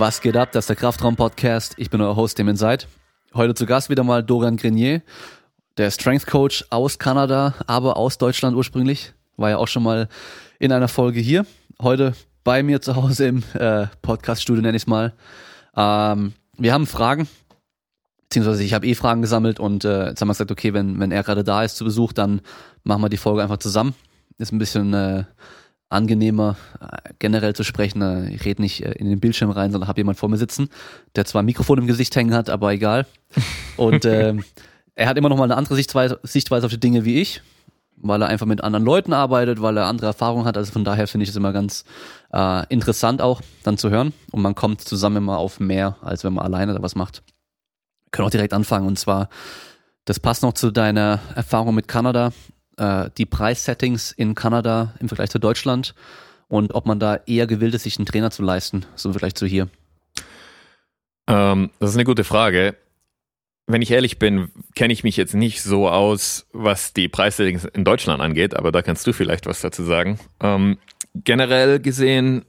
Was geht ab? Das ist der Kraftraum-Podcast. Ich bin euer Host, dem seid. Heute zu Gast wieder mal Dorian Grenier, der Strength Coach aus Kanada, aber aus Deutschland ursprünglich. War ja auch schon mal in einer Folge hier. Heute bei mir zu Hause im äh, Podcast-Studio, nenne ich es mal. Ähm, wir haben Fragen, beziehungsweise ich habe eh Fragen gesammelt und äh, jetzt haben wir gesagt, okay, wenn, wenn er gerade da ist zu Besuch, dann machen wir die Folge einfach zusammen. Ist ein bisschen äh, angenehmer, äh, generell zu sprechen. Äh, ich rede nicht äh, in den Bildschirm rein, sondern habe jemand vor mir sitzen, der zwar ein Mikrofon im Gesicht hängen hat, aber egal. Und äh, er hat immer noch mal eine andere Sichtweise, Sichtweise auf die Dinge wie ich, weil er einfach mit anderen Leuten arbeitet, weil er andere Erfahrungen hat. Also von daher finde ich es immer ganz äh, interessant auch dann zu hören. Und man kommt zusammen immer auf mehr, als wenn man alleine da was macht. Wir können auch direkt anfangen. Und zwar, das passt noch zu deiner Erfahrung mit Kanada äh, die Preissettings in Kanada im Vergleich zu Deutschland und ob man da eher gewillt ist, sich einen Trainer zu leisten, so im Vergleich zu hier? Ähm, das ist eine gute Frage. Wenn ich ehrlich bin, kenne ich mich jetzt nicht so aus, was die Preissettings in Deutschland angeht, aber da kannst du vielleicht was dazu sagen. Ähm, generell gesehen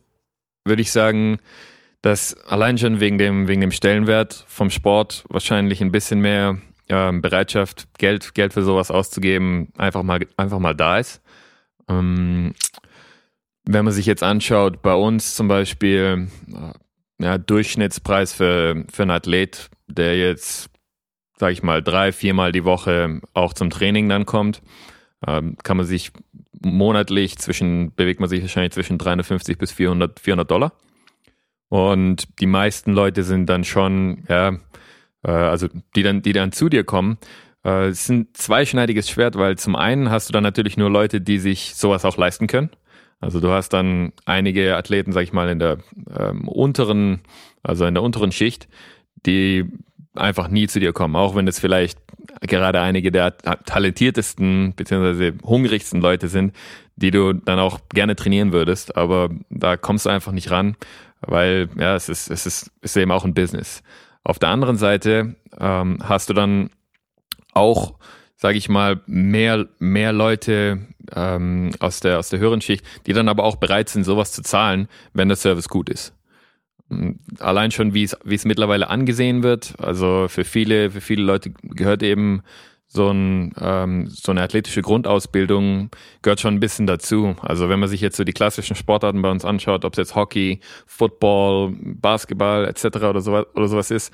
würde ich sagen, dass allein schon wegen dem, wegen dem Stellenwert vom Sport wahrscheinlich ein bisschen mehr ähm, Bereitschaft, Geld, Geld für sowas auszugeben, einfach mal, einfach mal da ist. Ähm, wenn man sich jetzt anschaut, bei uns zum Beispiel, äh, ja, Durchschnittspreis für, für einen Athlet, der jetzt, sag ich mal, drei, viermal die Woche auch zum Training dann kommt, ähm, kann man sich monatlich zwischen, bewegt man sich wahrscheinlich zwischen 350 bis 400, 400 Dollar. Und die meisten Leute sind dann schon, ja, äh, also die dann, die dann zu dir kommen, äh, es ist ein zweischneidiges Schwert, weil zum einen hast du dann natürlich nur Leute, die sich sowas auch leisten können. Also du hast dann einige Athleten, sag ich mal, in der ähm, unteren, also in der unteren Schicht, die einfach nie zu dir kommen, auch wenn es vielleicht gerade einige der talentiertesten bzw. hungrigsten Leute sind, die du dann auch gerne trainieren würdest, aber da kommst du einfach nicht ran, weil ja, es ist, es ist, es ist eben auch ein Business. Auf der anderen Seite ähm, hast du dann auch, sage ich mal, mehr, mehr Leute ähm, aus, der, aus der höheren Schicht, die dann aber auch bereit sind, sowas zu zahlen, wenn der Service gut ist. Allein schon, wie es, wie es mittlerweile angesehen wird. Also für viele, für viele Leute gehört eben so, ein, ähm, so eine athletische Grundausbildung gehört schon ein bisschen dazu. Also wenn man sich jetzt so die klassischen Sportarten bei uns anschaut, ob es jetzt Hockey, Football, Basketball etc. oder sowas, oder sowas ist,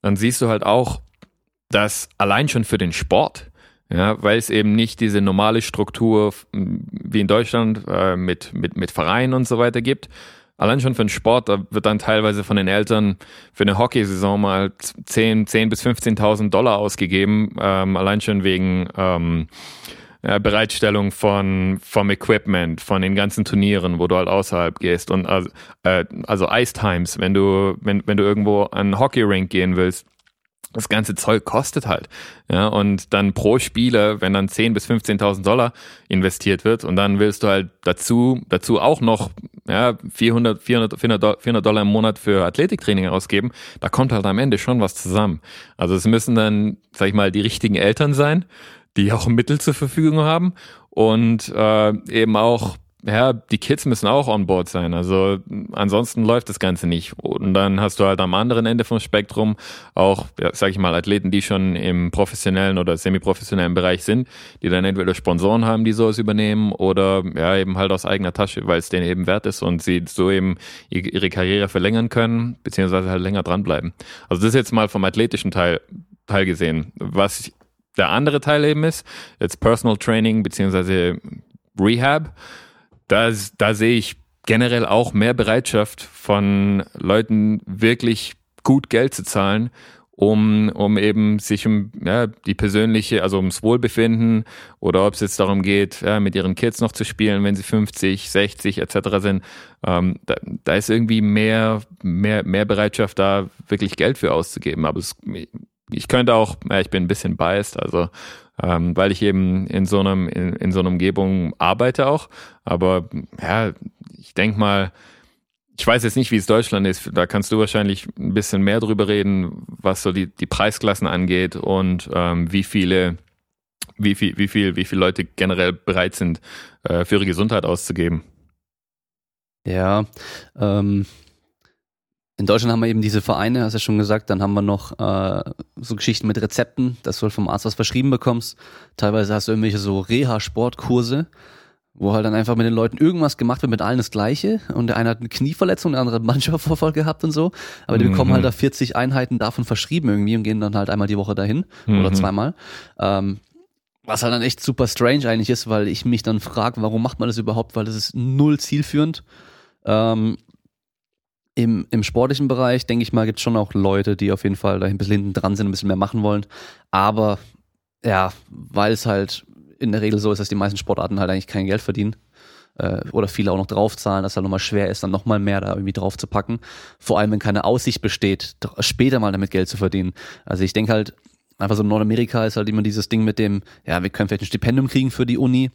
dann siehst du halt auch, dass allein schon für den Sport, ja, weil es eben nicht diese normale Struktur wie in Deutschland äh, mit, mit, mit Vereinen und so weiter gibt, Allein schon für den Sport, da wird dann teilweise von den Eltern für eine Hockeysaison mal 10, 10 bis 15.000 Dollar ausgegeben, ähm, allein schon wegen ähm, ja, Bereitstellung von vom Equipment, von den ganzen Turnieren, wo du halt außerhalb gehst und also, äh, also Ice Times, wenn du wenn wenn du irgendwo an Hockey Rink gehen willst, das ganze Zeug kostet halt. Ja, und dann pro Spieler, wenn dann 10.000 bis 15.000 Dollar investiert wird und dann willst du halt dazu, dazu auch noch ja, 400, 400, 400 Dollar im Monat für Athletiktraining ausgeben, da kommt halt am Ende schon was zusammen. Also es müssen dann, sag ich mal, die richtigen Eltern sein, die auch Mittel zur Verfügung haben und äh, eben auch ja, die Kids müssen auch on board sein. Also ansonsten läuft das Ganze nicht. Und dann hast du halt am anderen Ende vom Spektrum auch, ja, sag ich mal, Athleten, die schon im professionellen oder semi-professionellen Bereich sind, die dann entweder Sponsoren haben, die sowas übernehmen oder ja, eben halt aus eigener Tasche, weil es denen eben wert ist und sie so eben ihre Karriere verlängern können, beziehungsweise halt länger dranbleiben. Also das ist jetzt mal vom athletischen Teil, Teil gesehen. Was der andere Teil eben ist, jetzt Personal Training beziehungsweise Rehab da, da sehe ich generell auch mehr Bereitschaft von Leuten, wirklich gut Geld zu zahlen, um, um eben sich um ja, die persönliche, also ums Wohlbefinden oder ob es jetzt darum geht, ja, mit ihren Kids noch zu spielen, wenn sie 50, 60 etc. sind. Ähm, da, da ist irgendwie mehr, mehr, mehr Bereitschaft da, wirklich Geld für auszugeben. Aber es, ich könnte auch, ja, ich bin ein bisschen biased, also ähm, weil ich eben in so einem in, in so einer Umgebung arbeite auch. Aber ja, ich denke mal, ich weiß jetzt nicht, wie es Deutschland ist. Da kannst du wahrscheinlich ein bisschen mehr drüber reden, was so die, die Preisklassen angeht und ähm, wie viele, wie viel, wie viel, wie viele Leute generell bereit sind, äh, für ihre Gesundheit auszugeben. Ja, ähm, In Deutschland haben wir eben diese Vereine, hast du ja schon gesagt, dann haben wir noch äh, so Geschichten mit Rezepten, dass du halt vom Arzt was verschrieben bekommst. Teilweise hast du irgendwelche so Reha-Sportkurse, wo halt dann einfach mit den Leuten irgendwas gemacht wird, mit allen das Gleiche. Und der eine hat eine Knieverletzung, der andere hat einen Bandscheibenvorfall gehabt und so. Aber die Mhm. bekommen halt da 40 Einheiten davon verschrieben irgendwie und gehen dann halt einmal die Woche dahin oder Mhm. zweimal. Ähm, was halt dann echt super strange eigentlich ist, weil ich mich dann frage, warum macht man das überhaupt? Weil das ist null zielführend. Ähm, im, Im sportlichen Bereich, denke ich mal, gibt es schon auch Leute, die auf jeden Fall da ein bisschen hinten dran sind, ein bisschen mehr machen wollen. Aber ja, weil es halt in der Regel so ist, dass die meisten Sportarten halt eigentlich kein Geld verdienen äh, oder viele auch noch draufzahlen, dass es halt nochmal schwer ist, dann nochmal mehr da irgendwie drauf zu packen. Vor allem, wenn keine Aussicht besteht, später mal damit Geld zu verdienen. Also ich denke halt, einfach so in Nordamerika ist halt immer dieses Ding mit dem, ja, wir können vielleicht ein Stipendium kriegen für die Uni,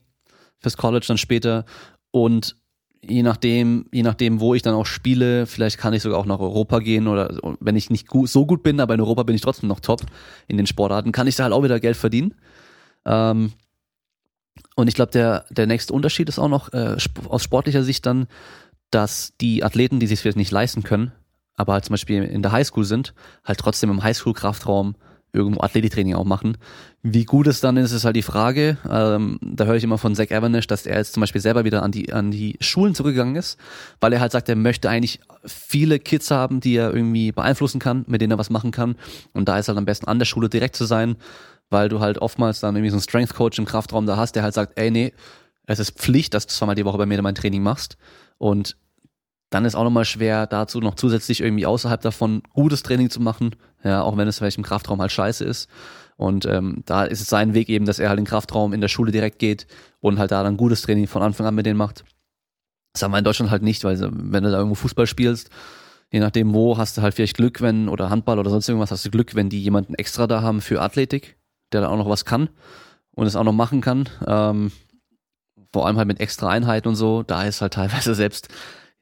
fürs College dann später und je nachdem, je nachdem, wo ich dann auch spiele, vielleicht kann ich sogar auch nach Europa gehen oder wenn ich nicht gut, so gut bin, aber in Europa bin ich trotzdem noch top in den Sportarten, kann ich da halt auch wieder Geld verdienen. Ähm, und ich glaube, der, der nächste Unterschied ist auch noch äh, aus sportlicher Sicht dann, dass die Athleten, die sich vielleicht nicht leisten können, aber halt zum Beispiel in der Highschool sind, halt trotzdem im Highschool-Kraftraum irgendwo Athletiktraining auch machen. Wie gut es dann ist, ist halt die Frage. Ähm, da höre ich immer von Zach Evanish, dass er jetzt zum Beispiel selber wieder an die, an die Schulen zurückgegangen ist, weil er halt sagt, er möchte eigentlich viele Kids haben, die er irgendwie beeinflussen kann, mit denen er was machen kann. Und da ist halt am besten an der Schule direkt zu sein, weil du halt oftmals dann irgendwie so einen Strength Coach im Kraftraum da hast, der halt sagt, ey, nee, es ist Pflicht, dass du zweimal die Woche bei mir mein Training machst. Und dann ist auch nochmal schwer, dazu noch zusätzlich irgendwie außerhalb davon gutes Training zu machen, ja, auch wenn es vielleicht im Kraftraum halt scheiße ist. Und ähm, da ist es sein Weg eben, dass er halt in den Kraftraum in der Schule direkt geht und halt da dann gutes Training von Anfang an mit denen macht. Das haben wir in Deutschland halt nicht, weil wenn du da irgendwo Fußball spielst, je nachdem wo, hast du halt vielleicht Glück, wenn, oder Handball oder sonst irgendwas, hast du Glück, wenn die jemanden extra da haben für Athletik, der da auch noch was kann und es auch noch machen kann. Ähm, vor allem halt mit extra Einheiten und so, da ist halt teilweise selbst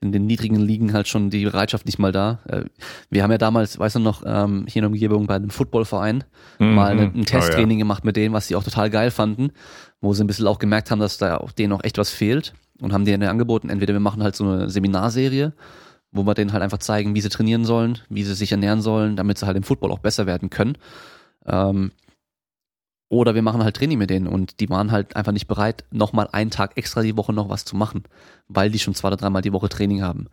in den niedrigen Ligen halt schon die Bereitschaft nicht mal da. Äh, Wir haben ja damals, weißt du noch, ähm, hier in der Umgebung bei einem Footballverein Mhm. mal ein, Oh, ein ja. Testtraining gemacht mit denen, was sie auch total geil fanden, wo sie ein bisschen auch gemerkt haben, dass da auch denen auch echt was fehlt und haben denen angeboten, entweder wir machen halt so eine Seminarserie, wo wir denen halt einfach zeigen, wie sie trainieren sollen, wie sie sich ernähren sollen, damit sie halt im Football auch besser werden können. Ähm, oder wir machen halt Training mit denen und die waren halt einfach nicht bereit, nochmal einen Tag extra die Woche noch was zu machen, weil die schon zwei oder dreimal die Woche Training haben.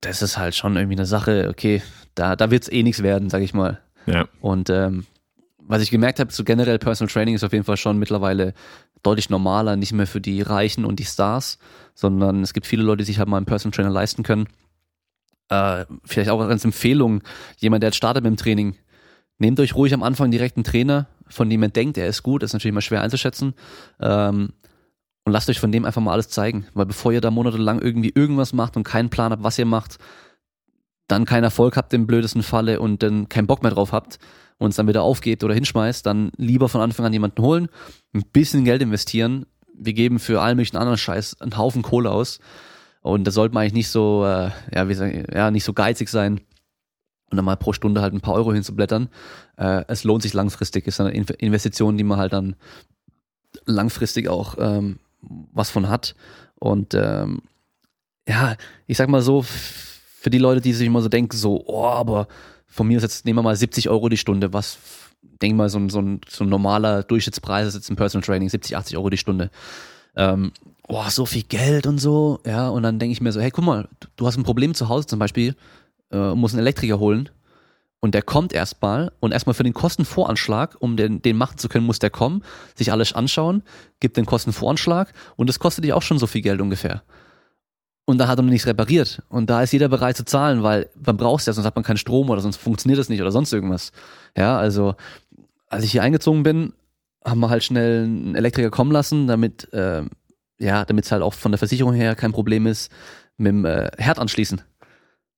Das ist halt schon irgendwie eine Sache, okay, da, da wird's eh nichts werden, sag ich mal. Ja. Und ähm, was ich gemerkt habe, so generell Personal Training ist auf jeden Fall schon mittlerweile deutlich normaler, nicht mehr für die Reichen und die Stars, sondern es gibt viele Leute, die sich halt mal einen Personal Trainer leisten können. Äh, vielleicht auch als Empfehlung, jemand, der jetzt startet mit dem Training, nehmt euch ruhig am Anfang direkt einen Trainer, von dem ihr denkt, er ist gut, ist natürlich immer schwer einzuschätzen. Ähm, und lasst euch von dem einfach mal alles zeigen. Weil bevor ihr da monatelang irgendwie irgendwas macht und keinen Plan habt, was ihr macht, dann keinen Erfolg habt im blödesten Falle und dann keinen Bock mehr drauf habt und es dann wieder aufgebt oder hinschmeißt, dann lieber von Anfang an jemanden holen, ein bisschen Geld investieren. Wir geben für allen möglichen anderen Scheiß einen Haufen Kohle aus. Und da sollte man eigentlich nicht so, äh, ja, wie sag ich, ja, nicht so geizig sein und dann mal pro Stunde halt ein paar Euro hinzublättern. Äh, es lohnt sich langfristig, ist eine In- Investition, die man halt dann langfristig auch ähm, was von hat. Und ähm, ja, ich sag mal so, für die Leute, die sich immer so denken, so, oh, aber von mir ist jetzt, nehmen wir mal 70 Euro die Stunde, was, denk mal, so ein, so ein, so ein normaler Durchschnittspreis ist jetzt im Personal Training, 70, 80 Euro die Stunde. Ähm, oh, so viel Geld und so, ja, und dann denke ich mir so, hey, guck mal, du hast ein Problem zu Hause zum Beispiel, äh, musst einen Elektriker holen und der kommt erstmal und erstmal für den Kostenvoranschlag, um den, den machen zu können, muss der kommen, sich alles anschauen, gibt den Kostenvoranschlag und das kostet dich auch schon so viel Geld ungefähr. Und da hat er noch nichts repariert. Und da ist jeder bereit zu zahlen, weil man braucht es ja, sonst hat man keinen Strom oder sonst funktioniert das nicht oder sonst irgendwas. Ja, also als ich hier eingezogen bin, haben wir halt schnell einen Elektriker kommen lassen, damit ähm, ja, damit es halt auch von der Versicherung her kein Problem ist, mit dem äh, Herd anschließen.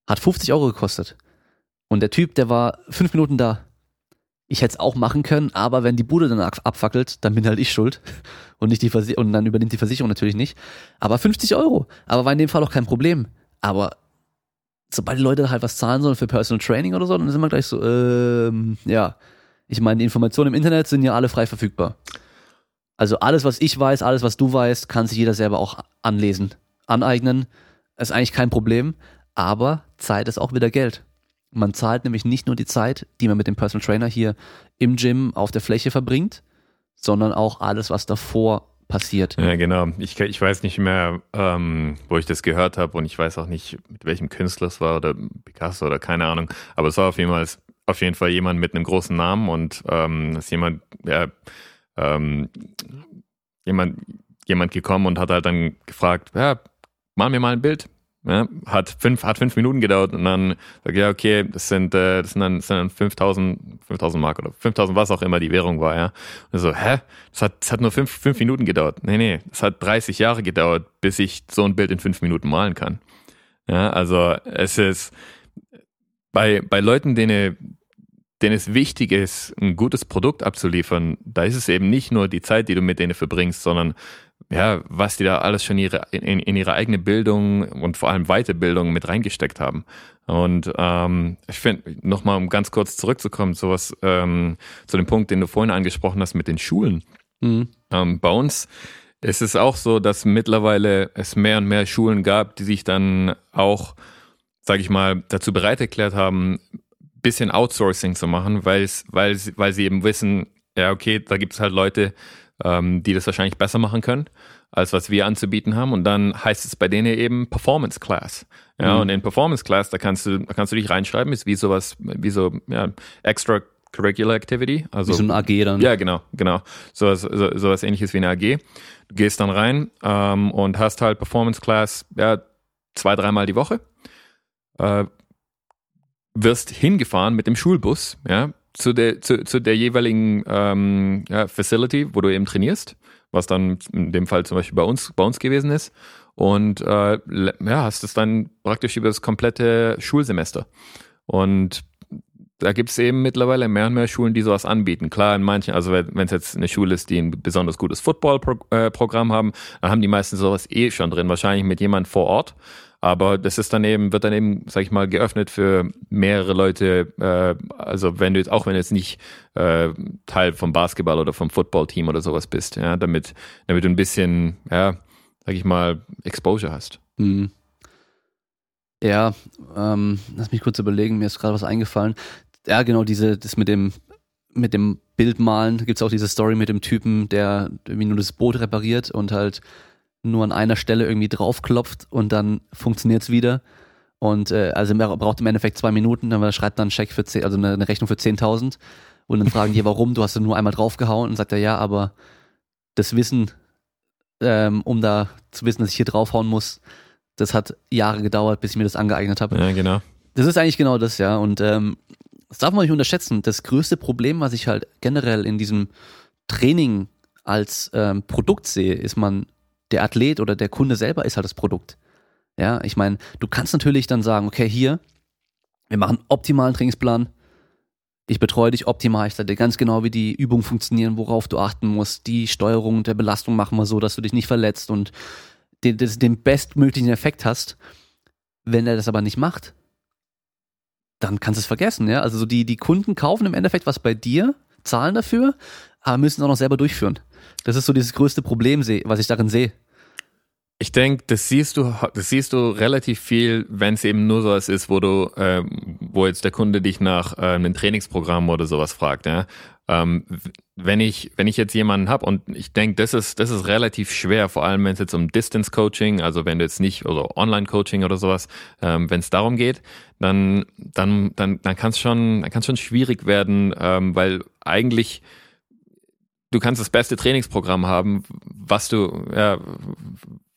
Hat 50 Euro gekostet. Und der Typ, der war fünf Minuten da. Ich hätte es auch machen können, aber wenn die Bude dann ab- abfackelt, dann bin halt ich schuld. Und nicht die und dann übernimmt die Versicherung natürlich nicht. Aber 50 Euro. Aber war in dem Fall auch kein Problem. Aber sobald die Leute halt was zahlen sollen für Personal Training oder so, dann sind wir gleich so, ähm, ja. Ich meine, die Informationen im Internet sind ja alle frei verfügbar. Also alles, was ich weiß, alles, was du weißt, kann sich jeder selber auch anlesen, aneignen. Ist eigentlich kein Problem. Aber Zeit ist auch wieder Geld. Man zahlt nämlich nicht nur die Zeit, die man mit dem Personal Trainer hier im Gym auf der Fläche verbringt, sondern auch alles, was davor passiert. Ja, genau. Ich, ich weiß nicht mehr, ähm, wo ich das gehört habe und ich weiß auch nicht, mit welchem Künstler es war oder Picasso oder keine Ahnung. Aber es war auf jeden Fall, auf jeden Fall jemand mit einem großen Namen und ähm, ist jemand, ja, ähm, jemand, jemand gekommen und hat halt dann gefragt, ja, mal mir mal ein Bild. Ja, hat fünf, hat fünf Minuten gedauert und dann sag ja, okay, das sind, äh, das sind dann, das sind dann 5000, 5000 Mark oder 5000, was auch immer die Währung war, ja. Und so, hä? Das hat, das hat nur fünf, fünf Minuten gedauert. Nee, nee, das hat 30 Jahre gedauert, bis ich so ein Bild in fünf Minuten malen kann. Ja, also, es ist, bei, bei Leuten, denen, denen es wichtig ist, ein gutes Produkt abzuliefern, da ist es eben nicht nur die Zeit, die du mit denen verbringst, sondern ja, was die da alles schon ihre, in, in ihre eigene Bildung und vor allem Weiterbildung mit reingesteckt haben. Und ähm, ich finde, nochmal um ganz kurz zurückzukommen, sowas ähm, zu dem Punkt, den du vorhin angesprochen hast mit den Schulen. Mhm. Ähm, bei uns ist es auch so, dass mittlerweile es mehr und mehr Schulen gab, die sich dann auch, sage ich mal, dazu bereit erklärt haben, bisschen Outsourcing zu machen, weil weil, weil sie eben wissen, ja, okay, da gibt es halt Leute, ähm, die das wahrscheinlich besser machen können, als was wir anzubieten haben. Und dann heißt es bei denen eben Performance Class. Ja, mhm. und in Performance Class, da kannst du, da kannst du dich reinschreiben, ist wie sowas, wie so, ja, extra Curricular Activity. Also, wie so ein AG dann. Ja, genau, genau. Sowas, so, sowas ähnliches wie eine AG. Du gehst dann rein ähm, und hast halt Performance Class, ja, zwei, dreimal die Woche. Äh, wirst hingefahren mit dem Schulbus, ja, zu der, zu, zu der jeweiligen ähm, ja, Facility, wo du eben trainierst, was dann in dem Fall zum Beispiel bei uns, bei uns gewesen ist. Und äh, ja, hast es dann praktisch über das komplette Schulsemester. Und da gibt es eben mittlerweile mehr und mehr Schulen, die sowas anbieten. Klar, in manchen, also wenn es jetzt eine Schule ist, die ein besonders gutes Football-Programm äh, haben, dann haben die meisten sowas eh schon drin, wahrscheinlich mit jemand vor Ort. Aber das ist dann eben, wird dann eben, sag ich mal, geöffnet für mehrere Leute. Äh, also wenn du jetzt, auch wenn du jetzt nicht äh, Teil vom Basketball oder vom Football-Team oder sowas bist, ja, damit, damit du ein bisschen, ja, sag ich mal, Exposure hast. Mhm. Ja, ähm, lass mich kurz überlegen, mir ist gerade was eingefallen. Ja, genau, diese, das mit dem, mit dem Bildmalen, gibt es auch diese Story mit dem Typen, der irgendwie nur das Boot repariert und halt nur an einer Stelle irgendwie draufklopft und dann funktioniert es wieder. Und äh, also er braucht im Endeffekt zwei Minuten, dann schreibt dann einen Check für 10, also eine, eine Rechnung für 10.000 und dann fragen die, warum, du hast nur einmal draufgehauen und sagt er, ja, aber das Wissen, ähm, um da zu wissen, dass ich hier draufhauen muss, das hat Jahre gedauert, bis ich mir das angeeignet habe. Ja, genau. Das ist eigentlich genau das, ja. Und ähm, das darf man nicht unterschätzen. Das größte Problem, was ich halt generell in diesem Training als ähm, Produkt sehe, ist man der Athlet oder der Kunde selber ist halt das Produkt. Ja, ich meine, du kannst natürlich dann sagen, okay, hier, wir machen einen optimalen Trainingsplan. Ich betreue dich optimal, ich sage dir ganz genau, wie die Übungen funktionieren, worauf du achten musst. Die Steuerung der Belastung machen wir so, dass du dich nicht verletzt und den, den bestmöglichen Effekt hast. Wenn er das aber nicht macht, dann kannst du es vergessen, ja. Also so die, die Kunden kaufen im Endeffekt was bei dir, zahlen dafür, aber müssen es auch noch selber durchführen. Das ist so dieses größte Problem, was ich darin sehe. Ich denke, das siehst du, das siehst du relativ viel, wenn es eben nur sowas ist, wo du, äh, wo jetzt der Kunde dich nach äh, einem Trainingsprogramm oder sowas fragt. Ja? Ähm, wenn ich, wenn ich jetzt jemanden habe und ich denke, das ist, das ist relativ schwer, vor allem wenn es jetzt um Distance Coaching, also wenn du jetzt nicht oder Online Coaching oder sowas, ähm, wenn es darum geht, dann, dann, dann, dann kann es schon, dann kann schon schwierig werden, ähm, weil eigentlich du kannst das beste Trainingsprogramm haben, was du, ja,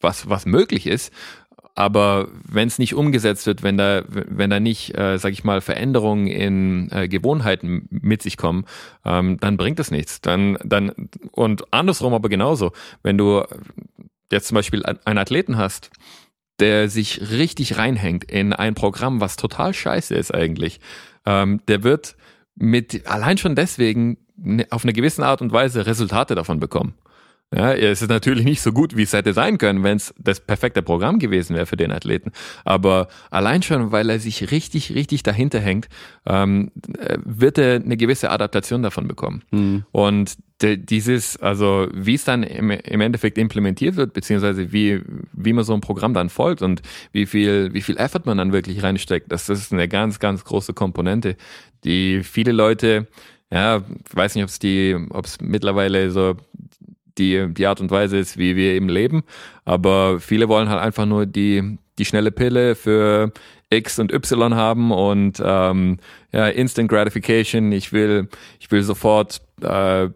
was, was möglich ist. Aber wenn es nicht umgesetzt wird, wenn da, wenn da nicht, äh, sag ich mal, Veränderungen in äh, Gewohnheiten mit sich kommen, ähm, dann bringt es nichts. Dann, dann, und andersrum aber genauso. Wenn du jetzt zum Beispiel einen Athleten hast, der sich richtig reinhängt in ein Programm, was total scheiße ist eigentlich, ähm, der wird mit, allein schon deswegen Ne, auf eine gewisse Art und Weise Resultate davon bekommen. Ja, es ist natürlich nicht so gut, wie es hätte sein können, wenn es das perfekte Programm gewesen wäre für den Athleten. Aber allein schon, weil er sich richtig, richtig dahinter hängt, ähm, äh, wird er eine gewisse Adaptation davon bekommen. Mhm. Und dieses, also wie es dann im, im Endeffekt implementiert wird, beziehungsweise wie, wie man so ein Programm dann folgt und wie viel, wie viel Effort man dann wirklich reinsteckt, das ist eine ganz, ganz große Komponente, die viele Leute ja, ich weiß nicht, ob es die, ob es mittlerweile so die, die Art und Weise ist, wie wir eben leben. Aber viele wollen halt einfach nur die, die schnelle Pille für X und Y haben und ähm, ja, Instant Gratification. Ich will, ich will sofort äh,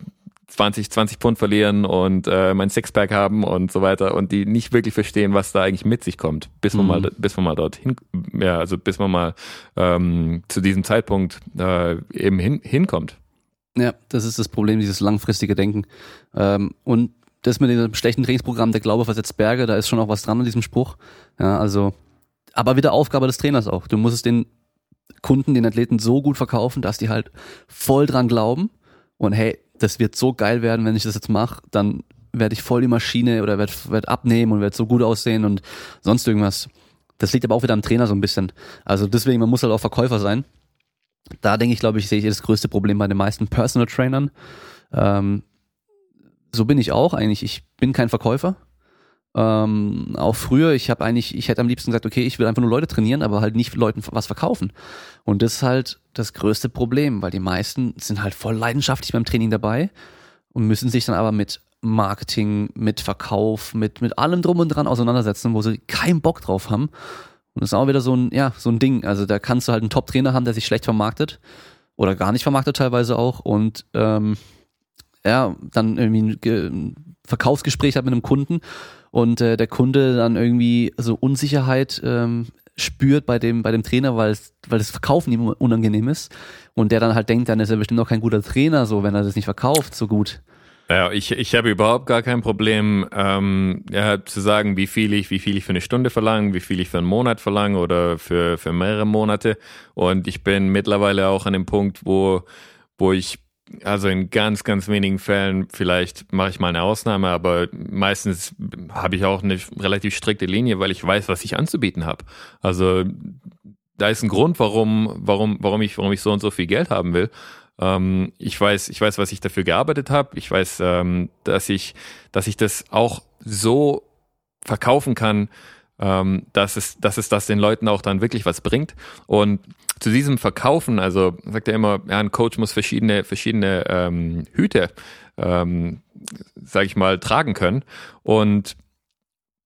20, 20 Pfund verlieren und äh, mein Sixpack haben und so weiter und die nicht wirklich verstehen, was da eigentlich mit sich kommt, bis man mhm. mal, bis man mal dorthin, ja, also bis man mal ähm, zu diesem Zeitpunkt äh, eben hin, hinkommt. Ja, das ist das Problem, dieses langfristige Denken. Ähm, und das mit dem schlechten Trainingsprogramm, der Glaube versetzt Berge, da ist schon auch was dran an diesem Spruch. Ja, also, aber wieder Aufgabe des Trainers auch. Du musst es den Kunden, den Athleten so gut verkaufen, dass die halt voll dran glauben. Und hey, das wird so geil werden, wenn ich das jetzt mache, dann werde ich voll die Maschine oder werde werd abnehmen und werde so gut aussehen und sonst irgendwas. Das liegt aber auch wieder am Trainer so ein bisschen. Also deswegen, man muss halt auch Verkäufer sein da denke ich, glaube ich, sehe ich das größte Problem bei den meisten Personal Trainern. Ähm, so bin ich auch eigentlich. Ich bin kein Verkäufer. Ähm, auch früher, ich habe eigentlich, ich hätte am liebsten gesagt, okay, ich will einfach nur Leute trainieren, aber halt nicht Leuten was verkaufen. Und das ist halt das größte Problem, weil die meisten sind halt voll leidenschaftlich beim Training dabei und müssen sich dann aber mit Marketing, mit Verkauf, mit, mit allem drum und dran auseinandersetzen, wo sie keinen Bock drauf haben. Und das ist auch wieder so ein, ja, so ein Ding. Also da kannst du halt einen Top-Trainer haben, der sich schlecht vermarktet oder gar nicht vermarktet teilweise auch und ähm, ja, dann irgendwie ein Verkaufsgespräch hat mit einem Kunden und äh, der Kunde dann irgendwie so Unsicherheit ähm, spürt bei dem, bei dem Trainer, weil, weil das Verkaufen ihm unangenehm ist und der dann halt denkt, dann ist er bestimmt auch kein guter Trainer, so wenn er das nicht verkauft, so gut. Ja, ich, ich habe überhaupt gar kein Problem, ähm, ja, zu sagen, wie viel ich, wie viel ich für eine Stunde verlange, wie viel ich für einen Monat verlange oder für, für mehrere Monate. Und ich bin mittlerweile auch an dem Punkt, wo, wo ich also in ganz, ganz wenigen Fällen vielleicht mache ich mal eine Ausnahme, aber meistens habe ich auch eine relativ strikte Linie, weil ich weiß, was ich anzubieten habe. Also da ist ein Grund, warum, warum, warum ich, warum ich so und so viel Geld haben will. Ähm, ich weiß, ich weiß, was ich dafür gearbeitet habe. Ich weiß, ähm, dass ich, dass ich das auch so verkaufen kann, ähm, dass es, dass es das den Leuten auch dann wirklich was bringt. Und zu diesem Verkaufen, also sagt er immer, ja, ein Coach muss verschiedene, verschiedene ähm, Hüte, ähm, sag ich mal, tragen können. Und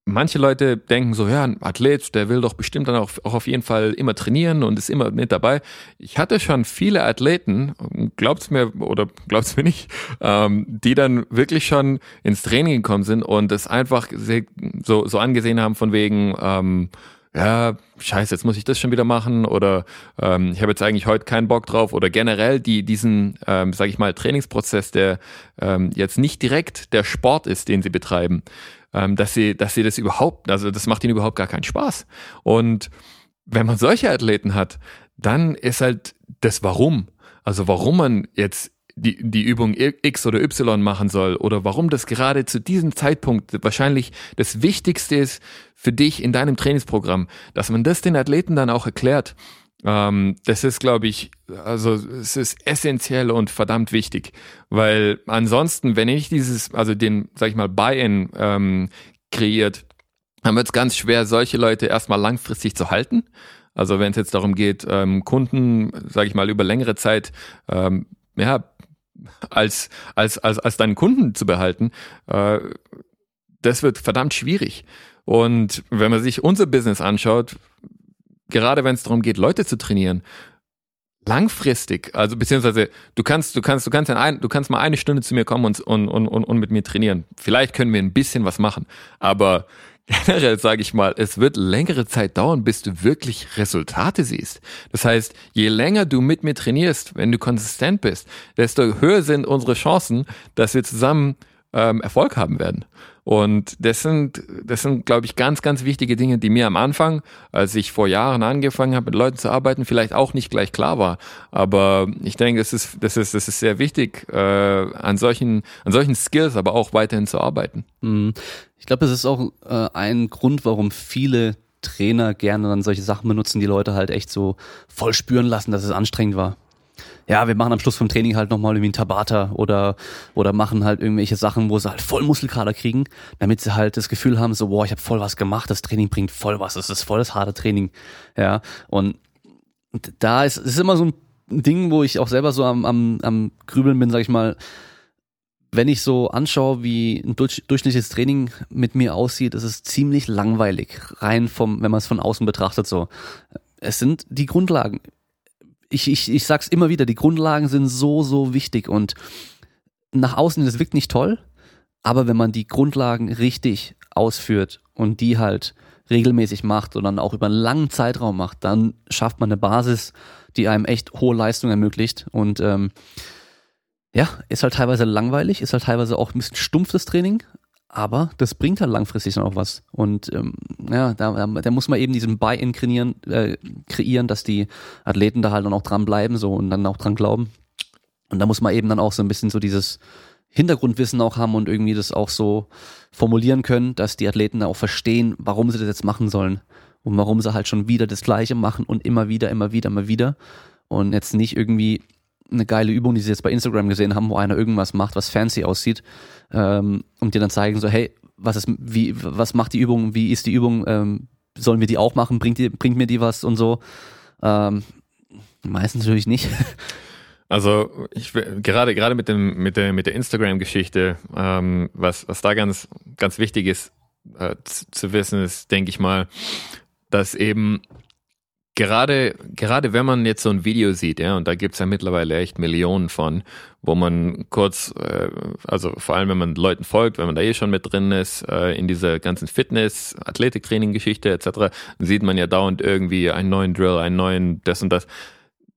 manche Leute denken so, ja, ein Athlet, der will doch bestimmt dann auch, auch auf jeden Fall immer trainieren und ist immer mit dabei. Ich hatte schon viele Athleten, glaubt's mir oder glaubt's mir nicht, ähm, die dann wirklich schon ins Training gekommen sind und es einfach so, so angesehen haben von wegen, ähm, ja, scheiße, jetzt muss ich das schon wieder machen oder ähm, ich habe jetzt eigentlich heute keinen Bock drauf oder generell die diesen, ähm, sage ich mal, Trainingsprozess, der ähm, jetzt nicht direkt der Sport ist, den sie betreiben, ähm, dass sie, dass sie das überhaupt, also das macht ihnen überhaupt gar keinen Spaß. Und wenn man solche Athleten hat, dann ist halt das Warum, also warum man jetzt die, die Übung X oder Y machen soll oder warum das gerade zu diesem Zeitpunkt wahrscheinlich das Wichtigste ist für dich in deinem Trainingsprogramm, dass man das den Athleten dann auch erklärt ähm, das ist, glaube ich, also es ist essentiell und verdammt wichtig, weil ansonsten, wenn ich dieses, also den, sag ich mal, Buy-in ähm, kreiert, dann wird es ganz schwer, solche Leute erstmal langfristig zu halten. Also wenn es jetzt darum geht, ähm, Kunden, sage ich mal, über längere Zeit, ähm, ja, als als als als deinen Kunden zu behalten, äh, das wird verdammt schwierig. Und wenn man sich unser Business anschaut, gerade wenn es darum geht, Leute zu trainieren, langfristig, also beziehungsweise du kannst, du kannst, du kannst ein, du kannst mal eine Stunde zu mir kommen und, und, und, und mit mir trainieren. Vielleicht können wir ein bisschen was machen, aber generell sage ich mal, es wird längere Zeit dauern, bis du wirklich Resultate siehst. Das heißt, je länger du mit mir trainierst, wenn du konsistent bist, desto höher sind unsere Chancen, dass wir zusammen ähm, Erfolg haben werden. Und das sind, das sind, glaube ich, ganz, ganz wichtige Dinge, die mir am Anfang, als ich vor Jahren angefangen habe, mit Leuten zu arbeiten, vielleicht auch nicht gleich klar war. Aber ich denke, es ist, das ist, das ist sehr wichtig, äh, an solchen, an solchen Skills aber auch weiterhin zu arbeiten. Mhm. Ich glaube, das ist auch äh, ein Grund, warum viele Trainer gerne dann solche Sachen benutzen, die Leute halt echt so voll spüren lassen, dass es anstrengend war ja, wir machen am Schluss vom Training halt nochmal irgendwie ein Tabata oder, oder machen halt irgendwelche Sachen, wo sie halt voll Muskelkater kriegen, damit sie halt das Gefühl haben, so, boah, ich habe voll was gemacht, das Training bringt voll was, das ist voll das harte Training. Ja, und da ist, es ist immer so ein Ding, wo ich auch selber so am, am, am Grübeln bin, sag ich mal, wenn ich so anschaue, wie ein durchschnittliches Training mit mir aussieht, ist es ziemlich langweilig, rein vom, wenn man es von außen betrachtet so. Es sind die Grundlagen ich, ich, ich sag's immer wieder, die Grundlagen sind so, so wichtig und nach außen, das wirkt nicht toll, aber wenn man die Grundlagen richtig ausführt und die halt regelmäßig macht und dann auch über einen langen Zeitraum macht, dann schafft man eine Basis, die einem echt hohe Leistung ermöglicht und ähm, ja, ist halt teilweise langweilig, ist halt teilweise auch ein bisschen stumpfes Training, aber das bringt halt langfristig dann auch was. Und ähm, ja, da, da muss man eben diesen Buy-in kreieren, äh, kreieren, dass die Athleten da halt dann auch dranbleiben so und dann auch dran glauben. Und da muss man eben dann auch so ein bisschen so dieses Hintergrundwissen auch haben und irgendwie das auch so formulieren können, dass die Athleten da auch verstehen, warum sie das jetzt machen sollen und warum sie halt schon wieder das Gleiche machen und immer wieder, immer wieder, immer wieder und jetzt nicht irgendwie eine geile Übung, die sie jetzt bei Instagram gesehen haben, wo einer irgendwas macht, was fancy aussieht, ähm, und dir dann zeigen so, hey, was ist, wie, was macht die Übung, wie ist die Übung, ähm, sollen wir die auch machen, bringt, die, bringt mir die was und so. Ähm, meistens natürlich nicht. Also ich gerade gerade mit dem mit der mit der Instagram-Geschichte, ähm, was was da ganz ganz wichtig ist äh, zu, zu wissen, ist, denke ich mal, dass eben Gerade, gerade wenn man jetzt so ein Video sieht, ja, und da gibt's ja mittlerweile echt Millionen von, wo man kurz, äh, also vor allem wenn man Leuten folgt, wenn man da eh schon mit drin ist, äh, in dieser ganzen Fitness, Athletiktraining-Geschichte etc., sieht man ja dauernd irgendwie einen neuen Drill, einen neuen das und das.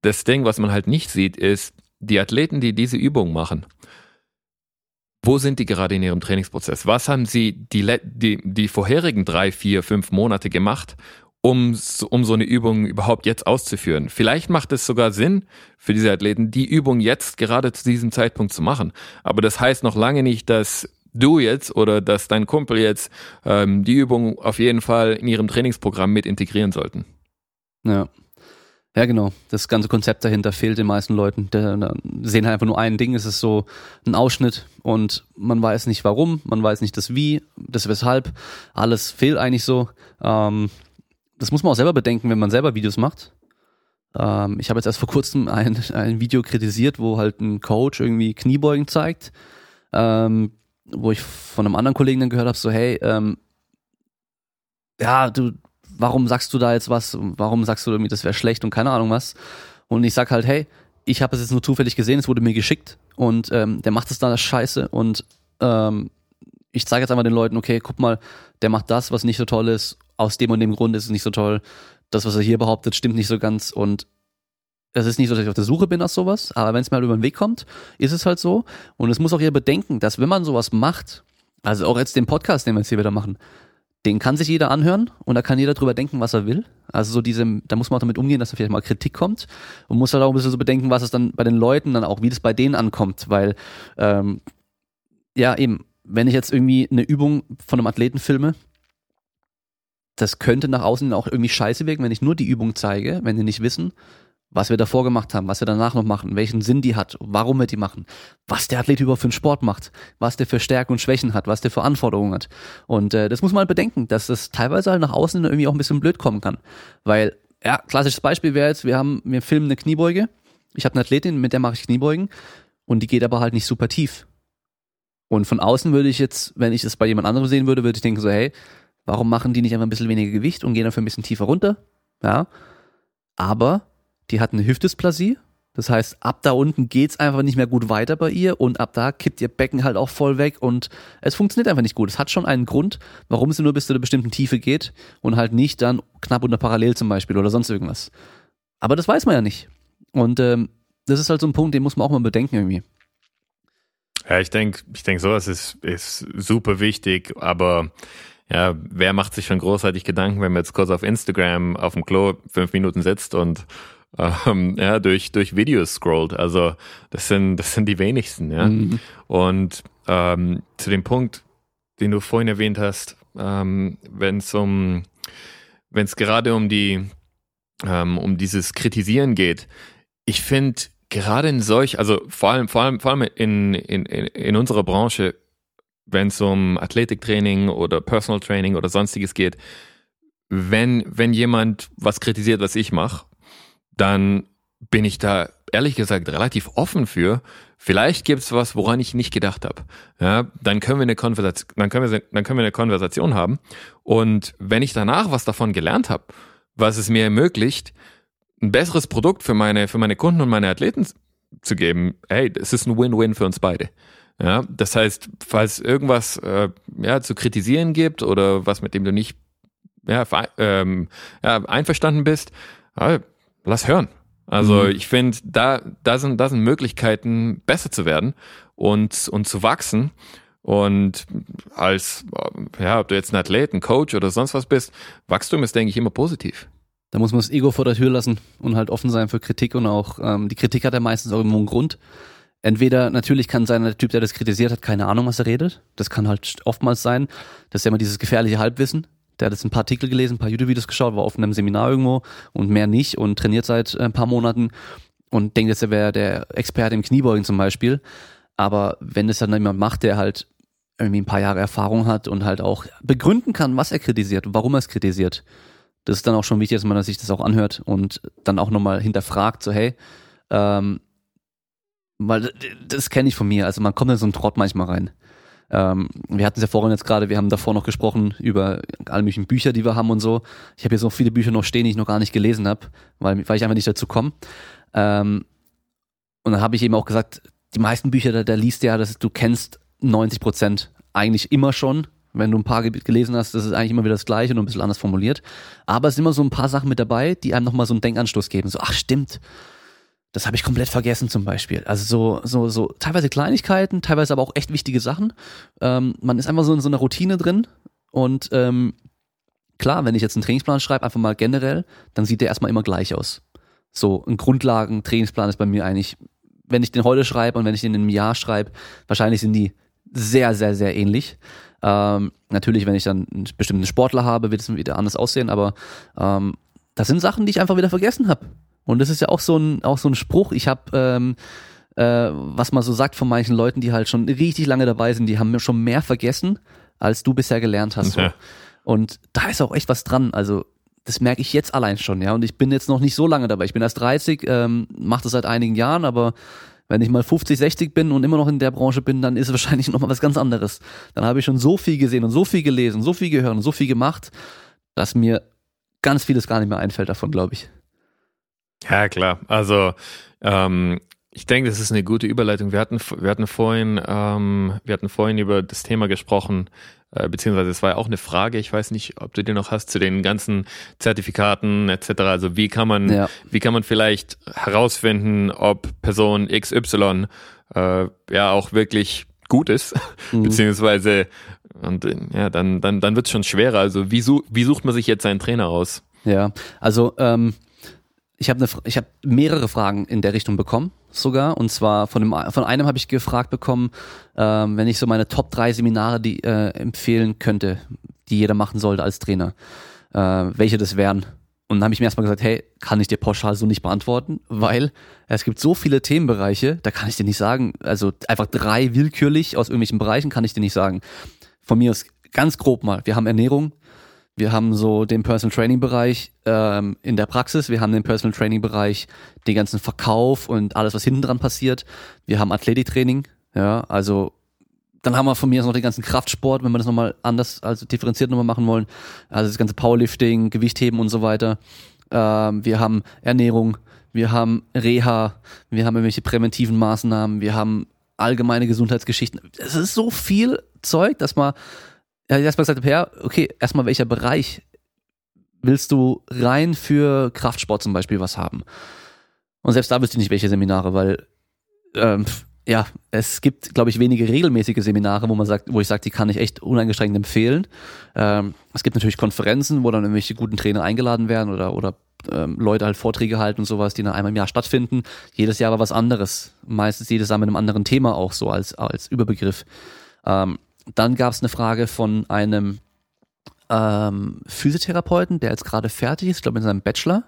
Das Ding, was man halt nicht sieht, ist, die Athleten, die diese Übung machen, wo sind die gerade in ihrem Trainingsprozess? Was haben sie die, die, die vorherigen drei, vier, fünf Monate gemacht, um, um so eine Übung überhaupt jetzt auszuführen. Vielleicht macht es sogar Sinn für diese Athleten, die Übung jetzt gerade zu diesem Zeitpunkt zu machen. Aber das heißt noch lange nicht, dass du jetzt oder dass dein Kumpel jetzt ähm, die Übung auf jeden Fall in ihrem Trainingsprogramm mit integrieren sollten. Ja. Ja, genau. Das ganze Konzept dahinter fehlt den meisten Leuten. Die sehen halt einfach nur ein Ding, es ist so ein Ausschnitt und man weiß nicht warum, man weiß nicht das Wie, das Weshalb. Alles fehlt eigentlich so. Ähm, das muss man auch selber bedenken, wenn man selber Videos macht. Ähm, ich habe jetzt erst vor kurzem ein, ein Video kritisiert, wo halt ein Coach irgendwie Kniebeugen zeigt, ähm, wo ich von einem anderen Kollegen dann gehört habe, so hey, ähm, ja, du, warum sagst du da jetzt was? Warum sagst du irgendwie, das wäre schlecht und keine Ahnung was? Und ich sag halt, hey, ich habe es jetzt nur zufällig gesehen, es wurde mir geschickt und ähm, der macht es da das Scheiße und ähm, ich zeige jetzt einfach den Leuten, okay, guck mal, der macht das, was nicht so toll ist aus dem und dem Grund ist es nicht so toll. Das, was er hier behauptet, stimmt nicht so ganz und es ist nicht so, dass ich auf der Suche bin nach sowas, aber wenn es mir halt über den Weg kommt, ist es halt so. Und es muss auch jeder bedenken, dass wenn man sowas macht, also auch jetzt den Podcast, den wir jetzt hier wieder machen, den kann sich jeder anhören und da kann jeder drüber denken, was er will. Also so diese, da muss man auch damit umgehen, dass da vielleicht mal Kritik kommt und muss halt auch ein bisschen so bedenken, was es dann bei den Leuten dann auch, wie das bei denen ankommt, weil ähm, ja eben, wenn ich jetzt irgendwie eine Übung von einem Athleten filme, das könnte nach außen auch irgendwie scheiße wirken, wenn ich nur die Übung zeige, wenn die nicht wissen, was wir davor gemacht haben, was wir danach noch machen, welchen Sinn die hat, warum wir die machen, was der Athlet überhaupt für einen Sport macht, was der für Stärken und Schwächen hat, was der für Anforderungen hat. Und äh, das muss man halt bedenken, dass das teilweise halt nach außen irgendwie auch ein bisschen blöd kommen kann. Weil, ja, klassisches Beispiel wäre jetzt, wir haben, wir filmen eine Kniebeuge, ich habe eine Athletin, mit der mache ich Kniebeugen und die geht aber halt nicht super tief. Und von außen würde ich jetzt, wenn ich es bei jemand anderem sehen würde, würde ich denken so, hey, Warum machen die nicht einfach ein bisschen weniger Gewicht und gehen dafür ein bisschen tiefer runter? Ja. Aber die hat eine Hüftdysplasie. Das heißt, ab da unten geht's einfach nicht mehr gut weiter bei ihr und ab da kippt ihr Becken halt auch voll weg und es funktioniert einfach nicht gut. Es hat schon einen Grund, warum sie nur bis zu einer bestimmten Tiefe geht und halt nicht dann knapp unter Parallel zum Beispiel oder sonst irgendwas. Aber das weiß man ja nicht. Und ähm, das ist halt so ein Punkt, den muss man auch mal bedenken irgendwie. Ja, ich denke, ich denke, sowas ist, ist super wichtig, aber ja, wer macht sich schon großartig Gedanken, wenn man jetzt kurz auf Instagram auf dem Klo fünf Minuten sitzt und ähm, ja, durch, durch Videos scrollt. Also das sind, das sind die wenigsten, ja. Mhm. Und ähm, zu dem Punkt, den du vorhin erwähnt hast, ähm, wenn es um, wenn es gerade um die, ähm, um dieses Kritisieren geht, ich finde gerade in solch, also vor allem, vor allem, vor allem in, in, in unserer Branche, wenn es um Athletiktraining oder Personal Training oder sonstiges geht, wenn, wenn jemand was kritisiert, was ich mache, dann bin ich da ehrlich gesagt relativ offen für. Vielleicht gibt's was, woran ich nicht gedacht habe. Ja, dann können wir eine Konversation, dann können wir, dann können wir eine Konversation haben. Und wenn ich danach was davon gelernt habe, was es mir ermöglicht, ein besseres Produkt für meine, für meine Kunden und meine Athleten zu geben, hey, das ist ein Win-Win für uns beide. Ja, das heißt, falls irgendwas äh, ja, zu kritisieren gibt oder was mit dem du nicht ja, ähm, ja, einverstanden bist, ja, lass hören. Also mhm. ich finde, da, da, sind, da sind Möglichkeiten, besser zu werden und, und zu wachsen. Und als, ja, ob du jetzt ein Athlet, ein Coach oder sonst was bist, Wachstum ist, denke ich, immer positiv. Da muss man das Ego vor der Tür lassen und halt offen sein für Kritik und auch, ähm, die Kritik hat ja meistens auch immer einen Grund. Entweder natürlich kann sein, der Typ, der das kritisiert hat, keine Ahnung, was er redet. Das kann halt oftmals sein. Das ist ja immer dieses gefährliche Halbwissen. Der hat jetzt ein paar Artikel gelesen, ein paar YouTube-Videos geschaut, war auf einem Seminar irgendwo und mehr nicht und trainiert seit äh, ein paar Monaten und denkt jetzt, er wäre der Experte im Kniebeugen zum Beispiel. Aber wenn es dann jemand macht, der halt irgendwie ein paar Jahre Erfahrung hat und halt auch begründen kann, was er kritisiert und warum er es kritisiert, das ist dann auch schon wichtig, dass man sich das auch anhört und dann auch nochmal hinterfragt, so hey, ähm, weil das kenne ich von mir, also man kommt in so einen Trott manchmal rein. Ähm, wir hatten es ja vorhin jetzt gerade, wir haben davor noch gesprochen über alle möglichen Bücher, die wir haben und so. Ich habe jetzt noch viele Bücher noch stehen, die ich noch gar nicht gelesen habe, weil, weil ich einfach nicht dazu komme. Ähm, und dann habe ich eben auch gesagt, die meisten Bücher, da, da liest ja, dass du kennst 90 Prozent eigentlich immer schon. Wenn du ein paar gelesen hast, das ist eigentlich immer wieder das Gleiche, nur ein bisschen anders formuliert. Aber es sind immer so ein paar Sachen mit dabei, die einem nochmal so einen Denkanstoß geben. So, ach stimmt, das habe ich komplett vergessen zum Beispiel. Also so, so, so teilweise Kleinigkeiten, teilweise aber auch echt wichtige Sachen. Ähm, man ist einfach so in so einer Routine drin und ähm, klar, wenn ich jetzt einen Trainingsplan schreibe, einfach mal generell, dann sieht der erstmal immer gleich aus. So ein Grundlagen-Trainingsplan ist bei mir eigentlich, wenn ich den heute schreibe und wenn ich den in einem Jahr schreibe, wahrscheinlich sind die sehr, sehr, sehr ähnlich. Ähm, natürlich, wenn ich dann einen bestimmten Sportler habe, wird es wieder anders aussehen, aber ähm, das sind Sachen, die ich einfach wieder vergessen habe. Und das ist ja auch so ein, auch so ein Spruch. Ich habe, ähm, äh, was man so sagt von manchen Leuten, die halt schon richtig lange dabei sind, die haben schon mehr vergessen, als du bisher gelernt hast. So. Ja. Und da ist auch echt was dran. Also das merke ich jetzt allein schon, ja. Und ich bin jetzt noch nicht so lange dabei. Ich bin erst 30, ähm, mache das seit einigen Jahren, aber wenn ich mal 50, 60 bin und immer noch in der Branche bin, dann ist es wahrscheinlich noch mal was ganz anderes. Dann habe ich schon so viel gesehen und so viel gelesen, so viel gehört und so viel gemacht, dass mir ganz vieles gar nicht mehr einfällt davon, glaube ich. Ja, klar. Also ähm, ich denke, das ist eine gute Überleitung. Wir hatten, wir hatten vorhin, ähm, wir hatten vorhin über das Thema gesprochen, äh, beziehungsweise es war ja auch eine Frage. Ich weiß nicht, ob du die noch hast zu den ganzen Zertifikaten etc. Also wie kann man, ja. wie kann man vielleicht herausfinden, ob Person XY äh, ja auch wirklich gut ist, mhm. beziehungsweise und ja, dann dann dann wird es schon schwerer. Also wie, such, wie sucht man sich jetzt seinen Trainer aus? Ja, also ähm, ich habe ich habe mehrere Fragen in der Richtung bekommen sogar und zwar von dem von einem habe ich gefragt bekommen, ähm, wenn ich so meine Top 3 Seminare die äh, empfehlen könnte, die jeder machen sollte als Trainer, äh, welche das wären. Und dann habe ich mir erstmal gesagt, hey, kann ich dir pauschal so nicht beantworten, weil es gibt so viele Themenbereiche, da kann ich dir nicht sagen, also einfach drei willkürlich aus irgendwelchen Bereichen kann ich dir nicht sagen. Von mir aus ganz grob mal, wir haben Ernährung, wir haben so den Personal Training Bereich ähm, in der Praxis, wir haben den Personal Training Bereich, den ganzen Verkauf und alles, was hinten dran passiert. Wir haben Athletiktraining, ja, also dann haben wir von mir noch den ganzen Kraftsport, wenn wir das nochmal anders, also differenziert nochmal machen wollen. Also das ganze Powerlifting, Gewichtheben und so weiter. Ähm, wir haben Ernährung, wir haben Reha, wir haben irgendwelche präventiven Maßnahmen, wir haben allgemeine Gesundheitsgeschichten. Es ist so viel Zeug, dass man ja, erstmal gesagt ja, okay, erstmal welcher Bereich willst du rein für Kraftsport zum Beispiel was haben? Und selbst da wüsste ich nicht, welche Seminare, weil ähm, ja, es gibt, glaube ich, wenige regelmäßige Seminare, wo man sagt, wo ich sage, die kann ich echt uneingeschränkt empfehlen. Ähm, es gibt natürlich Konferenzen, wo dann irgendwelche guten Trainer eingeladen werden oder, oder ähm, Leute halt Vorträge halten und sowas, die dann einmal im Jahr stattfinden. Jedes Jahr war was anderes. Meistens jedes Jahr mit einem anderen Thema auch so als, als Überbegriff. Ähm, dann gab es eine Frage von einem ähm, Physiotherapeuten, der jetzt gerade fertig ist, ich glaube in seinem Bachelor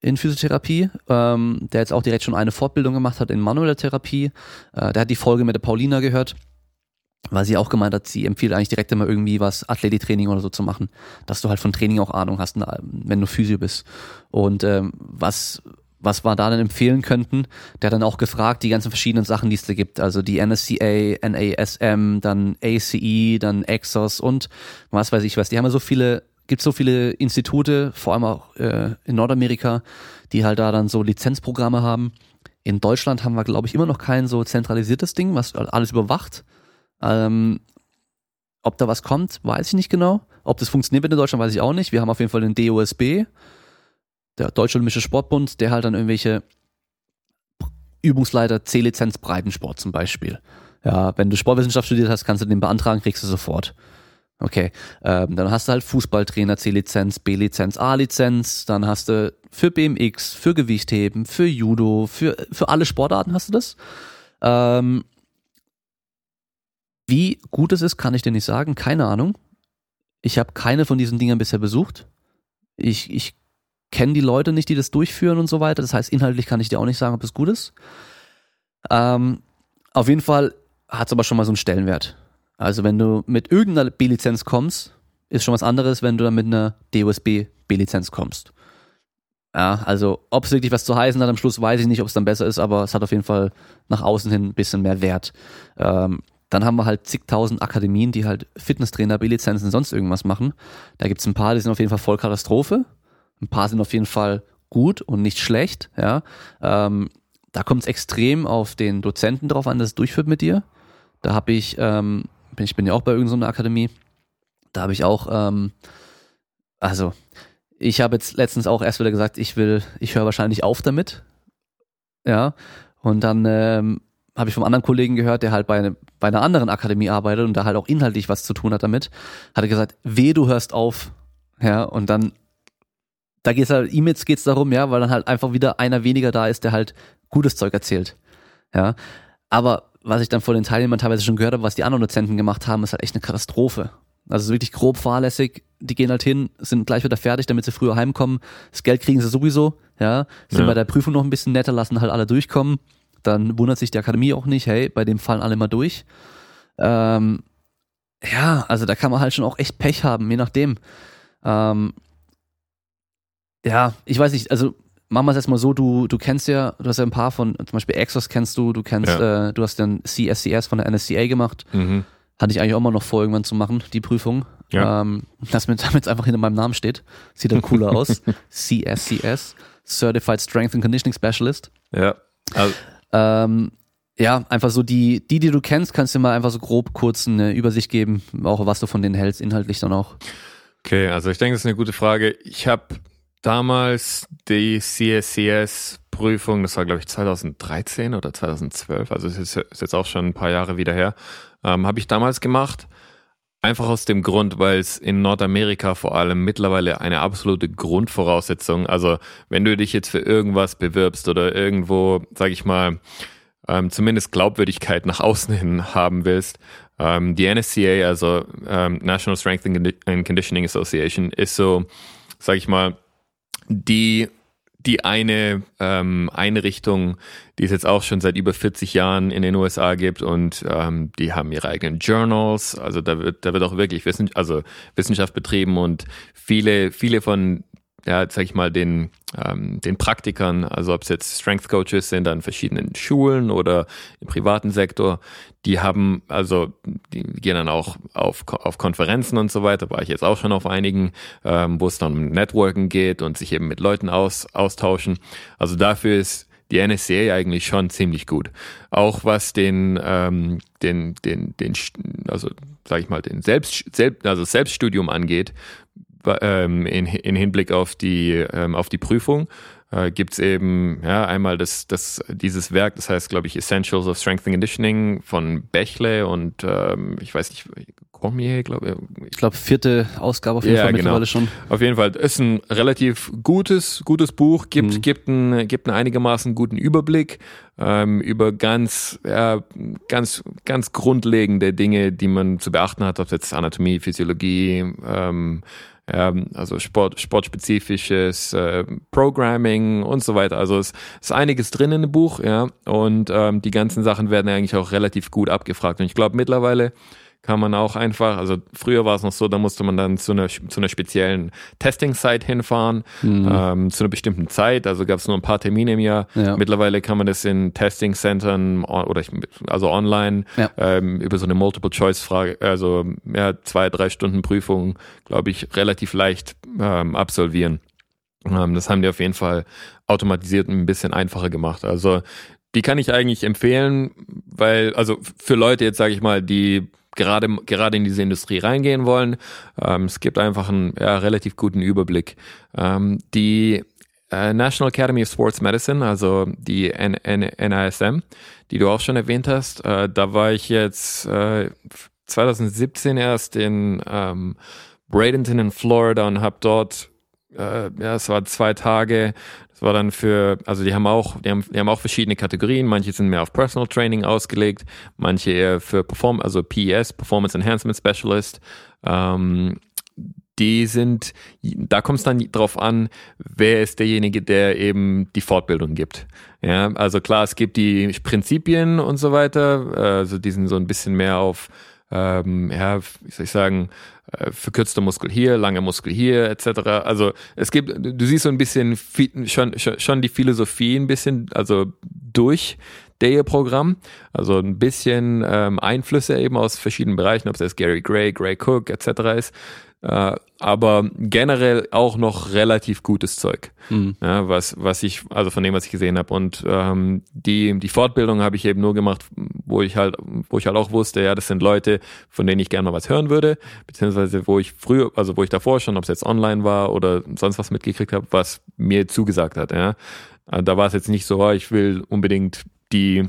in Physiotherapie, ähm, der jetzt auch direkt schon eine Fortbildung gemacht hat in manueller Therapie. Äh, der hat die Folge mit der Paulina gehört, weil sie auch gemeint hat, sie empfiehlt eigentlich direkt immer irgendwie was Athletiktraining oder so zu machen, dass du halt von Training auch Ahnung hast, wenn du Physio bist. Und ähm, was was wir da dann empfehlen könnten. Der hat dann auch gefragt, die ganzen verschiedenen Sachen, die es da gibt. Also die NSCA, NASM, dann ACE, dann Exos und was weiß ich was. Die haben ja so viele gibt so viele Institute, vor allem auch äh, in Nordamerika, die halt da dann so Lizenzprogramme haben. In Deutschland haben wir, glaube ich, immer noch kein so zentralisiertes Ding, was alles überwacht. Ähm, ob da was kommt, weiß ich nicht genau. Ob das funktioniert in Deutschland, weiß ich auch nicht. Wir haben auf jeden Fall den DOSB, der Deutsche Olympische Sportbund, der halt dann irgendwelche Übungsleiter C-Lizenz Breitensport zum Beispiel. Ja, wenn du Sportwissenschaft studiert hast, kannst du den beantragen, kriegst du sofort. Okay, ähm, dann hast du halt Fußballtrainer C-Lizenz, B-Lizenz, A-Lizenz, dann hast du für BMX, für Gewichtheben, für Judo, für, für alle Sportarten hast du das. Ähm, wie gut es ist, kann ich dir nicht sagen, keine Ahnung. Ich habe keine von diesen Dingern bisher besucht. Ich, ich kenne die Leute nicht, die das durchführen und so weiter. Das heißt, inhaltlich kann ich dir auch nicht sagen, ob es gut ist. Ähm, auf jeden Fall hat es aber schon mal so einen Stellenwert. Also wenn du mit irgendeiner B-Lizenz kommst, ist schon was anderes, wenn du dann mit einer DOSB B-Lizenz kommst. Ja, also ob es wirklich was zu heißen hat am Schluss, weiß ich nicht, ob es dann besser ist, aber es hat auf jeden Fall nach außen hin ein bisschen mehr Wert. Ähm, dann haben wir halt zigtausend Akademien, die halt Fitnesstrainer, B-Lizenzen, sonst irgendwas machen. Da gibt es ein paar, die sind auf jeden Fall voll Katastrophe. Ein paar sind auf jeden Fall gut und nicht schlecht. Ja, ähm, da kommt es extrem auf den Dozenten drauf an, dass es durchführt mit dir. Da habe ich ähm, ich bin ja auch bei irgendeiner Akademie. Da habe ich auch, ähm, also ich habe jetzt letztens auch erst wieder gesagt, ich will, ich höre wahrscheinlich auf damit. Ja. Und dann ähm, habe ich vom anderen Kollegen gehört, der halt bei, eine, bei einer anderen Akademie arbeitet und da halt auch inhaltlich was zu tun hat damit, hat er gesagt, weh, du hörst auf. Ja, und dann, da geht es halt, E-Mails geht es darum, ja, weil dann halt einfach wieder einer weniger da ist, der halt gutes Zeug erzählt. Ja. Aber was ich dann von den Teilnehmern teilweise schon gehört habe, was die anderen Dozenten gemacht haben, ist halt echt eine Katastrophe. Also ist wirklich grob fahrlässig. Die gehen halt hin, sind gleich wieder fertig, damit sie früher heimkommen. Das Geld kriegen sie sowieso, ja. Sind ja. bei der Prüfung noch ein bisschen netter, lassen halt alle durchkommen. Dann wundert sich die Akademie auch nicht, hey, bei dem fallen alle mal durch. Ähm, ja, also da kann man halt schon auch echt Pech haben, je nachdem. Ähm, ja, ich weiß nicht, also machen wir es erstmal so, du, du kennst ja, du hast ja ein paar von, zum Beispiel Exos kennst du, du kennst, ja. äh, du hast dann CSCS von der NSCA gemacht. Mhm. Hatte ich eigentlich auch mal noch vor, irgendwann zu machen, die Prüfung. Ja. Ähm, das mit, damit einfach hinter meinem Namen steht. Sieht dann cooler aus. CSCS, Certified Strength and Conditioning Specialist. Ja. Also. Ähm, ja, einfach so die, die, die du kennst, kannst du mal einfach so grob kurz eine Übersicht geben, auch was du von denen hältst, inhaltlich dann auch. Okay, also ich denke, das ist eine gute Frage. Ich habe damals die CSCS-Prüfung, das war glaube ich 2013 oder 2012, also es ist, ist, jetzt auch schon ein paar Jahre wieder her, ähm, habe ich damals gemacht. Einfach aus dem Grund, weil es in Nordamerika vor allem mittlerweile eine absolute Grundvoraussetzung, also wenn du dich jetzt für irgendwas bewirbst oder irgendwo, sag ich mal, ähm, zumindest Glaubwürdigkeit nach außen hin haben willst, ähm, die NSCA, also ähm, National Strength and Conditioning Association, ist so, sag ich mal, die die eine ähm, Einrichtung, die es jetzt auch schon seit über 40 Jahren in den USA gibt und ähm, die haben ihre eigenen Journals, also da wird da wird auch wirklich Wissen, also Wissenschaft betrieben und viele viele von ja, sag ich mal, den, ähm, den Praktikern, also ob es jetzt Strength Coaches sind an verschiedenen Schulen oder im privaten Sektor, die haben, also die gehen dann auch auf, auf Konferenzen und so weiter, war ich jetzt auch schon auf einigen, ähm, wo es dann um Networking geht und sich eben mit Leuten aus, austauschen. Also dafür ist die NSCA eigentlich schon ziemlich gut. Auch was den, ähm, den, den, den, also sag ich mal, den Selbst, Selbst, also Selbststudium angeht, ähm, in, in Hinblick auf die, ähm, auf die Prüfung. äh, gibt's eben ja einmal das, das, dieses Werk, das heißt, glaube ich, Essentials of Strength and Conditioning von Bechle und ähm, ich weiß nicht, Cormier, glaube ich. Ich glaube, vierte Ausgabe auf jeden Ja, Fall genau. mittlerweile schon. Auf jeden Fall, ist ein relativ gutes, gutes Buch, gibt, Mhm. gibt, einen, gibt einen einigermaßen guten Überblick ähm, über ganz, ja, ganz, ganz grundlegende Dinge, die man zu beachten hat, ob jetzt Anatomie, Physiologie, ähm, ja, also Sport, sportspezifisches äh, Programming und so weiter. Also es ist einiges drin in dem Buch, ja, und ähm, die ganzen Sachen werden eigentlich auch relativ gut abgefragt. Und ich glaube mittlerweile kann man auch einfach, also früher war es noch so, da musste man dann zu einer, zu einer speziellen Testing-Site hinfahren, Mhm. ähm, zu einer bestimmten Zeit, also gab es nur ein paar Termine im Jahr. Ja. Mittlerweile kann man das in Testing-Centern oder ich, also online Ja. ähm, über so eine Multiple-Choice-Frage, also ja, zwei, drei Stunden Prüfung, glaube ich, relativ leicht ähm, absolvieren. Ähm, das haben die auf jeden Fall automatisiert und ein bisschen einfacher gemacht. Also die kann ich eigentlich empfehlen, weil, also für Leute jetzt sage ich mal, die gerade, gerade in diese Industrie reingehen wollen, ähm, es gibt einfach einen ja, relativ guten Überblick. Ähm, die äh, National Academy of Sports Medicine, also die N N NASM, die du auch schon erwähnt hast, äh, da war ich jetzt äh, 2017 erst in ähm, Bradenton in Florida und habe dort, äh, ja, es war zwei Tage, das war dann für, also die haben auch, die haben, die haben auch verschiedene Kategorien. Manche sind mehr auf Personal Training ausgelegt, manche eher für Perform, also PES, Performance Enhancement Specialist. Ähm, die sind, da kommt es dann drauf an, wer ist derjenige, der eben die Fortbildung gibt. Ja, also klar, es gibt die Prinzipien und so weiter, also die sind so ein bisschen mehr auf, ähm, ja, wie soll ich sagen, äh, verkürzter Muskel hier, langer Muskel hier, etc. Also es gibt, du siehst so ein bisschen schon, schon die Philosophie ein bisschen, also durch der ihr Programm, also ein bisschen ähm, Einflüsse eben aus verschiedenen Bereichen, ob es jetzt Gary Gray, Gray Cook etc. ist, äh, aber generell auch noch relativ gutes Zeug, Mhm. ja, was was ich also von dem was ich gesehen habe und ähm, die die Fortbildung habe ich eben nur gemacht, wo ich halt wo ich halt auch wusste, ja, das sind Leute, von denen ich gerne mal was hören würde, beziehungsweise wo ich früher, also wo ich davor schon, ob es jetzt online war oder sonst was mitgekriegt habe, was mir zugesagt hat, ja. Äh, Da war es jetzt nicht so, oh, ich will unbedingt die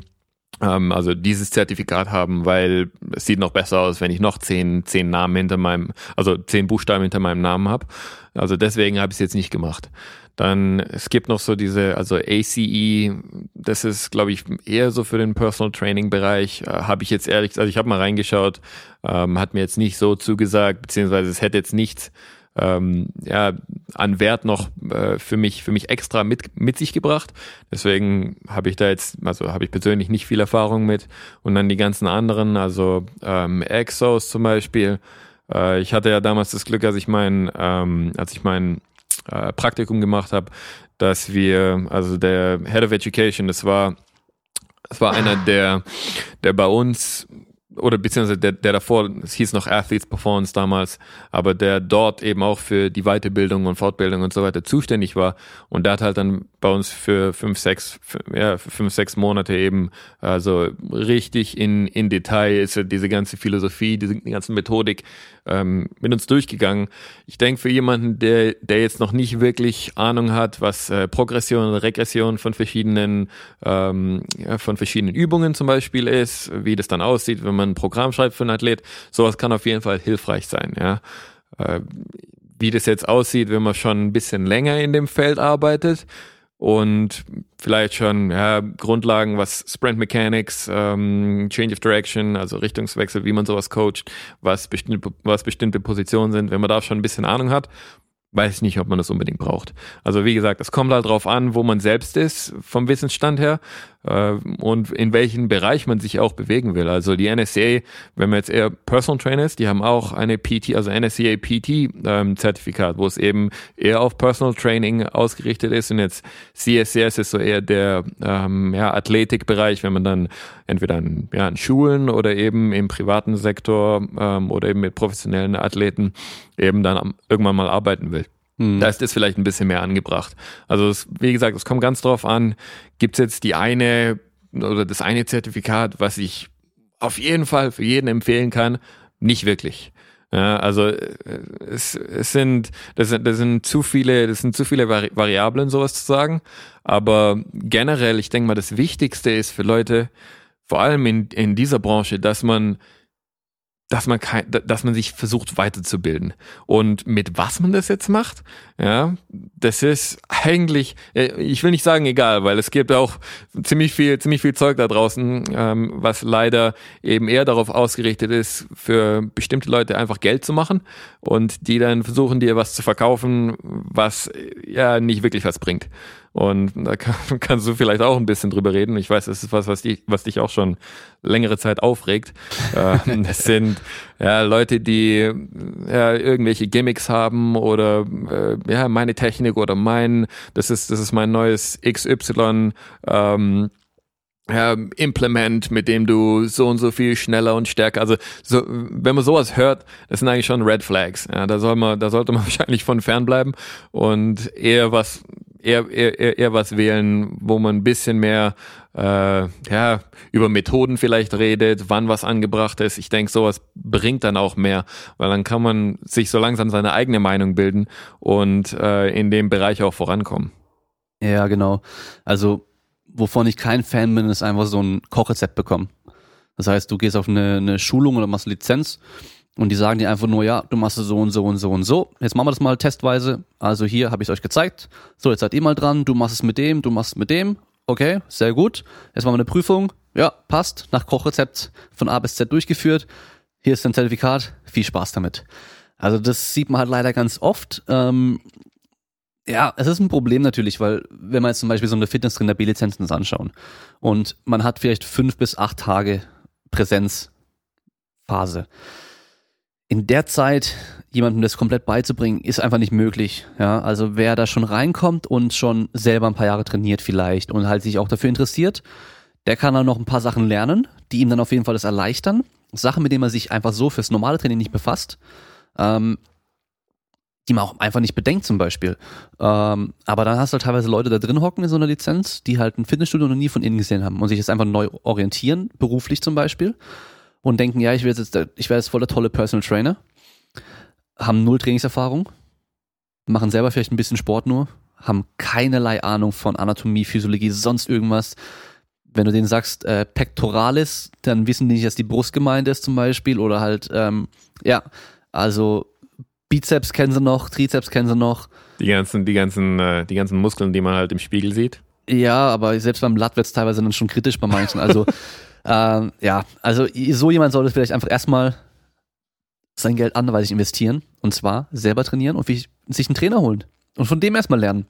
ähm, also dieses Zertifikat haben, weil es sieht noch besser aus, wenn ich noch zehn, zehn Namen hinter meinem, also zehn Buchstaben hinter meinem Namen habe. Also deswegen habe ich es jetzt nicht gemacht. Dann es gibt noch so diese, also ACE, das ist, glaube ich, eher so für den Personal Training Bereich. Äh, habe ich jetzt ehrlich, also ich habe mal reingeschaut, ähm, hat mir jetzt nicht so zugesagt, beziehungsweise es hätte jetzt nichts ähm, ja, an Wert noch äh, für mich für mich extra mit mit sich gebracht. Deswegen habe ich da jetzt, also habe ich persönlich nicht viel Erfahrung mit. Und dann die ganzen anderen, also ähm, Exos zum Beispiel. Äh, ich hatte ja damals das Glück, als ich mein, ähm, als ich mein äh, Praktikum gemacht habe, dass wir, also der Head of Education, das war, das war einer der, der bei uns oder beziehungsweise der, der davor, es hieß noch Athletes Performance damals, aber der dort eben auch für die Weiterbildung und Fortbildung und so weiter zuständig war. Und der hat halt dann bei uns für fünf, sechs, für, ja, fünf, sechs Monate eben, also richtig in, in Detail ist er diese ganze Philosophie, diese die ganze Methodik ähm, mit uns durchgegangen. Ich denke, für jemanden, der, der jetzt noch nicht wirklich Ahnung hat, was äh, Progression und Regression von verschiedenen, ähm, ja, von verschiedenen Übungen zum Beispiel ist, wie das dann aussieht, wenn man ein Programm schreibt für einen Athlet, sowas kann auf jeden Fall hilfreich sein, ja. Äh, wie das jetzt aussieht, wenn man schon ein bisschen länger in dem Feld arbeitet und vielleicht schon ja, Grundlagen, was Sprint Mechanics, ähm, Change of Direction, also Richtungswechsel, wie man sowas coacht, was bestimmte, was bestimmte Positionen sind, wenn man da schon ein bisschen Ahnung hat, weiß ich nicht, ob man das unbedingt braucht. Also wie gesagt, es kommt halt drauf an, wo man selbst ist, vom Wissensstand her äh, und in welchen Bereich man sich auch bewegen will. Also die NSCA, wenn man jetzt eher Personal Trainer ist, die haben auch eine PT, also NSCA PT ähm, Zertifikat, wo es eben eher auf Personal Training ausgerichtet ist und jetzt CSCS ist so eher der ähm, ja, Athletikbereich, wenn man dann entweder in, ja, in Schulen oder eben im privaten Sektor ähm, oder eben mit professionellen Athleten eben dann irgendwann mal arbeiten will. Mhm. Da ist das vielleicht ein bisschen mehr angebracht. Also es, wie gesagt, es kommt ganz drauf an, gibt es jetzt die eine oder das eine Zertifikat, was ich auf jeden Fall für jeden empfehlen kann? Nicht wirklich. Ja, also äh, es, es sind das, sind das sind zu viele das sind zu viele Vari Variablen sowas zu sagen, aber generell ich denke mal das Wichtigste ist für Leute vor allem in in dieser Branche, dass man dass man kein, dass man sich versucht weiterzubilden. Und mit was man das jetzt macht, ja, das ist eigentlich, äh, ich will nicht sagen egal, weil es gibt auch ziemlich viel, ziemlich viel Zeug da draußen, ähm, was leider eben eher darauf ausgerichtet ist, für bestimmte Leute einfach Geld zu machen und die dann versuchen, dir was zu verkaufen, was ja nicht wirklich was bringt. Und da kann, kannst du vielleicht auch ein bisschen drüber reden. Ich weiß, das ist was, was dich, was dich auch schon längere Zeit aufregt. Ähm, das sind ja Leute, die ja, irgendwelche Gimmicks haben oder äh, ja meine Technik oder mein, das ist das ist mein neues XY. Ähm, ja, Implement, mit dem du so und so viel schneller und stärker, also so, wenn man sowas hört, das sind eigentlich schon Red Flags. Ja, da soll man, da sollte man wahrscheinlich von fern bleiben und eher was, eher, eher, eher was wählen, wo man ein bisschen mehr äh, ja, über Methoden vielleicht redet, wann was angebracht ist. Ich denke, sowas bringt dann auch mehr, weil dann kann man sich so langsam seine eigene Meinung bilden und äh, in dem Bereich auch vorankommen. Ja, genau. Also wovon ich kein Fan bin, ist einfach so ein Kochrezept bekommen. Das heißt, du gehst auf eine, eine Schulung oder machst Lizenz und die sagen dir einfach nur, ja, du machst es so und so und so und so. Jetzt machen wir das mal testweise. Also hier habe ich es euch gezeigt. So, jetzt seid ihr mal dran. Du machst es mit dem, du machst es mit dem. Okay, sehr gut. Jetzt machen wir eine Prüfung. Ja, passt. Nach Kochrezept von A bis Z durchgeführt. Hier ist dein Zertifikat. Viel Spaß damit. Also das sieht man halt leider ganz oft. Ähm, ja, es ist ein Problem natürlich, weil wenn man jetzt zum Beispiel so eine Fitnesstrainer B-Lizenzen anschauen und man hat vielleicht fünf bis acht Tage Präsenzphase. In der Zeit jemandem das komplett beizubringen, ist einfach nicht möglich. Ja, also wer da schon reinkommt und schon selber ein paar Jahre trainiert vielleicht und halt sich auch dafür interessiert, der kann dann noch ein paar Sachen lernen, die ihm dann auf jeden Fall das erleichtern. Sachen, mit denen man sich einfach so fürs normale Training nicht befasst. Ähm, die man auch einfach nicht bedenkt zum Beispiel. Ähm, aber dann hast du halt teilweise Leute da drin hocken in so einer Lizenz, die halt ein Fitnessstudio noch nie von innen gesehen haben und sich jetzt einfach neu orientieren, beruflich zum Beispiel, und denken, ja, ich werde jetzt, ich werde jetzt voll der tolle Personal Trainer, haben null Trainingserfahrung, machen selber vielleicht ein bisschen Sport nur, haben keinerlei Ahnung von Anatomie, Physiologie, sonst irgendwas. Wenn du denen sagst, äh, Pectoralis, dann wissen die nicht, dass die Brust gemeint ist zum Beispiel oder halt, ähm, ja, also Bizeps kennen sie noch, Trizeps kennen sie noch. Die ganzen, die ganzen, äh, die ganzen Muskeln, die man halt im Spiegel sieht. Ja, aber selbst beim Blatt wird es teilweise dann schon kritisch bei manchen. Also ähm, ja, also so jemand sollte vielleicht einfach erstmal sein Geld anderweitig investieren und zwar selber trainieren und sich einen Trainer holen und von dem erstmal lernen.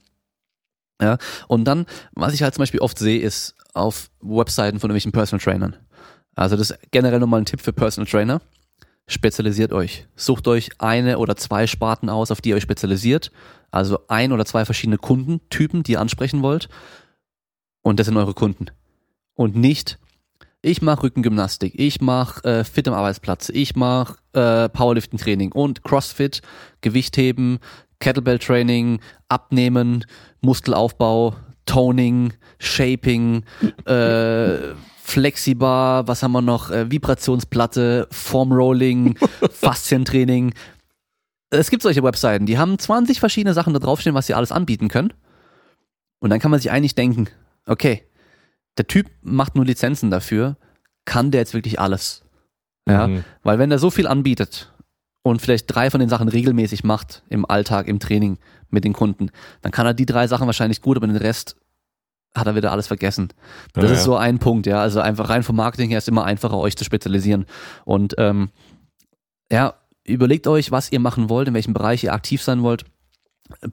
Ja, und dann, was ich halt zum Beispiel oft sehe, ist auf Webseiten von irgendwelchen Personal Trainern. Also das ist generell nochmal ein Tipp für Personal Trainer spezialisiert euch. Sucht euch eine oder zwei Sparten aus, auf die ihr euch spezialisiert. Also ein oder zwei verschiedene Kundentypen, die ihr ansprechen wollt. Und das sind eure Kunden. Und nicht, ich mache Rückengymnastik, ich mache äh, Fit am Arbeitsplatz, ich mache äh, Powerlifting-Training und Crossfit, Gewichtheben, Kettlebell-Training, Abnehmen, Muskelaufbau, Toning, Shaping, äh, Flexibar, was haben wir noch? Äh, Vibrationsplatte, Formrolling, Faszientraining. Es gibt solche Webseiten, die haben 20 verschiedene Sachen da draufstehen, was sie alles anbieten können. Und dann kann man sich eigentlich denken, okay, der Typ macht nur Lizenzen dafür, kann der jetzt wirklich alles? Ja, mhm. weil wenn er so viel anbietet und vielleicht drei von den Sachen regelmäßig macht im Alltag, im Training mit den Kunden, dann kann er die drei Sachen wahrscheinlich gut, aber den Rest hat er wieder alles vergessen. Das ja, ist so ein Punkt, ja. Also einfach rein vom Marketing her ist immer einfacher, euch zu spezialisieren. Und ähm, ja, überlegt euch, was ihr machen wollt, in welchem Bereich ihr aktiv sein wollt.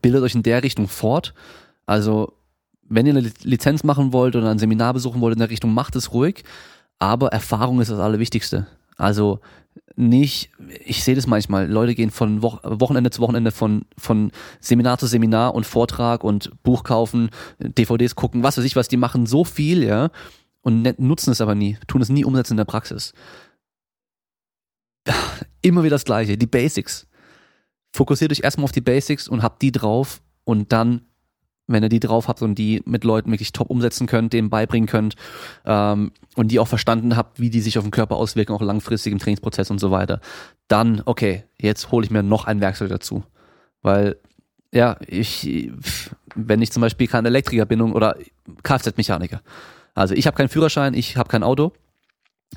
Bildet euch in der Richtung fort. Also, wenn ihr eine Lizenz machen wollt oder ein Seminar besuchen wollt in der Richtung, macht es ruhig. Aber Erfahrung ist das Allerwichtigste. Also nicht, ich sehe das manchmal, Leute gehen von Wo Wochenende zu Wochenende, von, von Seminar zu Seminar und Vortrag und Buch kaufen, DVDs gucken, was weiß ich was, die machen so viel, ja, und ne-, nutzen es aber nie, tun es nie umsetzen in der Praxis. Immer wieder das Gleiche, die Basics. Fokussiert euch erstmal auf die Basics und habt die drauf und dann wenn ihr die drauf habt und die mit Leuten wirklich top umsetzen könnt, denen beibringen könnt ähm, und die auch verstanden habt, wie die sich auf den Körper auswirken, auch langfristig im Trainingsprozess und so weiter, dann, okay, jetzt hole ich mir noch ein Werkzeug dazu. Weil, ja, ich, wenn ich zum Beispiel kein Elektriker bin oder Kfz-Mechaniker. Also ich habe keinen Führerschein, ich habe kein Auto.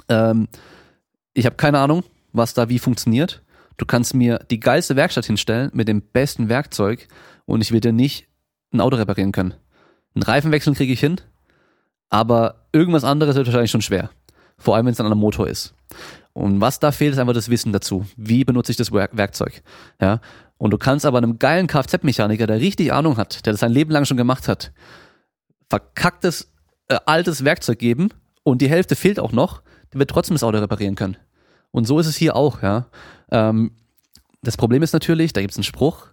Ähm, ich habe keine Ahnung, was da wie funktioniert. Du kannst mir die geilste Werkstatt hinstellen mit dem besten Werkzeug und ich will dir nicht ein Auto reparieren können. Einen Reifenwechsel kriege ich hin, aber irgendwas anderes wird wahrscheinlich schon schwer. Vor allem, wenn es dann an einem Motor ist. Und was da fehlt, ist einfach das Wissen dazu. Wie benutze ich das Werkzeug? Ja. Und du kannst aber einem geilen Kfz-Mechaniker, der richtig Ahnung hat, der das sein Leben lang schon gemacht hat, verkacktes äh, altes Werkzeug geben und die Hälfte fehlt auch noch, der wird trotzdem das Auto reparieren können. Und so ist es hier auch, ja. Ähm, das Problem ist natürlich, da gibt es einen Spruch,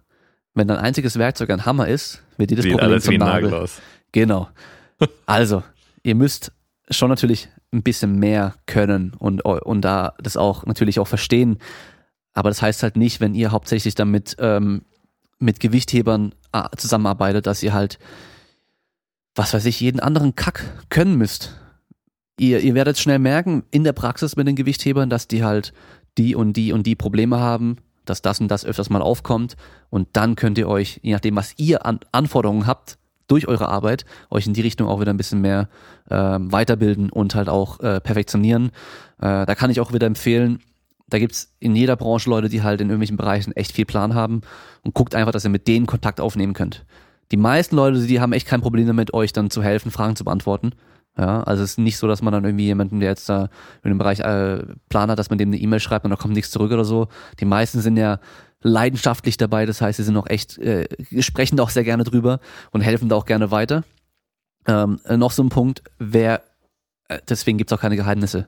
wenn dein einziges Werkzeug ein Hammer ist, wird jedes Sieht Problem alles zum Nagel. Nagel aus. Genau. Also, ihr müsst schon natürlich ein bisschen mehr können und, und da das auch natürlich auch verstehen. Aber das heißt halt nicht, wenn ihr hauptsächlich damit ähm, mit Gewichthebern äh, zusammenarbeitet, dass ihr halt, was weiß ich, jeden anderen Kack können müsst. Ihr, ihr werdet schnell merken in der Praxis mit den Gewichthebern, dass die halt die und die und die Probleme haben, dass das und das öfters mal aufkommt. Und dann könnt ihr euch, je nachdem, was ihr an Anforderungen habt, durch eure Arbeit, euch in die Richtung auch wieder ein bisschen mehr ähm, weiterbilden und halt auch äh, perfektionieren. Äh, da kann ich auch wieder empfehlen, da gibt's in jeder Branche Leute, die halt in irgendwelchen Bereichen echt viel Plan haben und guckt einfach, dass ihr mit denen Kontakt aufnehmen könnt. Die meisten Leute, die haben echt kein Problem damit, euch dann zu helfen, Fragen zu beantworten. Ja, also es ist nicht so, dass man dann irgendwie jemanden, der jetzt da in dem Bereich äh, Plan hat, dass man dem eine E-Mail schreibt und da kommt nichts zurück oder so. Die meisten sind ja leidenschaftlich dabei, das heißt, sie sind auch echt, äh, sprechen da auch sehr gerne drüber und helfen da auch gerne weiter. Ähm, äh, noch so ein Punkt, wer, äh, deswegen gibt's auch keine Geheimnisse.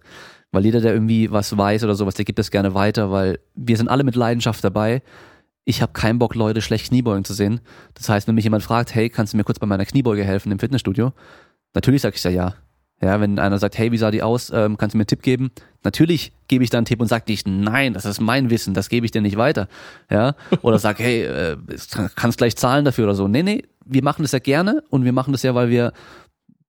Weil jeder, der irgendwie was weiß oder sowas, der gibt das gerne weiter, weil wir sind alle mit Leidenschaft dabei. Ich habe keinen Bock, Leute schlecht Kniebeugen zu sehen. Das heißt, wenn mich jemand fragt, hey, kannst du mir kurz bei meiner Kniebeuge helfen im Fitnessstudio? Natürlich sage ich da ja. Ja, wenn einer sagt, hey, wie sah die aus, ähm, kannst du mir einen Tipp geben? Natürlich gebe ich da einen Tipp und sage nicht, nein, das ist mein Wissen, das gebe ich dir nicht weiter. Ja, oder sag, hey, äh, kannst gleich zahlen dafür oder so. Nee, nee, wir machen das ja gerne und wir machen das ja, weil wir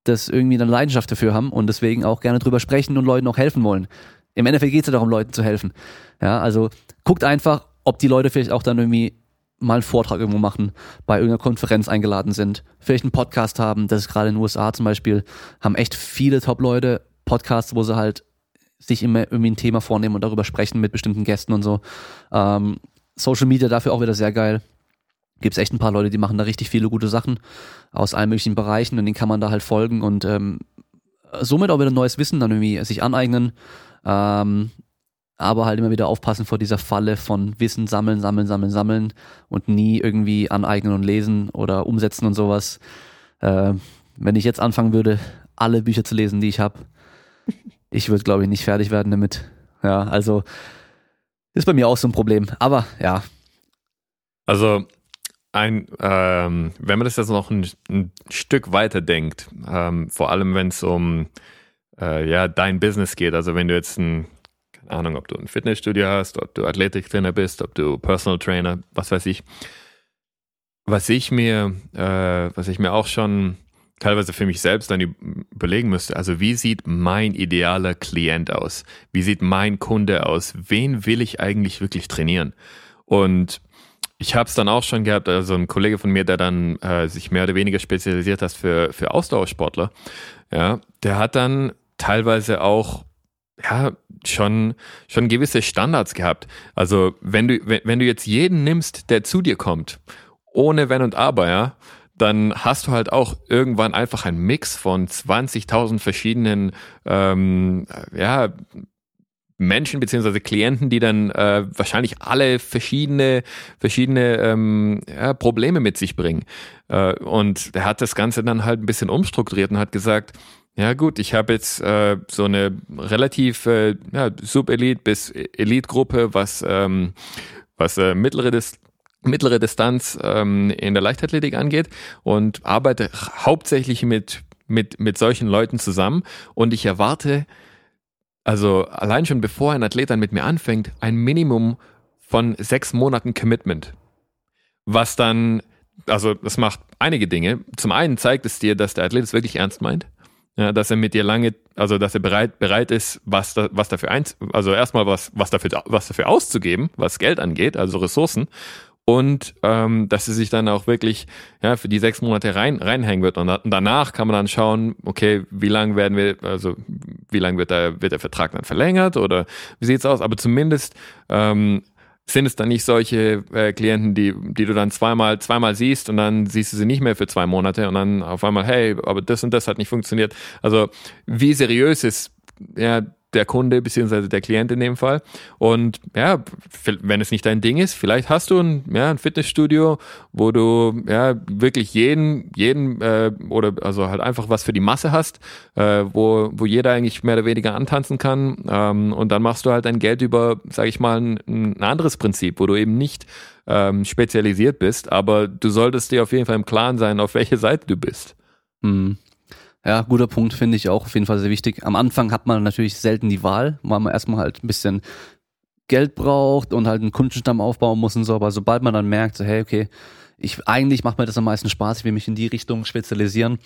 das irgendwie eine Leidenschaft dafür haben und deswegen auch gerne drüber sprechen und Leuten auch helfen wollen. Im Endeffekt geht es ja darum, Leuten zu helfen. Ja, also guckt einfach, ob die Leute vielleicht auch dann irgendwie mal einen Vortrag irgendwo machen, bei irgendeiner Konferenz eingeladen sind, vielleicht einen Podcast haben, das ist gerade in den USA zum Beispiel, haben echt viele Top-Leute Podcasts, wo sie halt sich immer irgendwie ein Thema vornehmen und darüber sprechen mit bestimmten Gästen und so. Ähm, Social Media dafür auch wieder sehr geil. Gibt es echt ein paar Leute, die machen da richtig viele gute Sachen aus allen möglichen Bereichen und denen kann man da halt folgen und ähm, somit auch wieder neues Wissen dann irgendwie sich aneignen. Ähm, aber halt immer wieder aufpassen vor dieser Falle von Wissen sammeln, sammeln, sammeln, sammeln und nie irgendwie aneignen und lesen oder umsetzen und sowas. Äh, wenn ich jetzt anfangen würde, alle Bücher zu lesen, die ich habe, ich würde, glaube ich, nicht fertig werden damit. Ja, also ist bei mir auch so ein Problem. Aber ja. Also ein, ähm, wenn man das jetzt noch ein, ein Stück weiter denkt, ähm, vor allem wenn es um äh, ja dein Business geht, also wenn du jetzt ein Ahnung, ob du ein Fitnessstudio hast, ob du Athletiktrainer bist, ob du Personal Trainer, was weiß ich. Was ich mir, äh, was ich mir auch schon teilweise für mich selbst dann überlegen müsste, also wie sieht mein idealer Klient aus? Wie sieht mein Kunde aus? Wen will ich eigentlich wirklich trainieren? Und ich habe es dann auch schon gehabt, also ein Kollege von mir, der dann äh, sich mehr oder weniger spezialisiert hat für, für Ausdauersportler, ja, der hat dann teilweise auch ja, schon, schon gewisse Standards gehabt. Also, wenn du, wenn, wenn du jetzt jeden nimmst, der zu dir kommt, ohne Wenn und Aber, ja, dann hast du halt auch irgendwann einfach einen Mix von 20.000 verschiedenen, ähm, ja, Menschen beziehungsweise Klienten, die dann äh, wahrscheinlich alle verschiedene verschiedene ähm, ja, Probleme mit sich bringen. Äh, und er hat das Ganze dann halt ein bisschen umstrukturiert und hat gesagt, ja gut, ich habe jetzt äh, so eine relativ äh, ja, Sub-Elite bis Elite-Gruppe, was, ähm, was äh, mittlere, Dis mittlere Distanz ähm, in der Leichtathletik angeht und arbeite hauptsächlich mit, mit, mit solchen Leuten zusammen und ich erwarte, also allein schon bevor ein Athlet dann mit mir anfängt, ein Minimum von sechs Monaten Commitment, was dann also das macht einige Dinge. Zum einen zeigt es dir, dass der Athlet es wirklich ernst meint. Ja, dass er mit dir lange, also dass er bereit, bereit ist, was, da, was dafür eins, also erstmal was, was dafür, was dafür auszugeben, was Geld angeht, also Ressourcen. Und ähm, dass er sich dann auch wirklich ja, für die sechs Monate rein, reinhängen wird. Und, da, und danach kann man dann schauen, okay, wie lange werden wir, also wie lange wird der, wird der Vertrag dann verlängert oder wie sieht's aus? Aber zumindest ähm, sind es dann nicht solche äh, Klienten, die, die du dann zweimal, zweimal siehst und dann siehst du sie nicht mehr für zwei Monate und dann auf einmal, hey, aber das und das hat nicht funktioniert. Also wie seriös ist ja der Kunde beziehungsweise der Klient in dem Fall. Und ja, wenn es nicht dein Ding ist, vielleicht hast du ein, ja, ein Fitnessstudio, wo du ja wirklich jeden, jeden äh, oder also halt einfach was für die Masse hast, äh, wo, wo jeder eigentlich mehr oder weniger antanzen kann. Ähm, und dann machst du halt dein Geld über, sag ich mal, ein, ein anderes Prinzip, wo du eben nicht ähm, spezialisiert bist, aber du solltest dir auf jeden Fall im Klaren sein, auf welche Seite du bist. Mhm. Ja, guter Punkt, finde ich auch auf jeden Fall sehr wichtig. Am Anfang hat man natürlich selten die Wahl, weil man erstmal halt ein bisschen Geld braucht und halt einen Kundenstamm aufbauen muss und so, aber sobald man dann merkt, so, hey, okay, ich eigentlich macht mir das am meisten Spaß, ich will mich in die Richtung spezialisieren,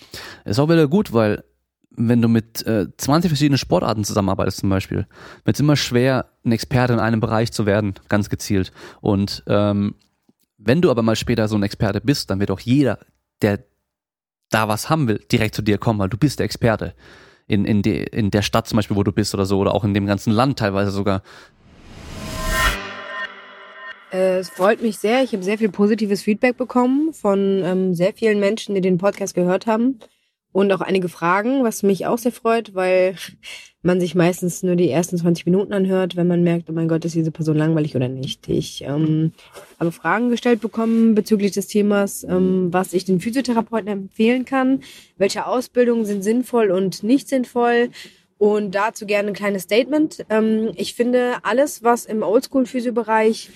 ist auch wieder gut, weil wenn du mit äh, 20 verschiedenen Sportarten zusammenarbeitest zum Beispiel, wird es immer schwer, ein Experte in einem Bereich zu werden, ganz gezielt. Und ähm, wenn du aber mal später so ein Experte bist, dann wird auch jeder, der da was haben will, direkt zu dir kommen, weil du bist der Experte. In, in, de, in der Stadt zum Beispiel, wo du bist oder so, oder auch in dem ganzen Land teilweise sogar. Äh, es freut mich sehr. Ich habe sehr viel positives Feedback bekommen von ähm, sehr vielen Menschen, die den Podcast gehört haben und auch einige Fragen, was mich auch sehr freut, weil man sich meistens nur die ersten 20 Minuten anhört, wenn man merkt, oh mein Gott, ist diese Person langweilig oder nicht. Ich ähm, habe Fragen gestellt bekommen bezüglich des Themas, ähm, was ich den Physiotherapeuten empfehlen kann, welche Ausbildungen sind sinnvoll und nicht sinnvoll. Und dazu gerne ein kleines Statement. Ähm, ich finde, alles, was im Oldschool-Physio-Bereich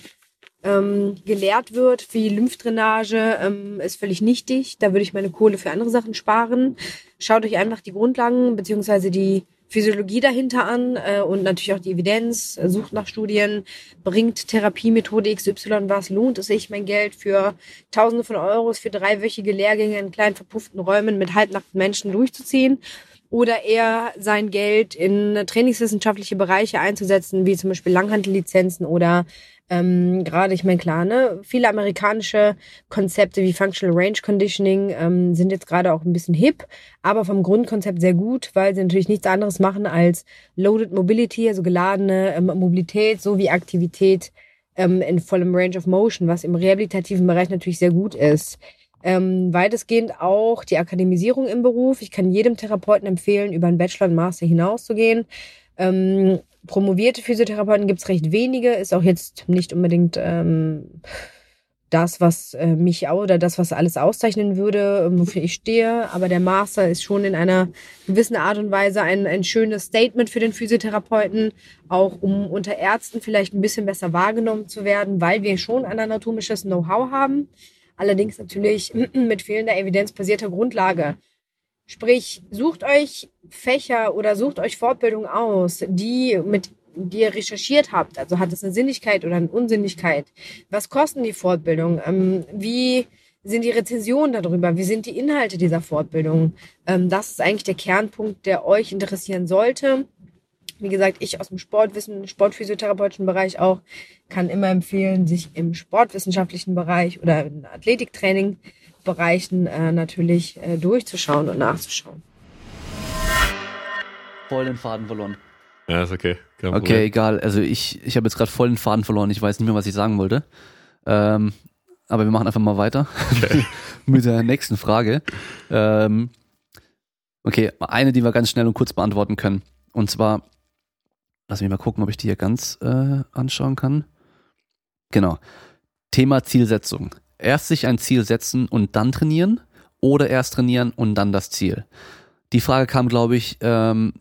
ähm, gelehrt wird, wie Lymphdrainage, ähm, ist völlig nichtig. Da würde ich meine Kohle für andere Sachen sparen. Schaut euch einfach die Grundlagen beziehungsweise die Physiologie dahinter an äh, und natürlich auch die Evidenz, sucht nach Studien, bringt Therapiemethode XY was, lohnt es sich, mein Geld für Tausende von Euros für dreiwöchige Lehrgänge in kleinen verpufften Räumen mit halbnackten Menschen durchzuziehen oder eher sein Geld in trainingswissenschaftliche Bereiche einzusetzen, wie zum Beispiel Langhandellizenzen oder ähm, Gerade, ich meine, klar, ne, viele amerikanische Konzepte wie Functional Range Conditioning ähm, sind jetzt gerade auch ein bisschen hip, aber vom Grundkonzept sehr gut, weil sie natürlich nichts anderes machen als Loaded Mobility, also geladene ähm, Mobilität sowie Aktivität ähm, in vollem Range of Motion, was im rehabilitativen Bereich natürlich sehr gut ist. Ähm, weitestgehend auch die Akademisierung im Beruf. Ich kann jedem Therapeuten empfehlen, über einen Bachelor und Master hinauszugehen. Ähm, promovierte Physiotherapeuten gibt es recht wenige, ist auch jetzt nicht unbedingt ähm, das, was äh, mich oder das, was alles auszeichnen würde, ähm, wofür ich stehe. Aber der Master ist schon in einer gewissen Art und Weise ein, ein schönes Statement für den Physiotherapeuten, auch um unter Ärzten vielleicht ein bisschen besser wahrgenommen zu werden, weil wir schon ein anatomisches Know-how haben. Allerdings natürlich mit fehlender evidenzbasierter Grundlage. Sprich, sucht euch Fächer oder sucht euch Fortbildung aus, die mit die ihr recherchiert habt. Also hat es eine Sinnlichkeit oder eine Unsinnigkeit? Was kosten die Fortbildung? Ähm, wie sind die Rezensionen darüber? Wie sind die Inhalte dieser Fortbildung? Ähm, das ist eigentlich der Kernpunkt, der euch interessieren sollte. Wie gesagt, ich aus dem Sportwissen, sportphysiotherapeutischen Bereich auch, kann immer empfehlen, sich im sportwissenschaftlichen Bereich oder im Athletiktraining Bereichen äh, natürlich äh, durchzuschauen und nachzuschauen. Voll den Faden verloren. Ja, ist okay. Kein okay, Problem. egal. Also ich, ich habe jetzt gerade voll den Faden verloren. Ich weiß nicht mehr, was ich sagen wollte. Ähm, aber wir machen einfach mal weiter okay. mit der nächsten Frage. Ähm, okay, eine, die wir ganz schnell und kurz beantworten können. Und zwar, lass mich mal gucken, ob ich die hier ganz äh, anschauen kann. Genau. Thema Zielsetzung erst sich ein Ziel setzen und dann trainieren oder erst trainieren und dann das Ziel? Die Frage kam, glaube ich, ähm,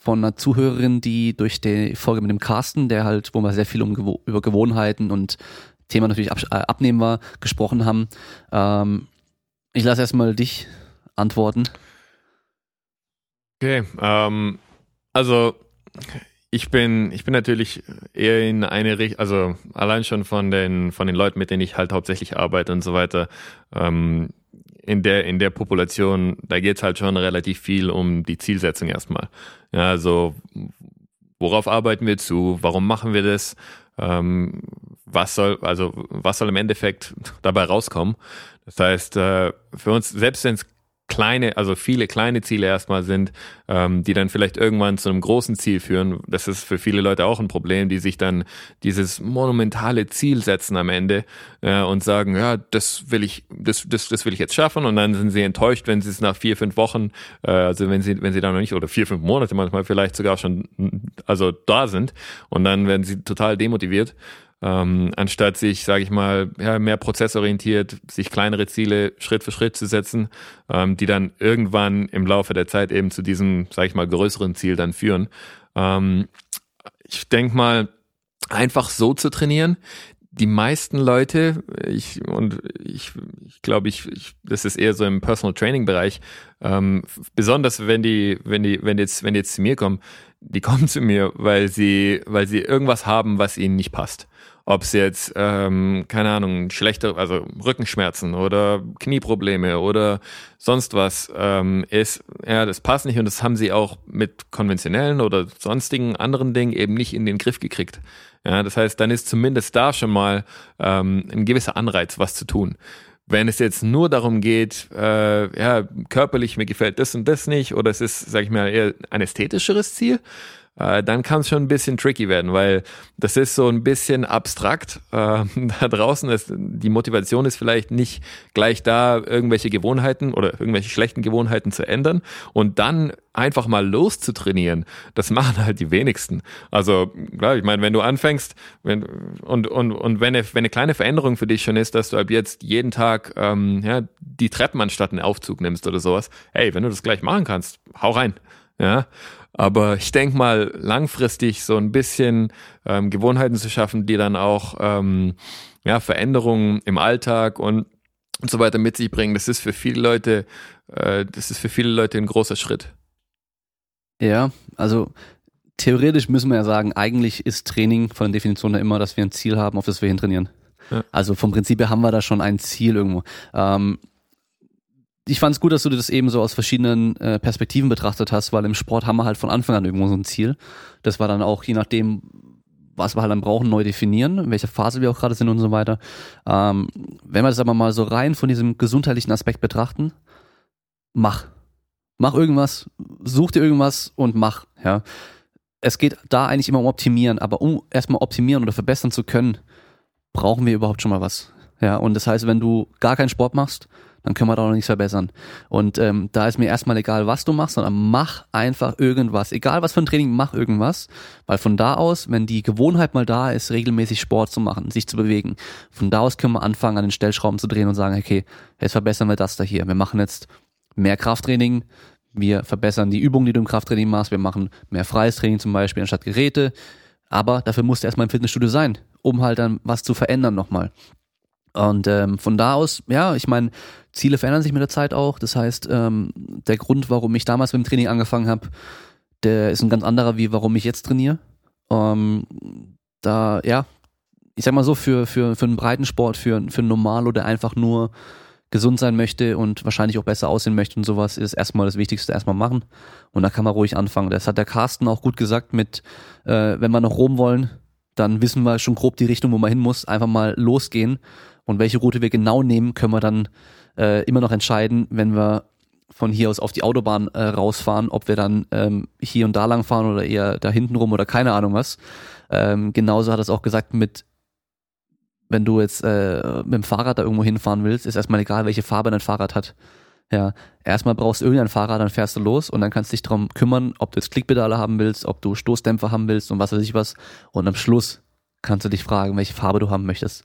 von einer Zuhörerin, die durch die Folge mit dem Carsten, der halt, wo wir sehr viel um, über Gewohnheiten und Thema natürlich ab, äh, abnehmen war, gesprochen haben. Ähm, ich lasse erstmal dich antworten. Okay, ähm, also ich bin, ich bin natürlich eher in eine Richtung, also allein schon von den, von den Leuten, mit denen ich halt hauptsächlich arbeite und so weiter, ähm, in der, in der Population, da geht's halt schon relativ viel um die Zielsetzung erstmal. Ja, also worauf arbeiten wir zu, warum machen wir das, ähm, was soll, also was soll im Endeffekt dabei rauskommen. Das heißt, äh, für uns, selbst wenn es kleine, also viele kleine Ziele erstmal sind, ähm, die dann vielleicht irgendwann zu einem großen Ziel führen. Das ist für viele Leute auch ein Problem, die sich dann dieses monumentale Ziel setzen am Ende äh, und sagen, ja, das will ich, das, das, das will ich jetzt schaffen. Und dann sind sie enttäuscht, wenn sie es nach vier, fünf Wochen, äh, also wenn sie, wenn sie da noch nicht, oder vier, fünf Monate manchmal vielleicht sogar schon, also da sind. Und dann werden sie total demotiviert ähm, anstatt sich, sage ich mal, ja, mehr prozessorientiert, sich kleinere Ziele Schritt für Schritt zu setzen, ähm, die dann irgendwann im Laufe der Zeit eben zu diesem, sage ich mal, größeren Ziel dann führen. Ähm, ich denke mal, einfach so zu trainieren, die meisten Leute, ich und ich, ich glaube, ich, ich, das ist eher so im Personal Training Bereich, ähm, besonders wenn die, wenn die, wenn jetzt, wenn die jetzt zu mir kommen, die kommen zu mir, weil sie, weil sie irgendwas haben, was ihnen nicht passt ob es jetzt, ähm, keine Ahnung, schlechte, also Rückenschmerzen oder Knieprobleme oder sonst was ähm, ist, ja, das passt nicht und das haben sie auch mit konventionellen oder sonstigen anderen Dingen eben nicht in den Griff gekriegt. Ja, das heißt, dann ist zumindest da schon mal ähm, ein gewisser Anreiz, was zu tun. Wenn es jetzt nur darum geht, äh, ja, körperlich mir gefällt das und das nicht, oder es ist, sag ich mal, eher ein ästhetischeres Ziel, äh, dann kann es schon ein bisschen tricky werden, weil das ist so ein bisschen abstrakt. Äh, da draußen ist die Motivation ist vielleicht nicht gleich da, irgendwelche Gewohnheiten oder irgendwelche schlechten Gewohnheiten zu ändern und dann einfach mal loszutrainieren. Das machen halt die wenigsten. Also klar, ich meine, wenn du anfängst wenn, und und und wenn eine, wenn eine kleine Veränderung für dich schon ist, dass du ab jetzt jeden Tag ähm, ja, die Treppen anstatt einen Aufzug nimmst oder sowas, hey, wenn du das gleich machen kannst, hau rein. Ja, aber ich denke mal, langfristig so ein bisschen ähm, Gewohnheiten zu schaffen, die dann auch ähm, ja, Veränderungen im Alltag und, und so weiter mit sich bringen, das ist für viele Leute, äh, das ist für viele Leute ein großer Schritt. Ja, also theoretisch müssen wir ja sagen, eigentlich ist Training von der Definition her immer, dass wir ein Ziel haben, auf das wir hintrainieren. Ja. Also vom Prinzip her haben wir da schon ein Ziel irgendwo. Ähm, ich fand es gut, dass du das eben so aus verschiedenen äh, Perspektiven betrachtet hast, weil im Sport haben wir halt von Anfang an irgendwo so ein Ziel. Das war dann auch je nachdem, was wir halt dann brauchen, neu definieren, in welcher Phase wir auch gerade sind und so weiter. Ähm, wenn wir das aber mal so rein von diesem gesundheitlichen Aspekt betrachten, mach. Mach irgendwas, such dir irgendwas und mach, ja. Es geht da eigentlich immer um Optimieren, aber um erstmal optimieren oder verbessern zu können, brauchen wir überhaupt schon mal was. Ja, und das heißt, wenn du gar keinen Sport machst, dann können wir da noch nichts verbessern. Und ähm, da ist mir erstmal egal, was du machst, sondern mach einfach irgendwas. Egal was für ein Training, mach irgendwas. Weil von da aus, wenn die Gewohnheit mal da ist, regelmäßig Sport zu machen, sich zu bewegen, von da aus können wir anfangen, an den Stellschrauben zu drehen und sagen, okay, jetzt verbessern wir das da hier. Wir machen jetzt mehr Krafttraining, wir verbessern die Übungen, die du im Krafttraining machst, wir machen mehr freies Training zum Beispiel anstatt Geräte. Aber dafür musst du erstmal im Fitnessstudio sein, um halt dann was zu verändern nochmal. Und ähm, von da aus, ja, ich meine, Ziele verändern sich mit der Zeit auch. Das heißt, ähm, der Grund, warum ich damals mit dem Training angefangen habe, der ist ein ganz anderer, wie warum ich jetzt trainiere. Ähm, da, ja, ich sag mal so, für, für, für einen Breitensport, für, für einen Normalo, der einfach nur gesund sein möchte und wahrscheinlich auch besser aussehen möchte und sowas, ist erstmal das Wichtigste, erstmal machen. Und da kann man ruhig anfangen. Das hat der Carsten auch gut gesagt mit, äh, wenn wir nach Rom wollen, dann wissen wir schon grob die Richtung, wo man hin muss. Einfach mal losgehen und welche Route wir genau nehmen, können wir dann äh, immer noch entscheiden, wenn wir von hier aus auf die Autobahn äh, rausfahren, ob wir dann ähm, hier und da lang fahren oder eher da hinten rum oder keine Ahnung was. Ähm, genauso hat es auch gesagt mit, wenn du jetzt äh, mit dem Fahrrad da irgendwo hinfahren willst, ist erstmal egal, welche Farbe dein Fahrrad hat. Ja, erstmal brauchst du irgendein Fahrrad, dann fährst du los und dann kannst du dich darum kümmern, ob du jetzt Klickpedale haben willst, ob du Stoßdämpfer haben willst und was weiß ich was. Und am Schluss kannst du dich fragen, welche Farbe du haben möchtest.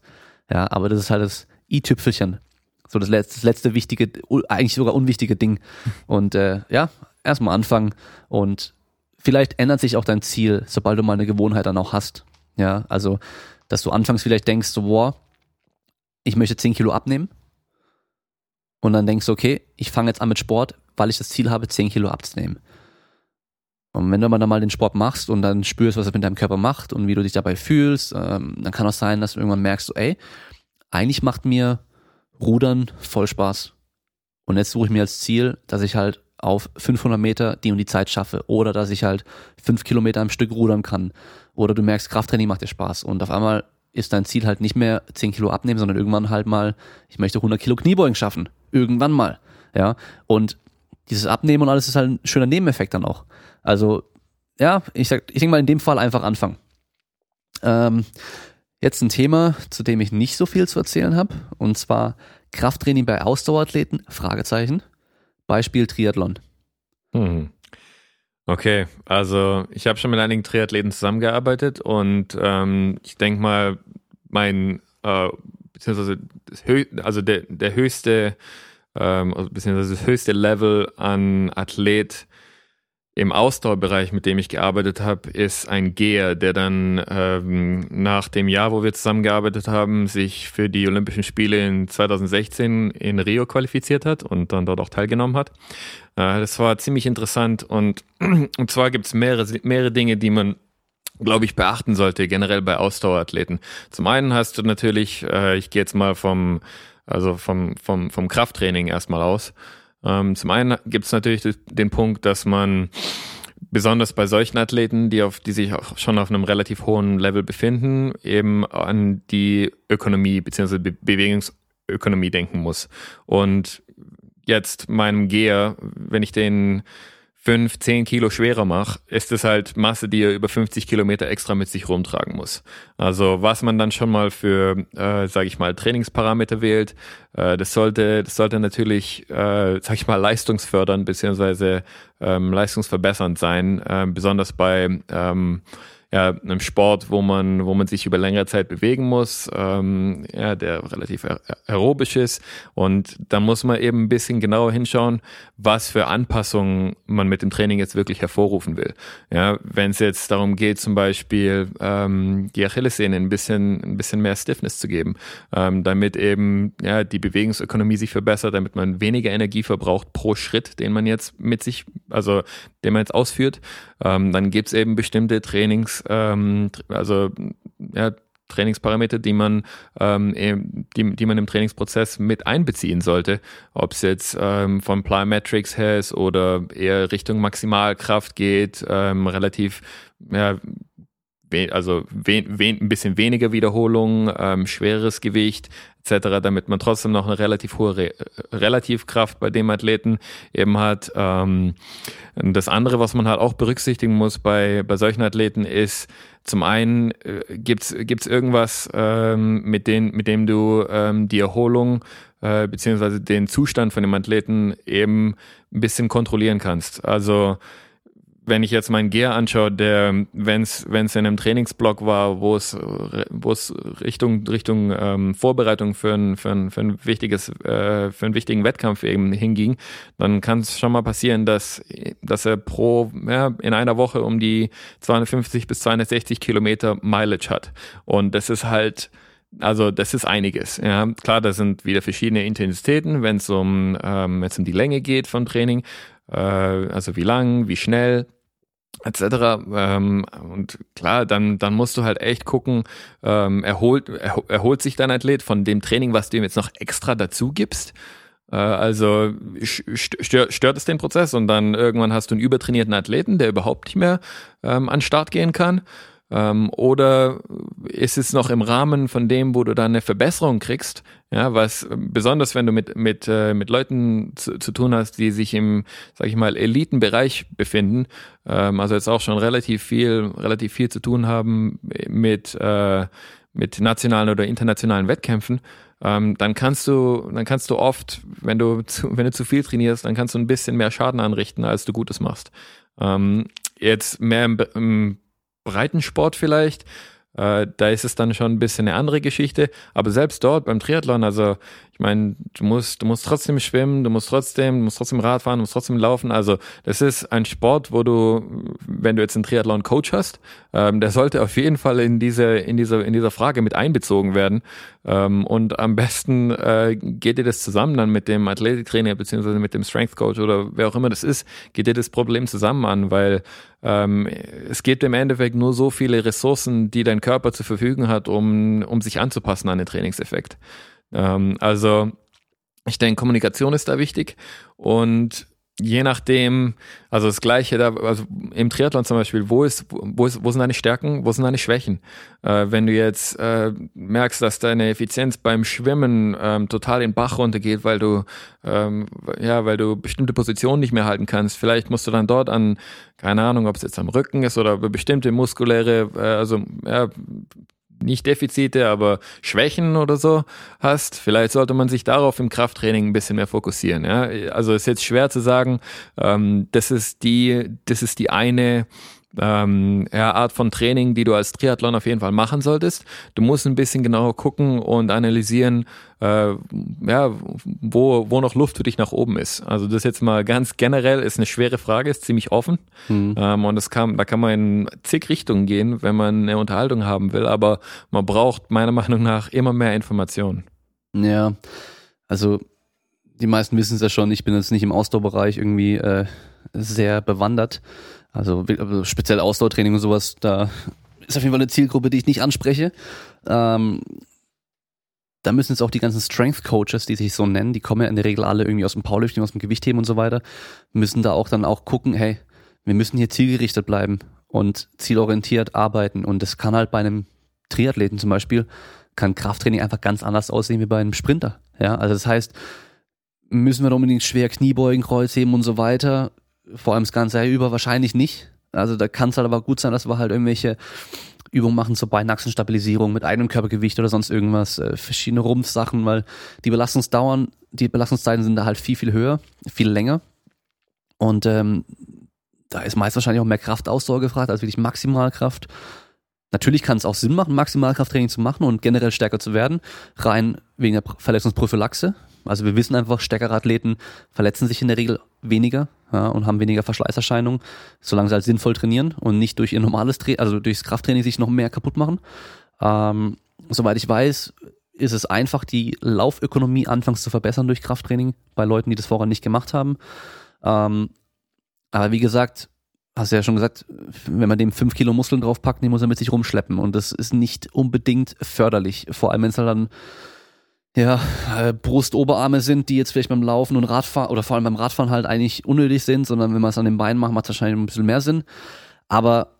Ja, aber das ist halt das i-Tüpfelchen. So das letzte, das letzte wichtige, eigentlich sogar unwichtige Ding. Und äh, ja, erstmal anfangen und vielleicht ändert sich auch dein Ziel, sobald du mal eine Gewohnheit dann auch hast. Ja, also, dass du anfangs vielleicht denkst, so, boah, ich möchte 10 Kilo abnehmen. Und dann denkst du, okay, ich fange jetzt an mit Sport, weil ich das Ziel habe, 10 Kilo abzunehmen. Und wenn du dann mal den Sport machst und dann spürst, was er mit deinem Körper macht und wie du dich dabei fühlst, ähm, dann kann auch sein, dass du irgendwann merkst, so, ey, eigentlich macht mir Rudern voll Spaß. Und jetzt suche ich mir als Ziel, dass ich halt auf 500 Meter die und die Zeit schaffe oder dass ich halt fünf Kilometer am Stück rudern kann oder du merkst, Krafttraining macht dir Spaß und auf einmal ist dein Ziel halt nicht mehr 10 Kilo abnehmen, sondern irgendwann halt mal, ich möchte 100 Kilo Kniebeugen schaffen. Irgendwann mal. Ja. Und dieses Abnehmen und alles ist halt ein schöner Nebeneffekt dann auch. Also, ja, ich ich denke mal in dem Fall einfach anfangen. Ähm, jetzt ein Thema, zu dem ich nicht so viel zu erzählen habe, und zwar Krafttraining bei Ausdauerathleten, Fragezeichen. Beispiel Triathlon. Hm. Okay, also ich habe schon mit einigen Triathleten zusammengearbeitet und ähm, ich denke mal, mein äh, beziehungsweise also der, der höchste ähm, also beziehungsweise das höchste Level an Athlet im Ausdauerbereich, mit dem ich gearbeitet habe, ist ein Geher, der dann ähm, nach dem Jahr, wo wir zusammengearbeitet haben, sich für die Olympischen Spiele in 2016 in Rio qualifiziert hat und dann dort auch teilgenommen hat. Äh, das war ziemlich interessant und, und zwar gibt es mehrere, mehrere Dinge, die man glaube ich, beachten sollte, generell bei Ausdauerathleten. Zum einen hast du natürlich, äh, ich gehe jetzt mal vom, also vom, vom, vom Krafttraining erstmal aus. Ähm, zum einen gibt es natürlich den Punkt, dass man besonders bei solchen Athleten, die auf, die sich auch schon auf einem relativ hohen Level befinden, eben an die Ökonomie bzw. Be Bewegungsökonomie denken muss. Und jetzt meinem Geher, wenn ich den fünf, zehn Kilo schwerer mache, ist es halt Masse, die er über 50 Kilometer extra mit sich rumtragen muss. Also was man dann schon mal für, äh, sage ich mal, Trainingsparameter wählt, äh, das sollte, das sollte natürlich, äh, sage ich mal, leistungsfördernd beziehungsweise ähm, leistungsverbessernd sein, äh, besonders bei ähm, ja, einem Sport, wo man, wo man sich über längere Zeit bewegen muss, ähm, ja, der relativ aerobisch ist. Und da muss man eben ein bisschen genauer hinschauen, was für Anpassungen man mit dem Training jetzt wirklich hervorrufen will. Ja, wenn es jetzt darum geht, zum Beispiel ähm, die Achillessehne ein bisschen, ein bisschen mehr Stiffness zu geben, ähm, damit eben ja, die Bewegungsökonomie sich verbessert, damit man weniger Energie verbraucht pro Schritt, den man jetzt mit sich, also den man jetzt ausführt, ähm, dann gibt's eben bestimmte Trainings, ähm, also ja, Trainingsparameter, die man, ähm, die, die man im Trainingsprozess mit einbeziehen sollte. Ob es jetzt ähm, von Plyometrics her ist oder eher Richtung Maximalkraft geht, ähm, relativ ja, also we we ein bisschen weniger Wiederholung, ähm, schweres Gewicht etc., damit man trotzdem noch eine relativ hohe Re Relativkraft bei dem Athleten eben hat. Ähm, das andere, was man halt auch berücksichtigen muss bei, bei solchen Athleten ist, zum einen äh, gibt's gibt's irgendwas, ähm, mit, den, mit dem du ähm, die Erholung äh, beziehungsweise den Zustand von dem Athleten eben ein bisschen kontrollieren kannst. Also wenn ich jetzt meinen Gear anschaue, der, wenn es in einem Trainingsblock war, wo es wo es Richtung Richtung ähm, Vorbereitung für ein, für ein, für ein wichtiges äh, für einen wichtigen Wettkampf eben hinging, dann kann es schon mal passieren, dass dass er pro ja, in einer Woche um die 250 bis 260 Kilometer Mileage hat und das ist halt also das ist einiges. Ja, klar, da sind wieder verschiedene Intensitäten, wenn es um ähm, wenn es um die Länge geht von Training, äh, also wie lang, wie schnell etc. Ähm, und klar, dann, dann musst du halt echt gucken, ähm, erholt, erholt sich dein Athlet von dem Training, was du ihm jetzt noch extra dazu gibst. Äh, also stört, stört es den Prozess und dann irgendwann hast du einen übertrainierten Athleten, der überhaupt nicht mehr ähm, an Start gehen kann. Ähm, oder ist es noch im Rahmen von dem, wo du dann eine Verbesserung kriegst? Ja, was besonders wenn du mit mit äh, mit Leuten zu, zu tun hast, die sich im, sag ich mal, Elitenbereich befinden, ähm, also jetzt auch schon relativ viel relativ viel zu tun haben mit äh, mit nationalen oder internationalen Wettkämpfen, ähm, dann kannst du, dann kannst du oft, wenn du zu, wenn du zu viel trainierst, dann kannst du ein bisschen mehr Schaden anrichten, als du Gutes machst. Ähm, jetzt mehr im, im Breitensport vielleicht. Äh, da ist es dann schon ein bisschen eine andere Geschichte. Aber selbst dort beim Triathlon, also ich meine, du musst, du musst trotzdem schwimmen, du musst trotzdem, du musst trotzdem Radfahren, du musst trotzdem laufen. Also das ist ein Sport, wo du, wenn du jetzt einen Triathlon-Coach hast, ähm, der sollte auf jeden Fall in diese, in diese, in dieser Frage mit einbezogen werden. Ähm, und am besten äh, geht dir das zusammen dann mit dem Athletiktrainer beziehungsweise mit dem Strength Coach oder wer auch immer das ist, geht dir das Problem zusammen an, weil ähm, es gibt im Endeffekt nur so viele Ressourcen, die dein Körper zur Verfügung hat, um, um sich anzupassen an den Trainingseffekt. Ähm, also ich denke, Kommunikation ist da wichtig und je nachdem, also das Gleiche da, also im Triathlon zum Beispiel, wo ist, wo ist, wo sind deine Stärken, wo sind deine Schwächen? Äh, wenn du jetzt äh, merkst, dass deine Effizienz beim Schwimmen ähm, total in den Bach runtergeht, weil du, ähm, ja, weil du bestimmte Positionen nicht mehr halten kannst, vielleicht musst du dann dort an, keine Ahnung, ob es jetzt am Rücken ist oder bestimmte muskuläre, äh, also ja, nicht Defizite, aber Schwächen oder so hast, vielleicht sollte man sich darauf im Krafttraining ein bisschen mehr fokussieren. Ja? Also ist jetzt schwer zu sagen, ähm, das ist die, das ist die eine ähm, ja, Art von Training, die du als Triathlon auf jeden Fall machen solltest. Du musst ein bisschen genauer gucken und analysieren, äh, ja, wo, wo noch Luft für dich nach oben ist. Also das jetzt mal ganz generell ist eine schwere Frage, ist ziemlich offen. Mhm. Ähm, und das kann, da kann man in zig Richtungen gehen, wenn man eine Unterhaltung haben will, aber man braucht meiner Meinung nach immer mehr Informationen. Ja, also die meisten wissen es ja schon, ich bin jetzt nicht im Ausdauerbereich irgendwie äh, sehr bewandert. Also, also speziell Ausdauertraining und sowas, da ist auf jeden Fall eine Zielgruppe, die ich nicht anspreche. Ähm, da müssen jetzt auch die ganzen Strength Coaches, die sich so nennen, die kommen ja in der Regel alle irgendwie aus dem Powerlifting, aus dem Gewichtheben und so weiter, müssen da auch dann auch gucken, hey, wir müssen hier zielgerichtet bleiben und zielorientiert arbeiten. Und das kann halt bei einem Triathleten zum Beispiel, kann Krafttraining einfach ganz anders aussehen wie bei einem Sprinter. Ja, also das heißt, müssen wir unbedingt schwer Kniebeugen, Kreuzheben und so weiter vor allem das ganze Jahr über wahrscheinlich nicht. Also da kann es halt aber gut sein, dass wir halt irgendwelche Übungen machen zur Beinachsenstabilisierung mit eigenem Körpergewicht oder sonst irgendwas, äh, verschiedene Rumpfsachen, weil die Belastungsdauern, die Belastungszeiten sind da halt viel, viel höher, viel länger. Und ähm, da ist meist wahrscheinlich auch mehr Kraftausdauer gefragt als wirklich Maximalkraft. Natürlich kann es auch Sinn machen, Maximalkrafttraining zu machen und generell stärker zu werden, rein wegen der Verletzungsprophylaxe. Also wir wissen einfach, stärkere Athleten verletzen sich in der Regel weniger ja, und haben weniger Verschleißerscheinungen, solange sie halt sinnvoll trainieren und nicht durch ihr normales Training, also durchs Krafttraining sich noch mehr kaputt machen. Ähm, soweit ich weiß, ist es einfach, die Laufökonomie anfangs zu verbessern durch Krafttraining bei Leuten, die das vorher nicht gemacht haben. Ähm, aber wie gesagt, hast du ja schon gesagt, wenn man dem fünf Kilo Muskeln draufpackt, die muss er mit sich rumschleppen und das ist nicht unbedingt förderlich, vor allem wenn es halt dann ja, äh, Brust-Oberarme sind, die jetzt vielleicht beim Laufen und Radfahren oder vor allem beim Radfahren halt eigentlich unnötig sind, sondern wenn man es an den Beinen macht, macht es wahrscheinlich ein bisschen mehr Sinn. Aber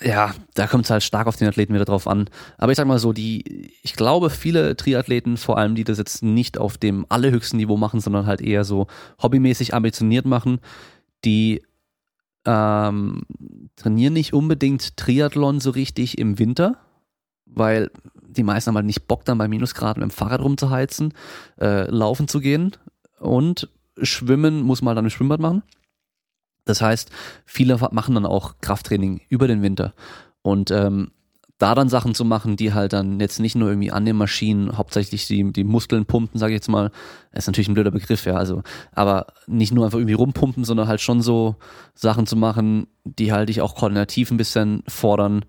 ja, da kommt es halt stark auf den Athleten wieder drauf an. Aber ich sag mal so, die, ich glaube, viele Triathleten, vor allem die das jetzt nicht auf dem allerhöchsten Niveau machen, sondern halt eher so hobbymäßig ambitioniert machen, die ähm, trainieren nicht unbedingt Triathlon so richtig im Winter, weil die meisten haben halt nicht Bock, dann bei Minusgraden mit dem Fahrrad rumzuheizen, äh, laufen zu gehen und schwimmen muss man dann im Schwimmbad machen. Das heißt, viele machen dann auch Krafttraining über den Winter. Und ähm, da dann Sachen zu machen, die halt dann jetzt nicht nur irgendwie an den Maschinen hauptsächlich die, die Muskeln pumpen, sage ich jetzt mal, ist natürlich ein blöder Begriff, ja, also, aber nicht nur einfach irgendwie rumpumpen, sondern halt schon so Sachen zu machen, die halt dich auch koordinativ ein bisschen fordern,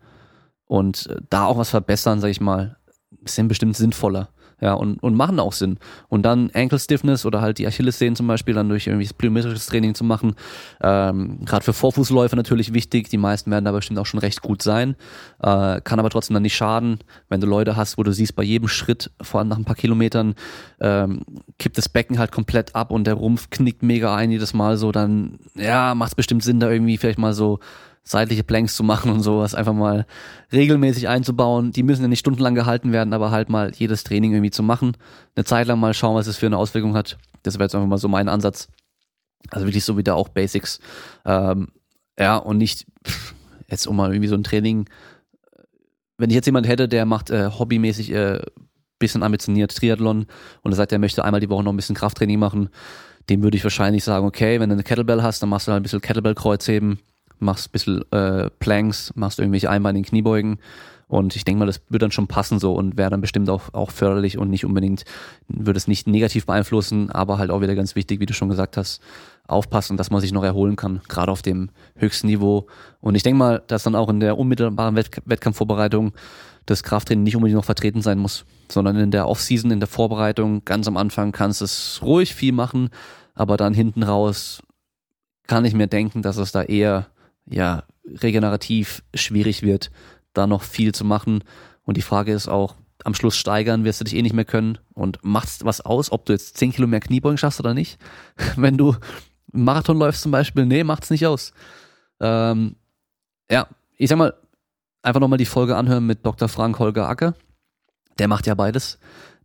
und äh, da auch was verbessern, sag ich mal, sind bestimmt sinnvoller. Ja, und, und machen auch Sinn. Und dann Ankle Stiffness oder halt die Achillessehnen zum Beispiel dann durch irgendwie plyometrisches Training zu machen. Ähm, Gerade für Vorfußläufer natürlich wichtig. Die meisten werden da bestimmt auch schon recht gut sein. Äh, kann aber trotzdem dann nicht schaden, wenn du Leute hast, wo du siehst, bei jedem Schritt, vor allem nach ein paar Kilometern, ähm, kippt das Becken halt komplett ab und der Rumpf knickt mega ein jedes Mal so, dann ja, macht es bestimmt Sinn, da irgendwie vielleicht mal so seitliche Planks zu machen und sowas einfach mal regelmäßig einzubauen. Die müssen ja nicht stundenlang gehalten werden, aber halt mal jedes Training irgendwie zu machen. Eine Zeit lang mal schauen, was es für eine Auswirkung hat. Das wäre jetzt einfach mal so mein Ansatz. Also wirklich so wieder auch Basics. Ähm, ja, und nicht pff, jetzt um mal irgendwie so ein Training. Wenn ich jetzt jemand hätte, der macht äh, hobbymäßig äh, bisschen ambitioniert Triathlon und er sagt, er möchte einmal die Woche noch ein bisschen Krafttraining machen, dem würde ich wahrscheinlich sagen, okay, wenn du eine Kettlebell hast, dann machst du halt ein bisschen Kettlebell-Kreuzheben machst ein bisschen äh, Planks, machst irgendwelche einbeinigen Kniebeugen und ich denke mal, das wird dann schon passen so und wäre dann bestimmt auch, auch förderlich und nicht unbedingt, würde es nicht negativ beeinflussen, aber halt auch wieder ganz wichtig, wie du schon gesagt hast, aufpassen, dass man sich noch erholen kann, gerade auf dem höchsten Niveau. Und ich denke mal, dass dann auch in der unmittelbaren Wett Wettkampfvorbereitung das Krafttraining nicht unbedingt noch vertreten sein muss, sondern in der Offseason, in der Vorbereitung, ganz am Anfang kannst du es ruhig viel machen, aber dann hinten raus kann ich mir denken, dass es da eher ja, regenerativ schwierig wird, da noch viel zu machen. Und die Frage ist auch, am Schluss steigern wirst du dich eh nicht mehr können und machst was aus, ob du jetzt 10 Kilo mehr Kniebeugen schaffst oder nicht. Wenn du einen Marathon läufst zum Beispiel, nee, macht's nicht aus. Ähm, ja, ich sag mal, einfach nochmal die Folge anhören mit Dr. Frank Holger Acker. Der macht ja beides.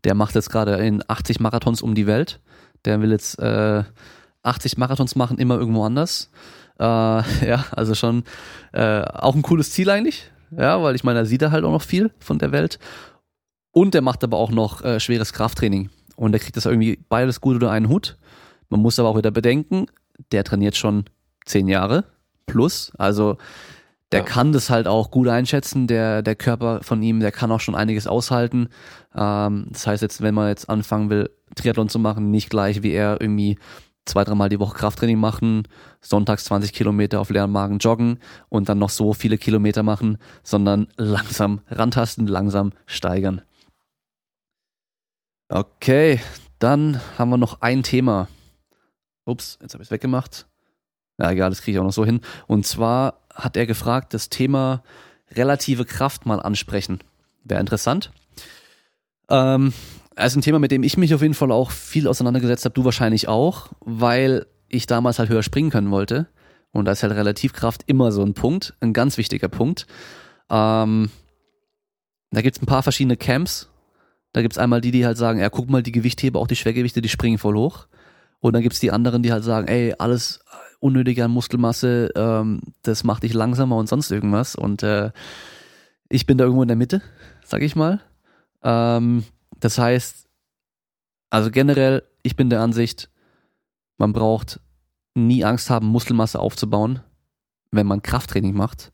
Der macht jetzt gerade in 80 Marathons um die Welt. Der will jetzt äh, 80 Marathons machen, immer irgendwo anders. Äh, ja, also schon äh, auch ein cooles Ziel eigentlich. Ja, weil ich meine, da sieht er halt auch noch viel von der Welt. Und der macht aber auch noch äh, schweres Krafttraining. Und der kriegt das irgendwie beides gut unter einen Hut. Man muss aber auch wieder bedenken, der trainiert schon zehn Jahre plus. Also der ja. kann das halt auch gut einschätzen, der, der Körper von ihm, der kann auch schon einiges aushalten. Ähm, das heißt jetzt, wenn man jetzt anfangen will, Triathlon zu machen, nicht gleich wie er irgendwie zwei, dreimal die Woche Krafttraining machen, sonntags 20 Kilometer auf leeren Magen joggen und dann noch so viele Kilometer machen, sondern langsam rantasten, langsam steigern. Okay, dann haben wir noch ein Thema. Ups, jetzt habe ich es weggemacht. Ja, egal, das kriege ich auch noch so hin. Und zwar hat er gefragt, das Thema relative Kraft mal ansprechen. Wäre interessant. Ähm, also ein Thema, mit dem ich mich auf jeden Fall auch viel auseinandergesetzt habe, du wahrscheinlich auch, weil ich damals halt höher springen können wollte. Und da ist halt Relativkraft immer so ein Punkt, ein ganz wichtiger Punkt. Ähm, da gibt es ein paar verschiedene Camps, da gibt's einmal die, die halt sagen, ja, guck mal, die Gewichtheber, auch die Schwergewichte, die springen voll hoch. Und dann gibt's die anderen, die halt sagen, ey, alles unnötig an Muskelmasse, ähm, das macht dich langsamer und sonst irgendwas. Und äh, ich bin da irgendwo in der Mitte, sag ich mal. Ähm, das heißt, also generell, ich bin der Ansicht, man braucht nie Angst haben, Muskelmasse aufzubauen, wenn man Krafttraining macht,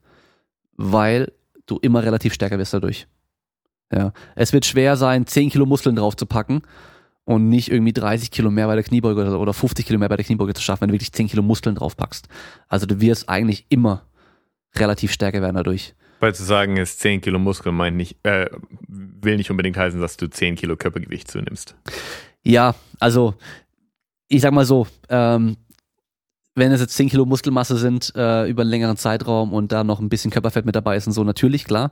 weil du immer relativ stärker wirst dadurch. Ja. Es wird schwer sein, 10 Kilo Muskeln drauf zu packen und nicht irgendwie 30 Kilo mehr bei der Kniebeuge oder 50 Kilo mehr bei der Kniebeuge zu schaffen, wenn du wirklich 10 Kilo Muskeln drauf packst. Also du wirst eigentlich immer relativ stärker werden dadurch. Weil zu sagen ist, 10 Kilo Muskeln meint nicht, äh, will nicht unbedingt heißen, dass du 10 Kilo Körpergewicht zunimmst. Ja, also ich sag mal so, ähm, wenn es jetzt 10 Kilo Muskelmasse sind äh, über einen längeren Zeitraum und da noch ein bisschen Körperfett mit dabei ist und so, natürlich, klar.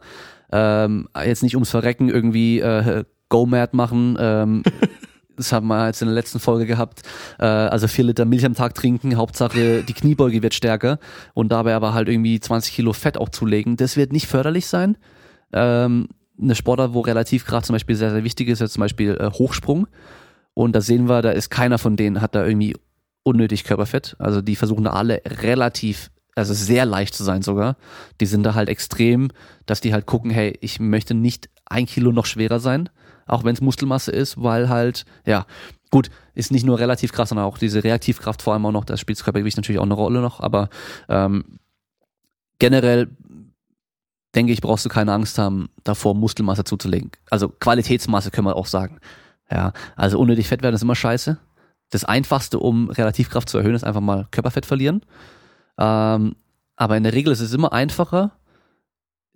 Ähm, jetzt nicht ums Verrecken irgendwie äh, Go-Mad machen. Ähm, das haben wir jetzt in der letzten Folge gehabt. Äh, also vier Liter Milch am Tag trinken, Hauptsache die Kniebeuge wird stärker und dabei aber halt irgendwie 20 Kilo Fett auch zulegen. Das wird nicht förderlich sein. Ähm, eine Sportart, wo Relativgrad zum Beispiel sehr, sehr wichtig ist, ist zum Beispiel äh, Hochsprung. Und da sehen wir, da ist keiner von denen, hat da irgendwie unnötig Körperfett. Also die versuchen da alle relativ, also sehr leicht zu sein sogar. Die sind da halt extrem, dass die halt gucken, hey, ich möchte nicht ein Kilo noch schwerer sein, auch wenn es Muskelmasse ist, weil halt, ja, gut, ist nicht nur relativ krass, sondern auch diese Reaktivkraft vor allem auch noch, das spielt das Körpergewicht natürlich auch eine Rolle noch, aber ähm, generell denke ich, brauchst du keine Angst haben, davor Muskelmasse zuzulegen. Also Qualitätsmasse können wir auch sagen. Ja, also unnötig fett werden ist immer scheiße das Einfachste, um Relativkraft zu erhöhen, ist einfach mal Körperfett verlieren. Ähm, aber in der Regel ist es immer einfacher,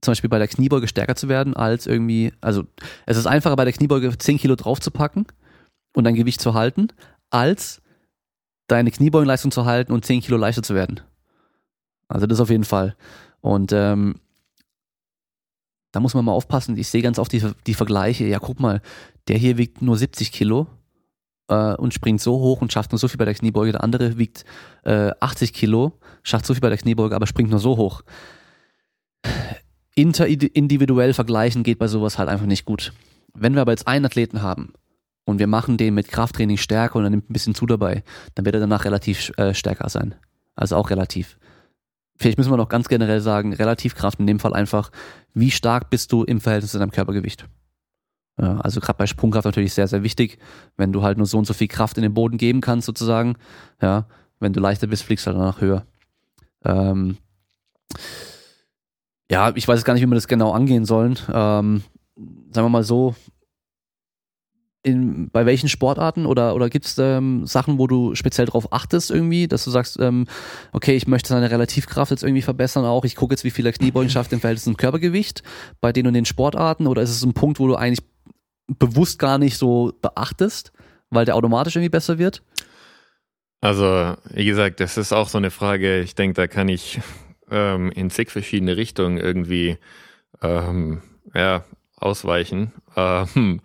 zum Beispiel bei der Kniebeuge stärker zu werden, als irgendwie, also es ist einfacher bei der Kniebeuge 10 Kilo draufzupacken und dein Gewicht zu halten, als deine Kniebeugenleistung zu halten und 10 Kilo leichter zu werden. Also das auf jeden Fall. Und ähm, da muss man mal aufpassen. Ich sehe ganz oft die, die Vergleiche. Ja, guck mal, der hier wiegt nur 70 Kilo äh, und springt so hoch und schafft nur so viel bei der Kniebeuge. Der andere wiegt äh, 80 Kilo, schafft so viel bei der Kniebeuge, aber springt nur so hoch. Interindividuell vergleichen geht bei sowas halt einfach nicht gut. Wenn wir aber jetzt einen Athleten haben und wir machen den mit Krafttraining stärker und er nimmt ein bisschen zu dabei, dann wird er danach relativ äh, stärker sein. Also auch relativ. Vielleicht müssen wir noch ganz generell sagen, Relativkraft in dem Fall einfach, wie stark bist du im Verhältnis zu deinem Körpergewicht? Also gerade bei Sprungkraft natürlich sehr, sehr wichtig, wenn du halt nur so und so viel Kraft in den Boden geben kannst, sozusagen. Ja, wenn du leichter bist, fliegst du halt danach höher. Ähm, ja, ich weiß gar nicht, wie wir das genau angehen sollen. Ähm, sagen wir mal so, in, bei welchen Sportarten oder, oder gibt es ähm, Sachen, wo du speziell drauf achtest irgendwie, dass du sagst, ähm, okay, ich möchte seine Relativkraft jetzt irgendwie verbessern auch, ich gucke jetzt, wie viel er Kniebeugen schafft im Verhältnis zum Körpergewicht bei den und den Sportarten oder ist es ein Punkt, wo du eigentlich bewusst gar nicht so beachtest, weil der automatisch irgendwie besser wird? Also, wie gesagt, das ist auch so eine Frage, ich denke, da kann ich ähm, in zig verschiedene Richtungen irgendwie ähm, ja, ausweichen. Ähm,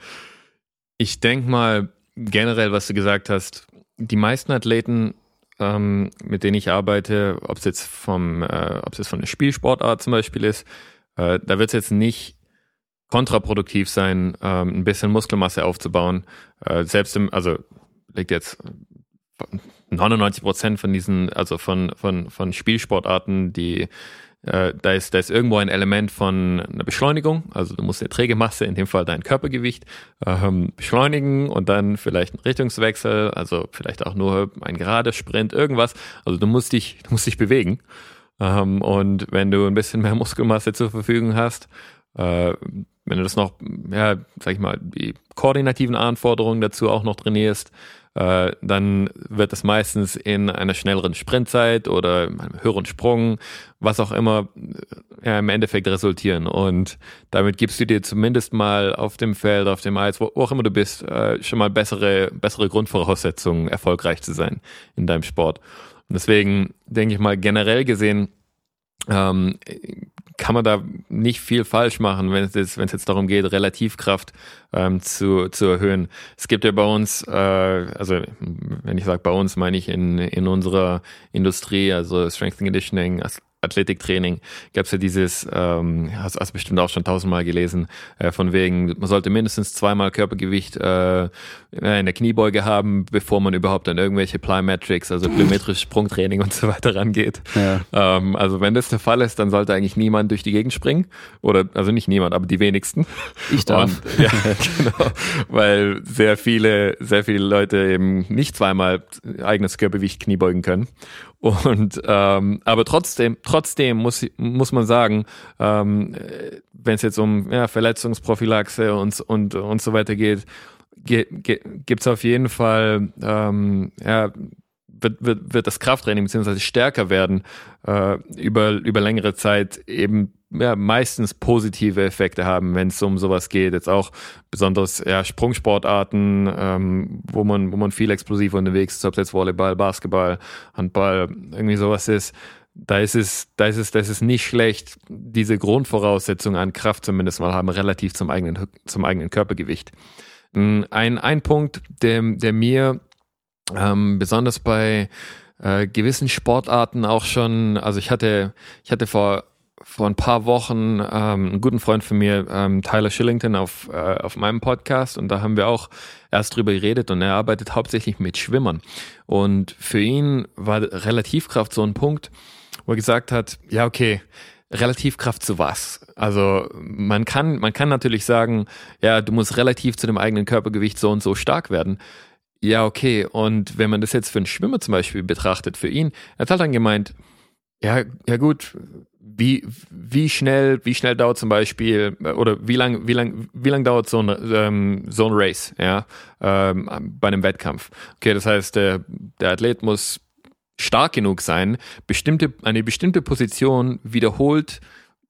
ich denke mal generell, was du gesagt hast, die meisten Athleten, ähm, mit denen ich arbeite, ob es jetzt vom, äh, ob es jetzt von der Spielsportart zum Beispiel ist, äh, da wird es jetzt nicht kontraproduktiv sein, ähm, ein bisschen Muskelmasse aufzubauen. Äh, selbst im, also liegt jetzt 99 Prozent von diesen, also von, von, von Spielsportarten, die äh, da, ist, da ist irgendwo ein Element von einer Beschleunigung. Also du musst die Trägemasse, in dem Fall dein Körpergewicht, ähm, beschleunigen und dann vielleicht einen Richtungswechsel, also vielleicht auch nur ein gerader Sprint, irgendwas. Also du musst dich, du musst dich bewegen. Ähm, und wenn du ein bisschen mehr Muskelmasse zur Verfügung hast, äh, wenn du das noch, ja, sag ich mal, die koordinativen Anforderungen dazu auch noch trainierst, äh, dann wird es meistens in einer schnelleren Sprintzeit oder einem höheren Sprung, was auch immer, äh, ja, im Endeffekt resultieren. Und damit gibst du dir zumindest mal auf dem Feld, auf dem Eis, wo, auch immer du bist, äh, schon mal bessere, bessere Grundvoraussetzungen, erfolgreich zu sein in deinem Sport. Und deswegen denke ich mal generell gesehen, ähm, kann man da nicht viel falsch machen, wenn es jetzt, wenn es jetzt darum geht, Relativkraft ähm, zu, zu erhöhen. Es gibt ja bei uns, äh, also wenn ich sage bei uns, meine ich in, in unserer Industrie, also Strength and Conditioning, Athletiktraining gab es ja dieses, ähm, hast, hast bestimmt auch schon tausendmal gelesen, äh, von wegen, man sollte mindestens zweimal Körpergewicht äh, in der Kniebeuge haben, bevor man überhaupt an irgendwelche Plyometrics, also plyometrisches Sprungtraining und so weiter rangeht. Ja. Ähm, also wenn das der Fall ist, dann sollte eigentlich niemand durch die Gegend springen. Oder also nicht niemand, aber die wenigsten. Ich darf. Und, ja, genau. Weil sehr viele, sehr viele Leute eben nicht zweimal eigenes Körpergewicht Kniebeugen können. Und ähm, aber trotzdem, trotzdem muss muss man sagen, ähm, wenn es jetzt um ja, Verletzungsprophylaxe und und und so weiter geht, ge, ge, gibt's auf jeden Fall ähm, ja wird, wird, wird das Krafttraining beziehungsweise stärker werden äh, über über längere Zeit eben ja, meistens positive Effekte haben, wenn es um sowas geht. Jetzt auch besonders ja, Sprungsportarten, ähm, wo man, wo man viel explosiv unterwegs ist, ob es jetzt Volleyball, Basketball, Handball, irgendwie sowas ist. Da ist es, da ist es, da ist es nicht schlecht, diese Grundvoraussetzungen an Kraft zumindest mal haben, relativ zum eigenen, zum eigenen Körpergewicht. Ein, ein Punkt, der, der mir ähm, besonders bei äh, gewissen Sportarten auch schon, also ich hatte, ich hatte vor vor ein paar Wochen ähm, einen guten Freund von mir, ähm, Tyler Shillington, auf, äh, auf meinem Podcast und da haben wir auch erst drüber geredet und er arbeitet hauptsächlich mit Schwimmern. Und für ihn war Relativkraft so ein Punkt, wo er gesagt hat, ja, okay, Relativkraft zu was? Also man kann, man kann natürlich sagen, ja, du musst relativ zu dem eigenen Körpergewicht so und so stark werden. Ja, okay. Und wenn man das jetzt für einen Schwimmer zum Beispiel betrachtet, für ihn, er hat halt dann gemeint, ja, ja gut, wie, wie schnell, wie schnell dauert zum Beispiel, oder wie lang, wie lang, wie lang dauert so ein, ähm, so ein Race, ja, ähm, bei einem Wettkampf? Okay, das heißt, der, der Athlet muss stark genug sein, bestimmte, eine bestimmte Position wiederholt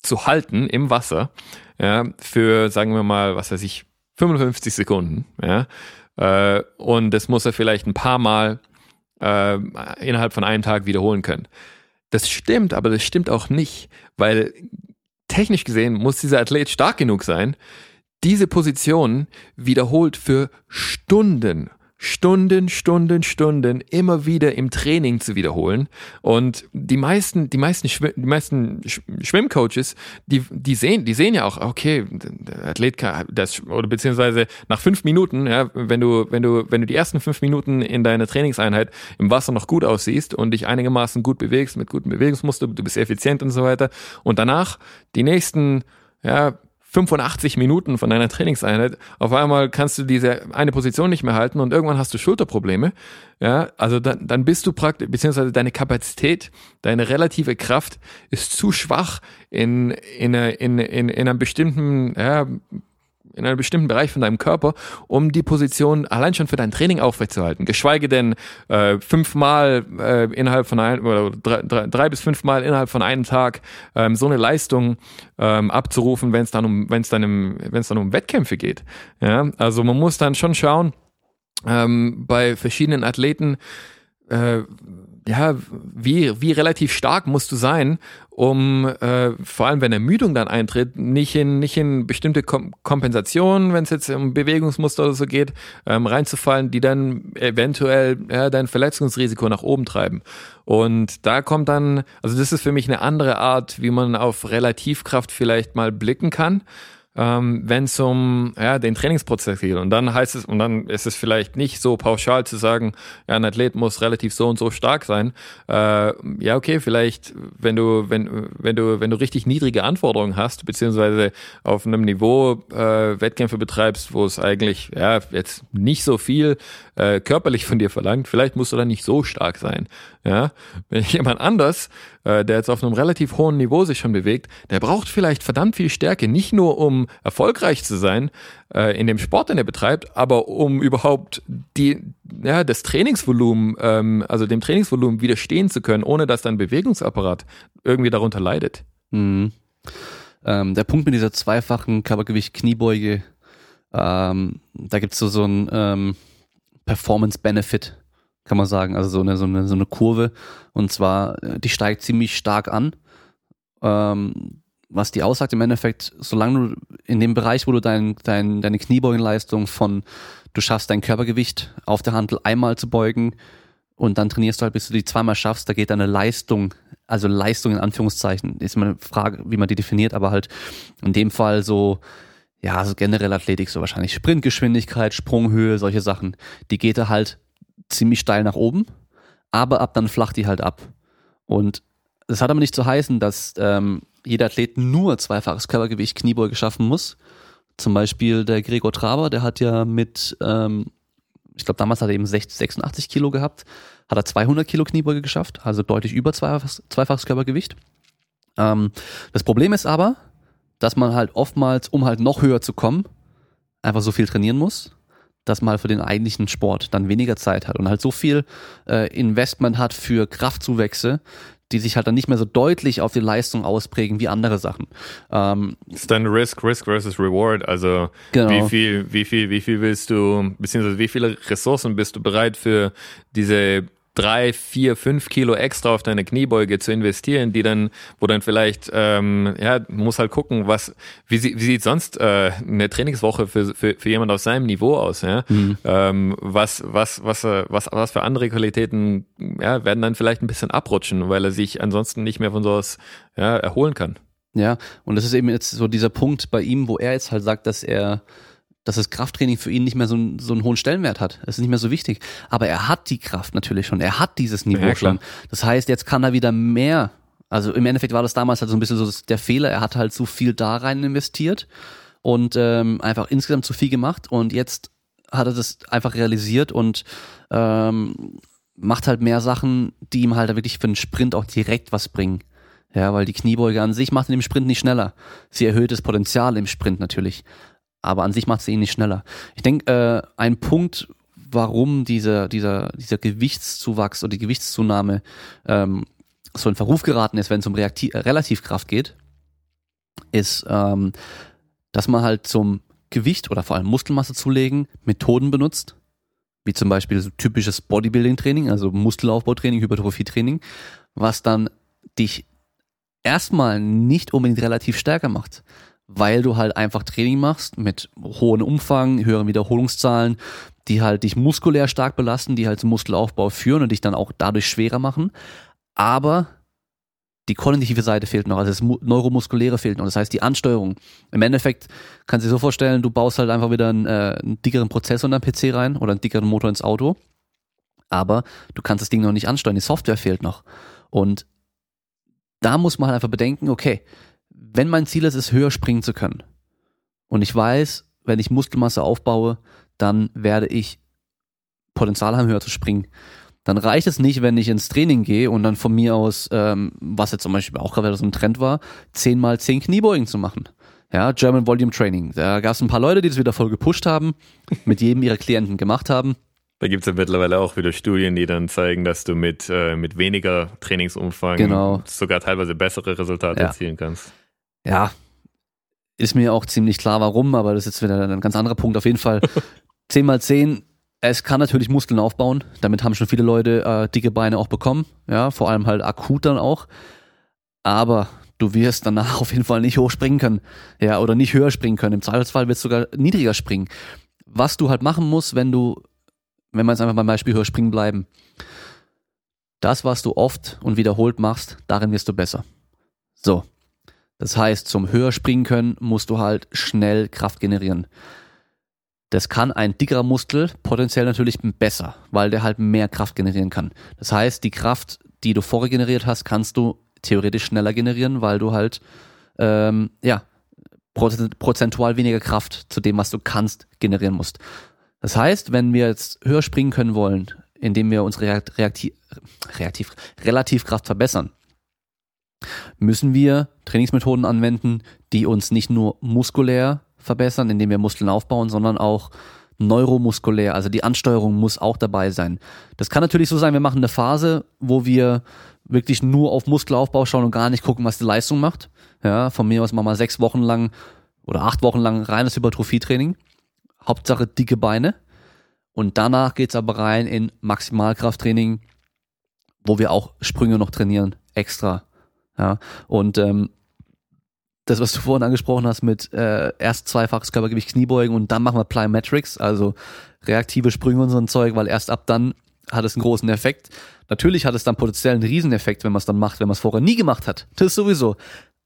zu halten im Wasser, ja, für, sagen wir mal, was weiß ich, 55 Sekunden, ja, äh, und das muss er vielleicht ein paar Mal äh, innerhalb von einem Tag wiederholen können. Das stimmt, aber das stimmt auch nicht, weil technisch gesehen muss dieser Athlet stark genug sein, diese Position wiederholt für Stunden Stunden, Stunden, Stunden immer wieder im Training zu wiederholen. Und die meisten, die meisten, Schw die meisten Schwimmcoaches, die, die sehen, die sehen ja auch, okay, der Athlet kann, das, oder beziehungsweise nach fünf Minuten, ja, wenn du, wenn du, wenn du die ersten fünf Minuten in deiner Trainingseinheit im Wasser noch gut aussiehst und dich einigermaßen gut bewegst, mit gutem Bewegungsmuster, du bist effizient und so weiter. Und danach die nächsten, ja, 85 Minuten von deiner Trainingseinheit, auf einmal kannst du diese eine Position nicht mehr halten und irgendwann hast du Schulterprobleme. Ja, also dann, dann bist du praktisch, beziehungsweise deine Kapazität, deine relative Kraft ist zu schwach in, in, in, in, in einem bestimmten, ja, in einem bestimmten Bereich von deinem Körper, um die Position allein schon für dein Training aufrechtzuerhalten. Geschweige denn äh, fünfmal äh, innerhalb von ein, oder drei, drei, drei bis fünfmal innerhalb von einem Tag ähm, so eine Leistung ähm, abzurufen, wenn es dann um wenn es dann im wenn es dann um Wettkämpfe geht. Ja, also man muss dann schon schauen ähm, bei verschiedenen Athleten äh, ja, wie, wie relativ stark musst du sein, um äh, vor allem wenn Ermüdung dann eintritt, nicht in, nicht in bestimmte Kom Kompensationen, wenn es jetzt um Bewegungsmuster oder so geht, ähm, reinzufallen, die dann eventuell ja, dein Verletzungsrisiko nach oben treiben. Und da kommt dann, also das ist für mich eine andere Art, wie man auf Relativkraft vielleicht mal blicken kann ähm, wenn es um ja, den Trainingsprozess geht. Und dann heißt es, und dann ist es vielleicht nicht so pauschal zu sagen, ja, ein Athlet muss relativ so und so stark sein. Äh, ja, okay, vielleicht, wenn du, wenn, wenn du, wenn du richtig niedrige Anforderungen hast, beziehungsweise auf einem Niveau äh, Wettkämpfe betreibst, wo es eigentlich ja jetzt nicht so viel äh, körperlich von dir verlangt, vielleicht musst du dann nicht so stark sein. Ja, wenn jemand anders, äh, der jetzt auf einem relativ hohen Niveau sich schon bewegt, der braucht vielleicht verdammt viel Stärke, nicht nur um erfolgreich zu sein äh, in dem Sport, den er betreibt, aber um überhaupt die, ja, das Trainingsvolumen, ähm, also dem Trainingsvolumen widerstehen zu können, ohne dass dein Bewegungsapparat irgendwie darunter leidet. Mhm. Ähm, der Punkt mit dieser zweifachen Körpergewicht-Kniebeuge, ähm, da gibt's so, so ein ähm, Performance-Benefit kann man sagen. Also so eine, so eine, so eine Kurve. Und zwar, äh, die steigt ziemlich stark an. Ähm, was die aussagt im Endeffekt, solange du in dem Bereich, wo du dein, dein, deine Kniebeugenleistung von, du schaffst dein Körpergewicht auf der Handel einmal zu beugen und dann trainierst du halt, bis du die zweimal schaffst, da geht deine Leistung, also Leistung in Anführungszeichen, ist immer eine Frage, wie man die definiert, aber halt in dem Fall so, ja, also generell Athletik, so wahrscheinlich Sprintgeschwindigkeit, Sprunghöhe, solche Sachen, die geht da halt ziemlich steil nach oben, aber ab dann flacht die halt ab. Und das hat aber nicht zu heißen, dass ähm, jeder Athlet nur zweifaches Körpergewicht Kniebeuge schaffen muss. Zum Beispiel der Gregor Traber, der hat ja mit, ähm, ich glaube damals hat er eben 60, 86 Kilo gehabt, hat er 200 Kilo Kniebeuge geschafft, also deutlich über zweifaches, zweifaches Körpergewicht. Ähm, das Problem ist aber, dass man halt oftmals, um halt noch höher zu kommen, einfach so viel trainieren muss dass man halt für den eigentlichen Sport dann weniger Zeit hat und halt so viel äh, Investment hat für Kraftzuwächse, die sich halt dann nicht mehr so deutlich auf die Leistung ausprägen wie andere Sachen. Ähm, ist dann Risk, Risk versus Reward. Also genau. wie viel, wie viel, wie viel willst du, beziehungsweise wie viele Ressourcen bist du bereit für diese drei, vier, fünf Kilo extra auf deine Kniebeuge zu investieren, die dann, wo dann vielleicht, ähm, ja, muss halt gucken, was, wie, wie sieht sonst äh, eine Trainingswoche für, für, für jemand auf seinem Niveau aus, ja? Mhm. Ähm, was, was, was, äh, was, was für andere Qualitäten, ja, werden dann vielleicht ein bisschen abrutschen, weil er sich ansonsten nicht mehr von sowas, ja, erholen kann. Ja, und das ist eben jetzt so dieser Punkt bei ihm, wo er jetzt halt sagt, dass er dass das Krafttraining für ihn nicht mehr so, so einen hohen Stellenwert hat. Es ist nicht mehr so wichtig. Aber er hat die Kraft natürlich schon. Er hat dieses Niveau ja, schon. Das heißt, jetzt kann er wieder mehr. Also im Endeffekt war das damals halt so ein bisschen so der Fehler. Er hat halt so viel da rein investiert und ähm, einfach insgesamt zu viel gemacht. Und jetzt hat er das einfach realisiert und ähm, macht halt mehr Sachen, die ihm halt wirklich für den Sprint auch direkt was bringen. Ja, weil die Kniebeuge an sich macht in dem Sprint nicht schneller. Sie erhöht das Potenzial im Sprint natürlich aber an sich macht es ihn nicht schneller. Ich denke, äh, ein Punkt, warum dieser, dieser, dieser Gewichtszuwachs oder die Gewichtszunahme ähm, so in Verruf geraten ist, wenn es um Reaktiv Relativkraft geht, ist, ähm, dass man halt zum Gewicht oder vor allem Muskelmasse zulegen Methoden benutzt, wie zum Beispiel so typisches Bodybuilding-Training, also Muskelaufbautraining, Hypertrophie-Training, was dann dich erstmal nicht unbedingt relativ stärker macht, weil du halt einfach Training machst mit hohem Umfang, höheren Wiederholungszahlen, die halt dich muskulär stark belasten, die halt zum Muskelaufbau führen und dich dann auch dadurch schwerer machen. Aber die kognitive Seite fehlt noch, also das Neuromuskuläre fehlt noch. Das heißt, die Ansteuerung. Im Endeffekt kannst du dir so vorstellen, du baust halt einfach wieder einen, äh, einen dickeren Prozessor in dein PC rein oder einen dickeren Motor ins Auto. Aber du kannst das Ding noch nicht ansteuern, die Software fehlt noch. Und da muss man halt einfach bedenken, okay, wenn mein Ziel ist, es höher springen zu können und ich weiß, wenn ich Muskelmasse aufbaue, dann werde ich Potenzial haben, höher zu springen. Dann reicht es nicht, wenn ich ins Training gehe und dann von mir aus, ähm, was jetzt zum Beispiel auch gerade so ein Trend war, 10 mal 10 Kniebeugen zu machen. Ja, German Volume Training. Da gab es ein paar Leute, die das wieder voll gepusht haben, mit jedem ihrer Klienten gemacht haben. Da gibt es ja mittlerweile auch wieder Studien, die dann zeigen, dass du mit, äh, mit weniger Trainingsumfang genau. sogar teilweise bessere Resultate ja. erzielen kannst ja, ist mir auch ziemlich klar, warum, aber das ist jetzt wieder ein ganz anderer Punkt. Auf jeden Fall 10 mal 10 Es kann natürlich Muskeln aufbauen. Damit haben schon viele Leute äh, dicke Beine auch bekommen. Ja, vor allem halt akut dann auch. Aber du wirst danach auf jeden Fall nicht hochspringen können. Ja, oder nicht höher springen können. Im Zweifelsfall wirst du sogar niedriger springen. Was du halt machen musst, wenn du, wenn wir jetzt einfach beim Beispiel höher springen bleiben. Das, was du oft und wiederholt machst, darin wirst du besser. So. Das heißt, zum höher springen können, musst du halt schnell Kraft generieren. Das kann ein dickerer Muskel potenziell natürlich besser, weil der halt mehr Kraft generieren kann. Das heißt, die Kraft, die du vorher generiert hast, kannst du theoretisch schneller generieren, weil du halt ähm, ja prozentual weniger Kraft zu dem, was du kannst, generieren musst. Das heißt, wenn wir jetzt höher springen können wollen, indem wir unsere reaktiv, reaktiv, Relativkraft verbessern, müssen wir Trainingsmethoden anwenden, die uns nicht nur muskulär verbessern, indem wir Muskeln aufbauen, sondern auch neuromuskulär, also die Ansteuerung muss auch dabei sein. Das kann natürlich so sein, wir machen eine Phase, wo wir wirklich nur auf Muskelaufbau schauen und gar nicht gucken, was die Leistung macht. Ja, von mir aus machen wir sechs Wochen lang oder acht Wochen lang reines Hypertrophietraining. Hauptsache dicke Beine. Und danach geht's aber rein in Maximalkrafttraining, wo wir auch Sprünge noch trainieren, extra. Ja, und ähm, das, was du vorhin angesprochen hast mit äh, erst zweifaches Körpergewicht Kniebeugen und dann machen wir Plyometrics, also reaktive Sprünge und so ein Zeug, weil erst ab dann hat es einen großen Effekt. Natürlich hat es dann potenziell einen Rieseneffekt, wenn man es dann macht, wenn man es vorher nie gemacht hat. Das ist sowieso.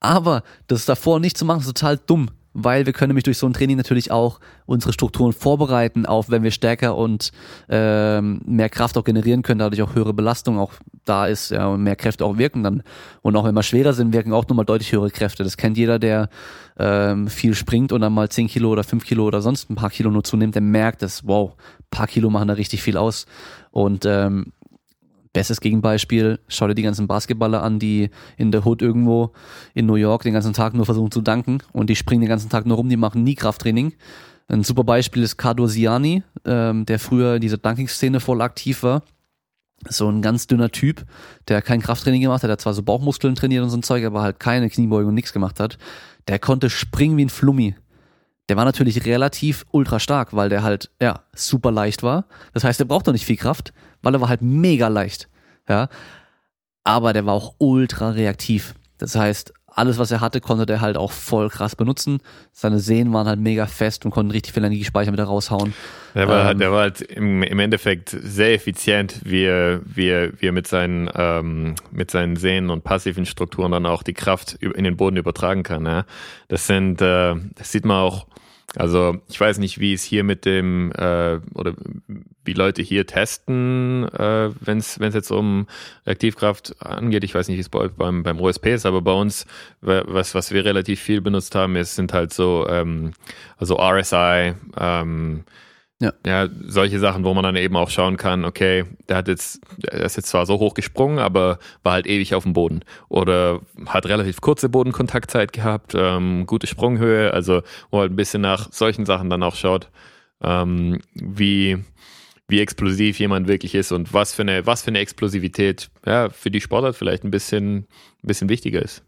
Aber das davor nicht zu machen, ist total dumm weil wir können nämlich durch so ein Training natürlich auch unsere Strukturen vorbereiten auf, wenn wir stärker und ähm, mehr Kraft auch generieren können, dadurch auch höhere Belastung auch da ist ja, und mehr Kräfte auch wirken dann. Und auch wenn wir schwerer sind, wirken auch nochmal deutlich höhere Kräfte. Das kennt jeder, der ähm, viel springt und dann mal 10 Kilo oder 5 Kilo oder sonst ein paar Kilo nur zunimmt, der merkt, dass, wow, paar Kilo machen da richtig viel aus. Und ähm, Bestes Gegenbeispiel, schau dir die ganzen Basketballer an, die in der Hood irgendwo in New York den ganzen Tag nur versuchen zu danken und die springen den ganzen Tag nur rum, die machen nie Krafttraining. Ein super Beispiel ist Kado Siani, ähm, der früher in dieser Dunking-Szene voll aktiv war. So ein ganz dünner Typ, der kein Krafttraining gemacht hat, der zwar so Bauchmuskeln trainiert und so ein Zeug, aber halt keine Kniebeugung und nichts gemacht hat. Der konnte springen wie ein Flummi. Der war natürlich relativ ultra stark, weil der halt, ja, super leicht war. Das heißt, der braucht doch nicht viel Kraft, weil er war halt mega leicht. Ja. Aber der war auch ultra reaktiv. Das heißt, alles, was er hatte, konnte der halt auch voll krass benutzen. Seine Sehnen waren halt mega fest und konnten richtig viel Energiespeicher wieder raushauen. Der war, halt, ähm, der war halt im, im Endeffekt sehr effizient, wie er, wie er, wie er mit, seinen, ähm, mit seinen Sehnen und passiven Strukturen dann auch die Kraft in den Boden übertragen kann. Ja. Das sind, äh, das sieht man auch also ich weiß nicht, wie es hier mit dem äh, oder wie Leute hier testen, äh, wenn es jetzt um Reaktivkraft angeht. Ich weiß nicht, wie es bei, beim, beim OSP ist, aber bei uns, was, was wir relativ viel benutzt haben, ist, sind halt so ähm, also RSI, ähm, ja. ja, solche Sachen, wo man dann eben auch schauen kann, okay, der hat jetzt, der ist jetzt zwar so hoch gesprungen, aber war halt ewig auf dem Boden. Oder hat relativ kurze Bodenkontaktzeit gehabt, ähm, gute Sprunghöhe, also wo halt ein bisschen nach solchen Sachen dann auch schaut, ähm, wie, wie explosiv jemand wirklich ist und was für eine, was für eine Explosivität ja, für die Sportart vielleicht ein bisschen, ein bisschen wichtiger ist.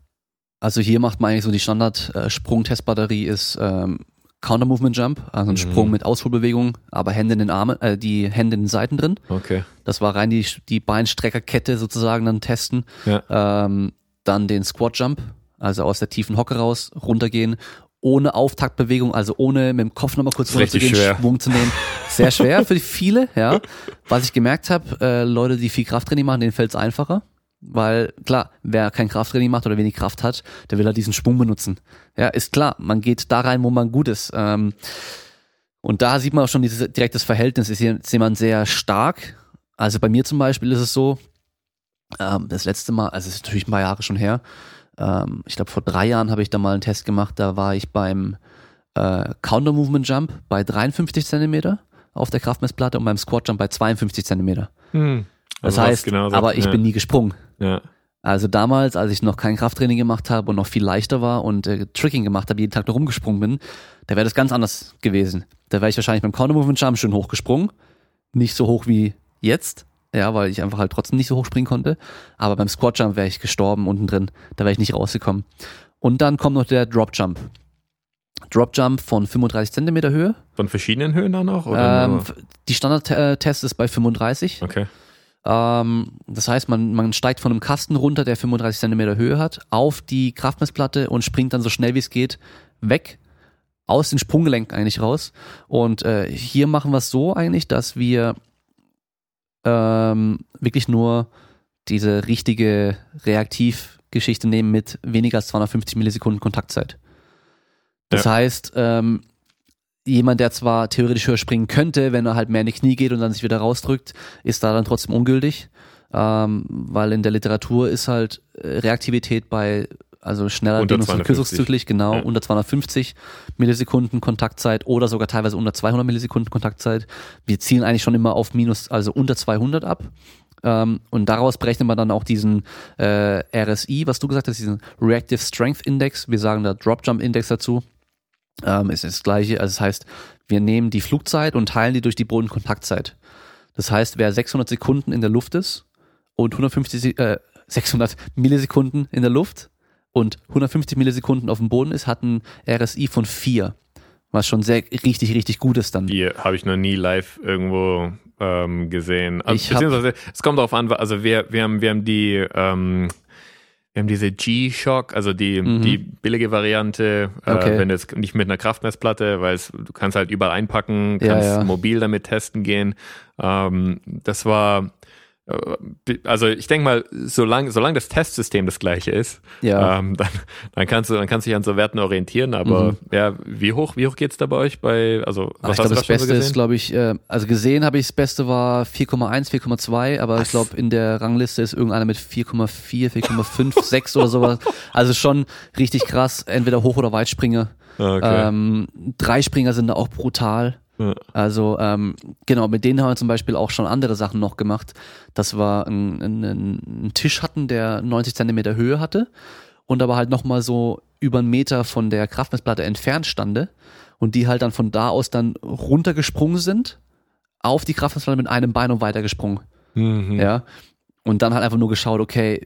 Also hier macht man eigentlich so die Standard-Sprungtestbatterie äh, ist ähm, Counter Movement Jump, also ein mhm. Sprung mit Ausholbewegung, aber Hände in den Armen, äh, die Hände in den Seiten drin. Okay. Das war rein die, die Beinstreckerkette sozusagen dann testen. Ja. Ähm, dann den Squat Jump, also aus der tiefen Hocke raus, runtergehen, ohne Auftaktbewegung, also ohne mit dem Kopf nochmal kurz runterzugehen, Schwung zu nehmen. Sehr schwer für viele, ja. Was ich gemerkt habe, äh, Leute, die viel Krafttraining machen, denen fällt es einfacher. Weil klar, wer kein Krafttraining macht oder wenig Kraft hat, der will halt diesen Schwung benutzen. Ja, ist klar, man geht da rein, wo man gut ist. Ähm, und da sieht man auch schon dieses direktes Verhältnis. Ist, jemand sehr stark. Also bei mir zum Beispiel ist es so, ähm, das letzte Mal, also es ist natürlich ein paar Jahre schon her, ähm, ich glaube vor drei Jahren habe ich da mal einen Test gemacht, da war ich beim äh, Counter Movement Jump bei 53 Zentimeter auf der Kraftmessplatte und beim Squat Jump bei 52 Zentimeter. Hm. Das also heißt, aber ich ja. bin nie gesprungen. Ja. Also damals, als ich noch kein Krafttraining gemacht habe und noch viel leichter war und äh, Tricking gemacht habe, jeden Tag nur rumgesprungen bin, da wäre das ganz anders gewesen. Da wäre ich wahrscheinlich beim Counter Movement Jump schön hochgesprungen. Nicht so hoch wie jetzt, ja, weil ich einfach halt trotzdem nicht so hoch springen konnte. Aber beim Squat Jump wäre ich gestorben unten drin. Da wäre ich nicht rausgekommen. Und dann kommt noch der Drop Jump. Drop Jump von 35 Zentimeter Höhe. Von verschiedenen Höhen dann auch? Oder Ähm, die Standardtest ist bei 35. okay. Ähm, das heißt, man, man steigt von einem Kasten runter, der 35 Zentimeter Höhe hat, auf die Kraftmessplatte und springt dann so schnell wie es geht weg aus den Sprunggelenken eigentlich raus. Und äh, hier machen wir es so eigentlich, dass wir ähm, wirklich nur diese richtige Reaktivgeschichte nehmen mit weniger als 250 Millisekunden Kontaktzeit. Das Ja. heißt, ähm, jemand, der zwar theoretisch höher springen könnte, wenn er halt mehr in die Knie geht und dann sich wieder rausdrückt, ist da dann trotzdem ungültig, ähm, weil in der Literatur ist halt äh, Reaktivität bei also schneller Dehnungs- und 250. Kürzungszyklisch, genau, Ja. unter 250 Millisekunden Kontaktzeit oder sogar teilweise unter 200 Millisekunden Kontaktzeit. Wir zielen eigentlich schon immer auf minus, also unter 200 ab. Ähm, und daraus berechnet man dann auch diesen äh, RSI, was du gesagt hast, diesen Reactive Strength Index. Wir sagen da Drop Jump Index dazu. Ähm, ist das gleiche. Also das heißt, wir nehmen die Flugzeit und teilen die durch die Bodenkontaktzeit. Das heißt, wer 600 Sekunden in der Luft ist und 150, Se- äh, 600 Millisekunden in der Luft und 150 Millisekunden auf dem Boden ist, hat ein RSI von 4. Was schon sehr richtig, richtig gut ist dann. Die habe ich noch nie live irgendwo ähm, gesehen. Also, Ich hab- beziehungsweise, es kommt darauf an, also wir, wir, haben, wir haben die, ähm, wir haben diese G-Shock, also die, Mhm. die billige Variante, äh, Okay. wenn jetzt nicht mit einer Kraftmessplatte, weil du kannst halt überall einpacken, Ja, kannst ja. mobil damit testen gehen. Ähm, das war, äh, also ich denke mal, solange solange das Testsystem das gleiche ist, Ja. ähm, dann, dann kannst du dann kannst du dich an so Werten orientieren. Aber Mhm. ja, wie hoch wie hoch geht's da bei euch bei also was ich hast glaube, du das da schon so Beste ist, glaube ich, äh, also gesehen habe ich, das Beste war 4,1, 4,2, aber ich glaube, in der Rangliste ist irgendeiner mit 4,4, 4,5, 6 oder sowas. Also schon richtig krass, entweder Hoch- oder Weitspringer. Okay. Ähm, Dreispringer sind da auch brutal. Ja. Also ähm, genau, mit denen haben wir zum Beispiel auch schon andere Sachen noch gemacht. Das war ein, ein, ein Tisch hatten, der 90 Zentimeter Höhe hatte und aber halt nochmal so über einen Meter von der Kraftmessplatte entfernt stande und die halt dann von da aus dann runtergesprungen sind auf die Kraftmessplatte mit einem Bein und weitergesprungen. Mhm. Ja. Und dann halt einfach nur geschaut, okay,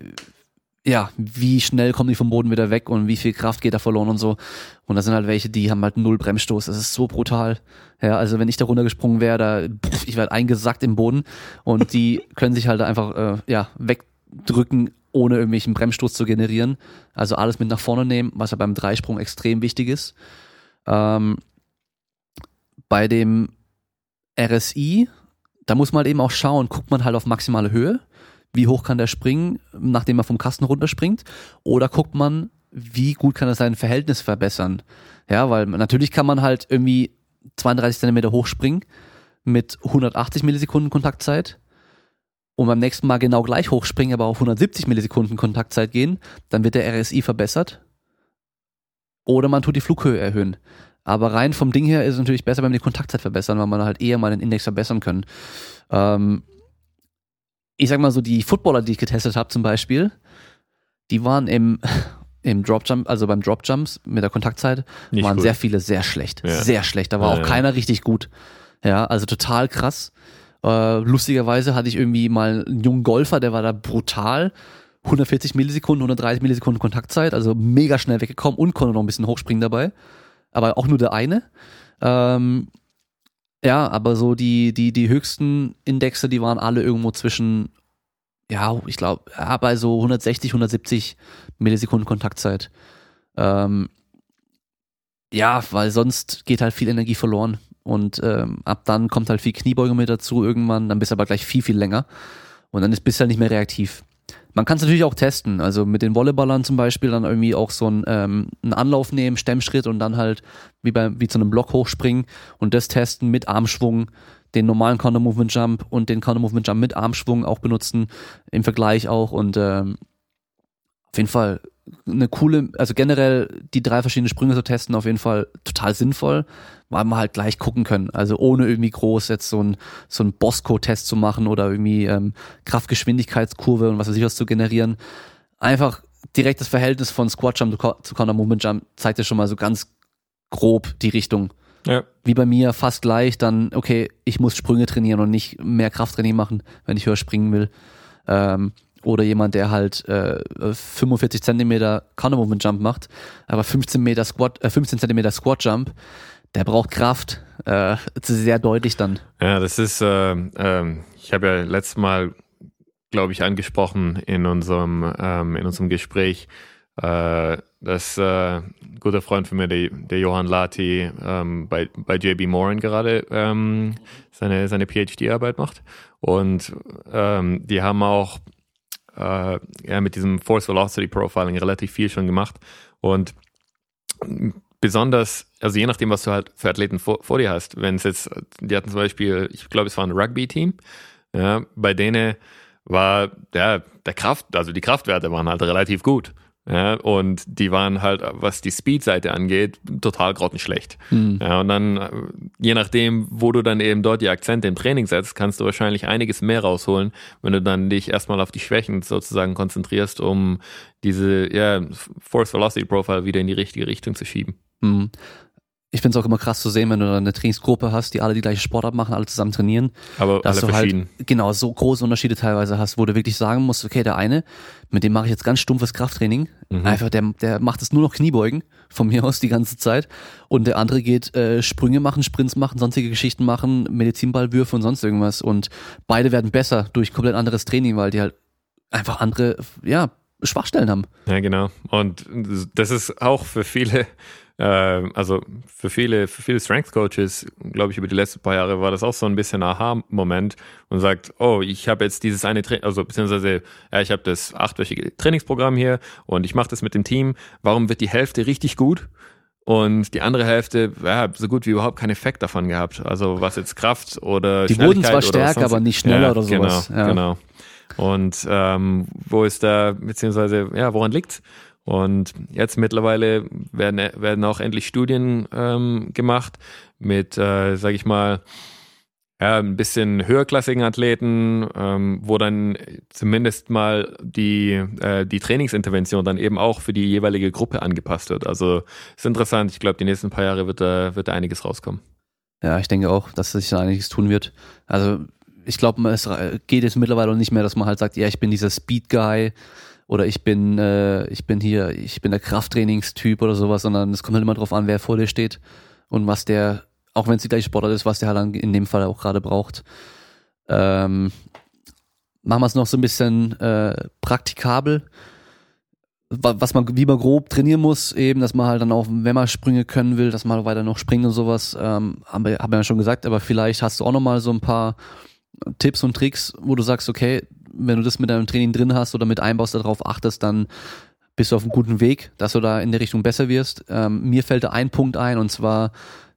ja, wie schnell kommen die vom Boden wieder weg und wie viel Kraft geht da verloren und so. Und da sind halt welche, die haben halt null Bremsstoß. Das ist so brutal. Ja, also wenn ich da runtergesprungen wäre, da, pff, ich werde eingesackt im Boden und die können sich halt einfach, äh, ja, wegdrücken, ohne irgendwelchen Bremsstoß zu generieren. Also alles mit nach vorne nehmen, was ja beim Dreisprung extrem wichtig ist. Ähm, bei dem RSI, da muss man halt eben auch schauen, guckt man halt auf maximale Höhe, wie hoch kann der springen, nachdem er vom Kasten runterspringt, oder guckt man, wie gut kann er sein Verhältnis verbessern. Ja, weil natürlich kann man halt irgendwie 32 Zentimeter hoch springen mit 180 Millisekunden Kontaktzeit und beim nächsten Mal genau gleich hochspringen, aber auf 170 Millisekunden Kontaktzeit gehen, dann wird der RSI verbessert. Oder man tut die Flughöhe erhöhen. Aber rein vom Ding her ist es natürlich besser, wenn wir die Kontaktzeit verbessern, weil man halt eher mal den Index verbessern können. Ähm, ich sag mal so, die Footballer, die ich getestet habe zum Beispiel, die waren im, im Dropjump, also beim Dropjumps mit der Kontaktzeit, Nicht waren gut. sehr viele sehr schlecht. Ja. Sehr schlecht. Da war Ja, auch ja. keiner richtig gut. Ja, also total krass. Äh, lustigerweise hatte ich irgendwie mal einen jungen Golfer, der war da brutal. 140 Millisekunden, 130 Millisekunden Kontaktzeit, also mega schnell weggekommen und konnte noch ein bisschen hochspringen dabei. Aber auch nur der eine. Ähm, ja, aber so die, die, die höchsten Indexe, die waren alle irgendwo zwischen, ja, ich glaube, ja, bei so 160, 170 Millisekunden Kontaktzeit. Ähm, ja, weil sonst geht halt viel Energie verloren. Und ähm, ab dann kommt halt viel Kniebeugung mit dazu irgendwann, dann bist du aber gleich viel, viel länger. Und dann ist, bist du halt nicht mehr reaktiv. Man kann es natürlich auch testen. Also mit den Volleyballern zum Beispiel dann irgendwie auch so einen, ähm, einen Anlauf nehmen, Stemmschritt und dann halt wie bei wie zu einem Block hochspringen und das testen mit Armschwung, den normalen Counter Movement Jump und den Counter Movement Jump mit Armschwung auch benutzen im Vergleich auch und ähm, auf jeden Fall eine coole, also generell die drei verschiedenen Sprünge zu testen, auf jeden Fall total sinnvoll, weil wir halt gleich gucken können. Also ohne irgendwie groß jetzt so ein, so ein Bosco-Test zu machen oder irgendwie ähm, Kraftgeschwindigkeitskurve und was weiß ich was zu generieren. Einfach direkt das Verhältnis von Squat Jump zu Counter Movement Jump zeigt ja schon mal so ganz grob die Richtung. Ja. Wie bei mir fast gleich, dann, okay, ich muss Sprünge trainieren und nicht mehr Krafttraining machen, wenn ich höher springen will. Ähm, oder jemand, der halt äh, 45 Zentimeter Counter Movement Jump macht, aber 15 Meter Squat, äh, 15 Zentimeter Squat Jump, der braucht Kraft, äh, sehr deutlich dann. Ja, das ist, äh, äh, ich habe ja letztes Mal, glaube ich, angesprochen in unserem, ähm, in unserem Gespräch, äh, dass äh, ein guter Freund von mir, der, der Johann Lati, ähm, bei, bei JB Moran gerade ähm, seine, seine PhD-Arbeit macht. Und ähm, die haben auch äh, ja, mit diesem Force Velocity Profiling relativ viel schon gemacht. Und besonders, also je nachdem, was du halt für Athleten vor, vor dir hast, wenn es jetzt, die hatten zum Beispiel, ich glaube, es war ein Rugby-Team, ja, bei denen war ja, der Kraft, also die Kraftwerte waren halt relativ gut. Ja, und die waren halt, was die Speed-Seite angeht, total grottenschlecht. Mhm. Ja, und dann, je nachdem, wo du dann eben dort die Akzente im Training setzt, kannst du wahrscheinlich einiges mehr rausholen, wenn du dann dich erstmal auf die Schwächen sozusagen konzentrierst, um diese ja, Force Velocity Profile wieder in die richtige Richtung zu schieben. Mhm ich finde es auch immer krass zu sehen, wenn du eine Trainingsgruppe hast, die alle die gleiche Sportart machen, alle zusammen trainieren. Aber dass alle du halt verschieden. genau so große Unterschiede teilweise hast, wo du wirklich sagen musst, okay, der eine, mit dem mache ich jetzt ganz stumpfes Krafttraining, mhm. einfach der, der macht es nur noch Kniebeugen von mir aus die ganze Zeit und der andere geht äh, Sprünge machen, Sprints machen, sonstige Geschichten machen, Medizinballwürfe und sonst irgendwas und beide werden besser durch komplett anderes Training, weil die halt einfach andere, ja, Schwachstellen haben. Ja, genau. Und das ist auch für viele also für viele, für viele Strength Coaches, glaube ich, über die letzten paar Jahre war das auch so ein bisschen Aha-Moment und sagt, oh, ich habe jetzt dieses eine Training, also beziehungsweise, ja, ich habe das achtwöchige Trainingsprogramm hier und ich mache das mit dem Team. Warum wird die Hälfte richtig gut? Und die andere Hälfte, ja, so gut wie überhaupt keinen Effekt davon gehabt. Also was jetzt Kraft oder Die wurden zwar stärker, aber nicht schneller ja, oder sowas. Genau, ja. genau. Und ähm, wo ist da, beziehungsweise, ja, woran liegt's? Und jetzt mittlerweile werden, werden auch endlich Studien ähm, gemacht mit, äh, sage ich mal, ja, ein bisschen höherklassigen Athleten, ähm, wo dann zumindest mal die, äh, die Trainingsintervention dann eben auch für die jeweilige Gruppe angepasst wird. Also ist interessant. Ich glaube, die nächsten paar Jahre wird da, wird da einiges rauskommen. Ja, ich denke auch, dass sich da einiges tun wird. Also ich glaube, es geht jetzt mittlerweile nicht mehr, dass man halt sagt, ja, ich bin dieser Speed-Guy oder ich bin, äh, ich bin hier, ich bin der Krafttrainingstyp oder sowas, sondern es kommt halt immer drauf an, wer vor dir steht und was der, auch wenn es die gleiche Sportart ist, was der halt in dem Fall auch gerade braucht. Ähm, machen wir es noch so ein bisschen äh, praktikabel, was man, wie man grob trainieren muss, eben, dass man halt dann auch, wenn man Sprünge können will, dass man weiter noch springt und sowas, ähm, haben wir, haben wir ja schon gesagt, aber vielleicht hast du auch noch mal so ein paar Tipps und Tricks, wo du sagst, okay, wenn du das mit deinem Training drin hast oder mit einbaust, darauf achtest, dann bist du auf einem guten Weg, dass du da in der Richtung besser wirst. Ähm, mir fällt da ein Punkt ein und zwar,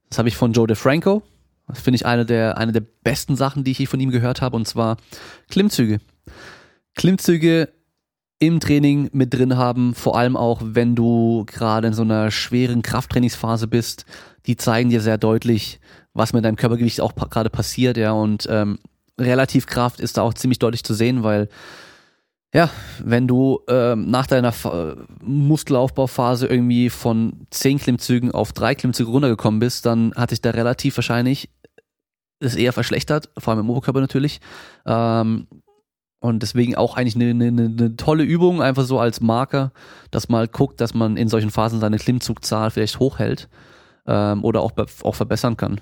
das habe ich von Joe DeFranco. Das finde ich eine der, eine der besten Sachen, die ich von ihm gehört habe, und zwar Klimmzüge. Klimmzüge im Training mit drin haben, vor allem auch, wenn du gerade in so einer schweren Krafttrainingsphase bist, die zeigen dir sehr deutlich, was mit deinem Körpergewicht auch gerade passiert, ja, und ähm, Relativkraft ist da auch ziemlich deutlich zu sehen, weil ja, wenn du ähm, nach deiner Fa Muskelaufbauphase irgendwie von zehn Klimmzügen auf drei Klimmzüge runtergekommen bist, dann hat sich da relativ wahrscheinlich es eher verschlechtert, vor allem im Oberkörper natürlich. Ähm, und deswegen auch eigentlich eine, eine, eine tolle Übung, einfach so als Marker, dass man halt guckt, dass man in solchen Phasen seine Klimmzugzahl vielleicht hochhält ähm, oder auch, auch verbessern kann.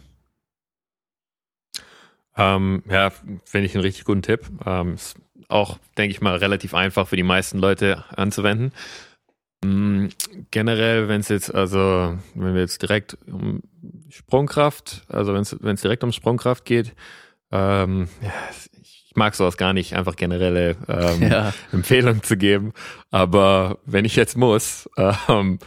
Ähm, ja, finde ich einen richtig guten Tipp. Ähm, ist auch, denke ich mal, relativ einfach für die meisten Leute anzuwenden. Ähm, generell, wenn es jetzt, also wenn wir jetzt direkt um Sprungkraft, also wenn es direkt um Sprungkraft geht, ähm, ja, ich mag sowas gar nicht, einfach generelle ähm, ja. Empfehlungen zu geben. Aber wenn ich jetzt muss, ähm,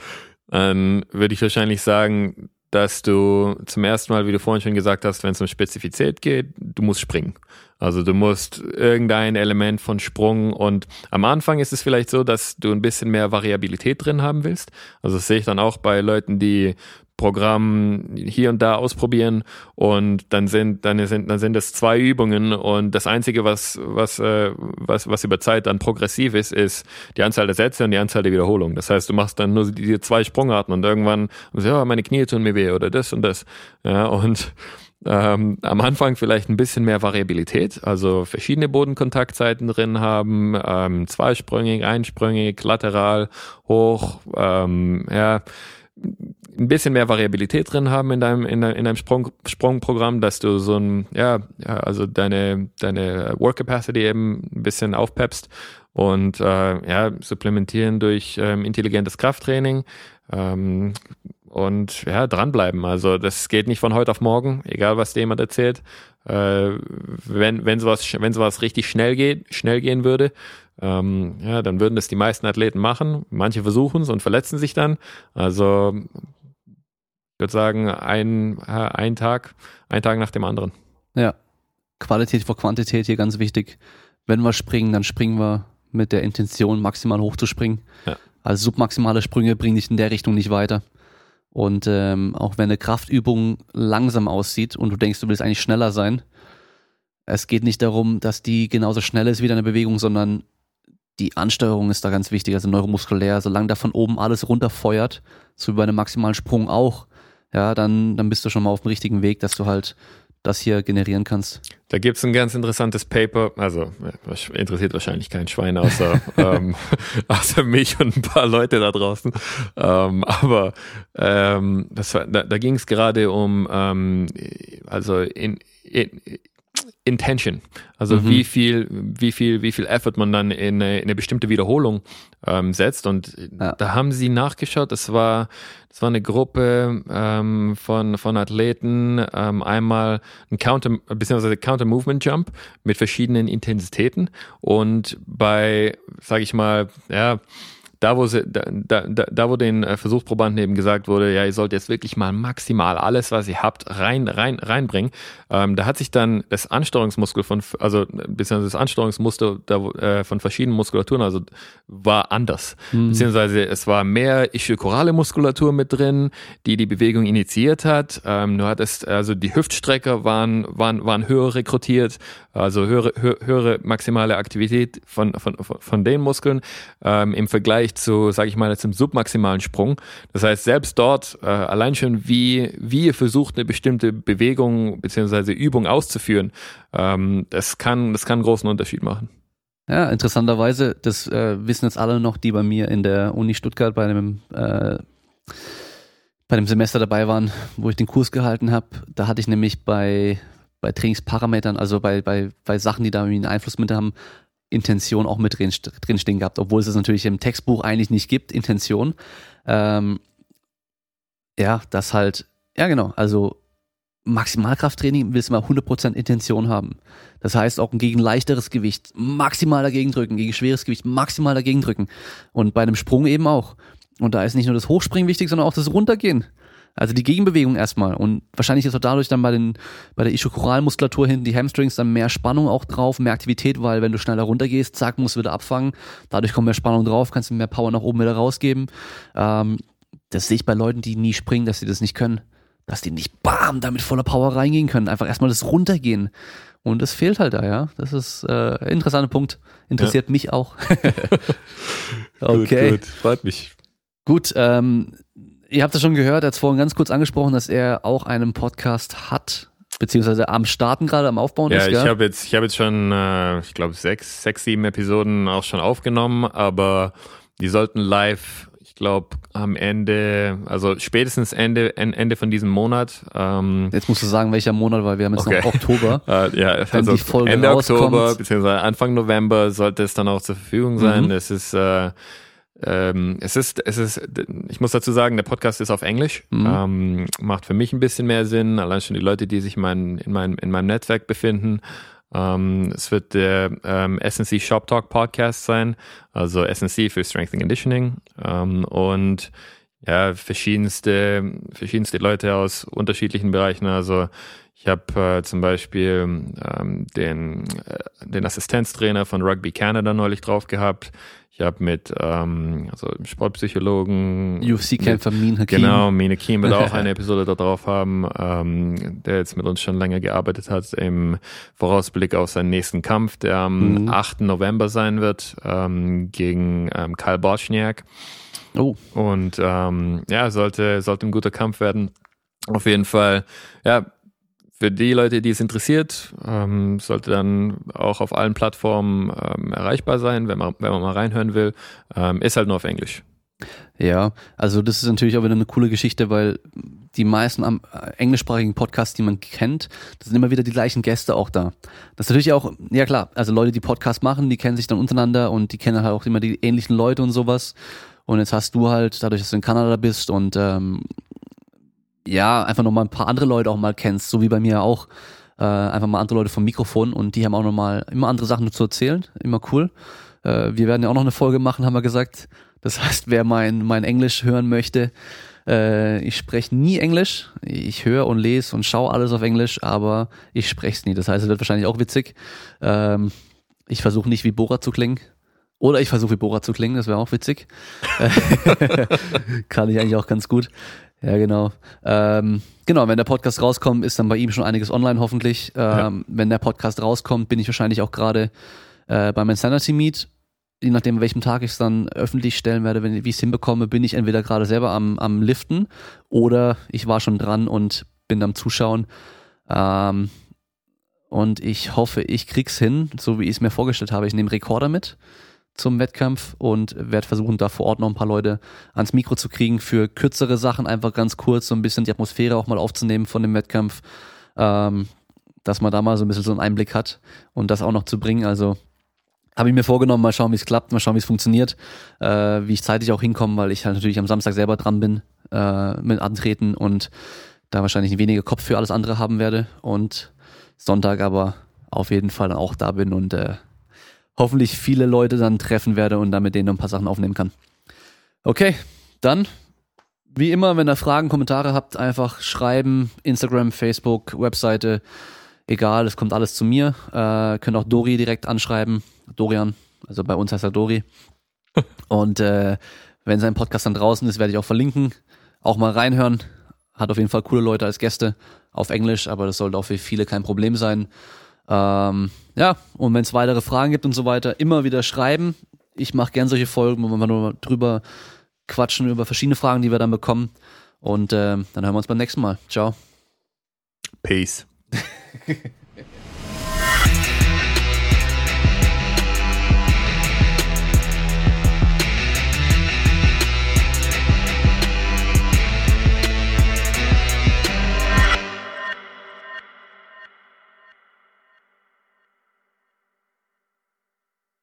dann würde ich wahrscheinlich sagen, dass du zum ersten Mal, wie du vorhin schon gesagt hast, wenn es um Spezifität geht, du musst springen. Also du musst irgendein Element von Sprung und am Anfang ist es vielleicht so, dass du ein bisschen mehr Variabilität drin haben willst. Also das sehe ich dann auch bei Leuten, die Programm hier und da ausprobieren und dann sind dann sind dann sind es zwei Übungen und das einzige was was äh, was was über Zeit dann progressiv ist ist die Anzahl der Sätze und die Anzahl der Wiederholungen. Das heißt, du machst dann nur diese zwei Sprungarten und irgendwann ja meine Knie tun mir weh oder das und das ja und Ähm, am Anfang vielleicht ein bisschen mehr Variabilität, also verschiedene Bodenkontaktzeiten drin haben, ähm, zweisprüngig, einsprüngig, lateral, hoch, ähm, ja, ein bisschen mehr Variabilität drin haben in deinem, in deinem, in deinem Sprung, Sprungprogramm, dass du so ein, ja, also deine, deine Work Capacity eben ein bisschen aufpeppst und äh, ja, supplementieren durch ähm, intelligentes Krafttraining ähm, und ja, dranbleiben. Also das geht nicht von heute auf morgen, egal was dir jemand erzählt. Äh, wenn, wenn sowas, wenn sowas richtig schnell geht, schnell gehen würde, ähm, ja, dann würden das die meisten Athleten machen. Manche versuchen es und verletzen sich dann. Also ich würde sagen, ein, ein Tag, ein Tag nach dem anderen. Ja. Qualität vor Quantität hier ganz wichtig. Wenn wir springen, dann springen wir mit der Intention, maximal hoch zu springen. Ja. Also submaximale Sprünge bringen dich in der Richtung nicht weiter. Und ähm, auch wenn eine Kraftübung langsam aussieht und du denkst, du willst eigentlich schneller sein, es geht nicht darum, dass die genauso schnell ist wie deine Bewegung, sondern die Ansteuerung ist da ganz wichtig, also neuromuskulär. Solange da von oben alles runterfeuert, so wie bei einem maximalen Sprung auch, ja, dann, dann bist du schon mal auf dem richtigen Weg, dass du halt das hier generieren kannst. Da gibt es ein ganz interessantes Paper, also interessiert wahrscheinlich kein Schwein außer, ähm, außer mich und ein paar Leute da draußen. Ähm, aber ähm, das war, da, da ging es gerade um ähm, also in, in Intention. Also mhm. wie viel, wie viel, wie viel Effort man dann in eine, in eine bestimmte Wiederholung ähm, setzt. Und ja. da haben sie nachgeschaut. Das war, das war eine Gruppe ähm, von von Athleten. Ähm, einmal ein Counter beziehungsweise Counter Movement Jump mit verschiedenen Intensitäten und bei, sage ich mal, ja da wo, sie, da, da, da wo den äh, Versuchsprobanden eben gesagt wurde, ja, ihr sollt jetzt wirklich mal maximal alles, was ihr habt, rein, rein, reinbringen, ähm, da hat sich dann das Ansteuerungsmuskel von, also beziehungsweise das Ansteuerungsmuster da, äh, von verschiedenen Muskulaturen, also war anders. Mhm. Beziehungsweise es war mehr ischiokorale Muskulatur mit drin, die die Bewegung initiiert hat. Ähm, du hattest, also die Hüftstrecker waren, waren, waren höher rekrutiert, also höhere, höhere maximale Aktivität von, von, von den Muskeln ähm, im Vergleich zu, sage ich mal, zum submaximalen Sprung. Das heißt, selbst dort, äh, allein schon wie, wie ihr versucht, eine bestimmte Bewegung beziehungsweise Übung auszuführen, ähm, das, kann, das kann einen großen Unterschied machen. Ja, interessanterweise, das äh, wissen jetzt alle noch, die bei mir in der Uni Stuttgart bei einem äh, bei dem Semester dabei waren, wo ich den Kurs gehalten habe. Da hatte ich nämlich bei bei Trainingsparametern, also bei, bei, bei Sachen, die da irgendwie einen Einfluss mit haben, Intention auch mit drin, drinstehen gehabt, obwohl es es natürlich im Textbuch eigentlich nicht gibt, Intention. Ähm, ja, das halt, ja genau, also Maximalkrafttraining willst du mal 100% Intention haben. Das heißt auch gegen leichteres Gewicht maximal dagegen drücken, gegen schweres Gewicht maximal dagegen drücken. Und bei einem Sprung eben auch. Und da ist nicht nur das Hochspringen wichtig, sondern auch das Runtergehen. Also die Gegenbewegung erstmal. Und wahrscheinlich ist auch dadurch dann bei, den, bei der Ischokoralmuskulatur hinten die Hamstrings dann mehr Spannung auch drauf, mehr Aktivität, weil wenn du schneller runtergehst, zack, musst du wieder abfangen. Dadurch kommt mehr Spannung drauf, kannst du mehr Power nach oben wieder rausgeben. Ähm, das sehe ich bei Leuten, die nie springen, dass sie das nicht können. Dass die nicht bam, damit voller Power reingehen können. Einfach erstmal das Runtergehen. Und das fehlt halt da, ja. Das ist äh, ein interessanter Punkt. Interessiert ja. mich auch. okay. Gut, gut, freut mich. Gut, ähm, Ihr habt es schon gehört, er hat es vorhin ganz kurz angesprochen, dass er auch einen Podcast hat, beziehungsweise am Starten gerade, am Aufbauen ja, ist. Ja, ich habe jetzt, ich habe jetzt schon, äh, ich glaube, sechs, sechs, sieben Episoden auch schon aufgenommen, aber die sollten live, ich glaube, am Ende, also spätestens Ende, Ende von diesem Monat. Ähm, jetzt musst du sagen, welcher Monat, weil wir haben jetzt okay. noch Oktober. äh, ja, also Ende rauskommt. Oktober, beziehungsweise Anfang November sollte es dann auch zur Verfügung sein. Mhm. Es ist äh, ähm, es ist, es ist, ich muss dazu sagen, der Podcast ist auf Englisch. Mhm. Ähm, macht für mich ein bisschen mehr Sinn, allein schon die Leute, die sich in, mein, in, meinem, in meinem Netzwerk befinden. Ähm, es wird der ähm, SNC Shop Talk Podcast sein, also SNC für Strength and Conditioning. Ähm, und ja, verschiedenste, verschiedenste Leute aus unterschiedlichen Bereichen. Also ich habe äh, zum Beispiel ähm, den, äh, den Assistenztrainer von Rugby Canada neulich drauf gehabt. Ich habe mit ähm, also Sportpsychologen. UFC-Kämpfer Min Hakim. Genau, Min Hakim wird auch eine Episode da drauf haben, ähm, der jetzt mit uns schon länger gearbeitet hat im Vorausblick auf seinen nächsten Kampf, der am mhm. 8. November sein wird, ähm, gegen ähm, Karl Borchniak. Oh. Und ähm, ja, sollte, sollte ein guter Kampf werden. Auf jeden Fall, ja, für die Leute, die es interessiert, ähm, sollte dann auch auf allen Plattformen ähm, erreichbar sein, wenn man, wenn man mal reinhören will. Ähm, ist halt nur auf Englisch. Ja, also das ist natürlich auch wieder eine coole Geschichte, weil die meisten am äh, englischsprachigen Podcasts, die man kennt, das sind immer wieder die gleichen Gäste auch da. Das ist natürlich auch, ja klar, also Leute, die Podcasts machen, die kennen sich dann untereinander und die kennen halt auch immer die ähnlichen Leute und sowas. Und jetzt hast du halt, dadurch, dass du in Kanada bist und ähm, ja, einfach nochmal ein paar andere Leute auch mal kennst, so wie bei mir auch, äh, einfach mal andere Leute vom Mikrofon und die haben auch nochmal immer andere Sachen zu erzählen, immer cool. Äh, wir werden ja auch noch eine Folge machen, haben wir gesagt. Das heißt, wer mein, mein Englisch hören möchte, äh, ich spreche nie Englisch. Ich höre und lese und schaue alles auf Englisch, aber ich spreche es nie. Das heißt, es wird wahrscheinlich auch witzig. Ähm, ich versuche nicht wie Bora zu klingen. Oder ich versuche wie Bora zu klingen, das wäre auch witzig. Kann ich eigentlich auch ganz gut. Ja, genau. Ähm, genau, wenn der Podcast rauskommt, ist dann bei ihm schon einiges online hoffentlich. Ähm, ja. Wenn der Podcast rauskommt, bin ich wahrscheinlich auch gerade äh, beim Insanity Meet. Je nachdem, welchem Tag ich es dann öffentlich stellen werde, wenn, wie ich es hinbekomme, bin ich entweder gerade selber am, am Liften oder ich war schon dran und bin am Zuschauen. Ähm, und ich hoffe, ich krieg's hin, so wie ich es mir vorgestellt habe. Ich nehme Rekorder mit zum Wettkampf und werde versuchen, da vor Ort noch ein paar Leute ans Mikro zu kriegen für kürzere Sachen, einfach ganz kurz so ein bisschen die Atmosphäre auch mal aufzunehmen von dem Wettkampf, ähm, dass man da mal so ein bisschen so einen Einblick hat und das auch noch zu bringen. Also habe ich mir vorgenommen, mal schauen, wie es klappt, mal schauen, wie es funktioniert, äh, wie ich zeitlich auch hinkomme, weil ich halt natürlich am Samstag selber dran bin äh, mit Antreten und da wahrscheinlich weniger Kopf für alles andere haben werde und Sonntag aber auf jeden Fall auch da bin und äh, hoffentlich viele Leute dann treffen werde und dann mit denen noch ein paar Sachen aufnehmen kann. Okay, dann wie immer, wenn ihr Fragen, Kommentare habt, einfach schreiben, Instagram, Facebook, Webseite, egal, es kommt alles zu mir. Äh, könnt auch Dori direkt anschreiben, Dorian, also bei uns heißt er Dori. Und äh, wenn sein Podcast dann draußen ist, werde ich auch verlinken. Auch mal reinhören. Hat auf jeden Fall coole Leute als Gäste auf Englisch, aber das sollte auch für viele kein Problem sein. Ähm, ja, und wenn es weitere Fragen gibt und so weiter, immer wieder schreiben. Ich mache gern solche Folgen, wo wir nur drüber quatschen, über verschiedene Fragen, die wir dann bekommen. Und äh, dann hören wir uns beim nächsten Mal. Ciao. Peace.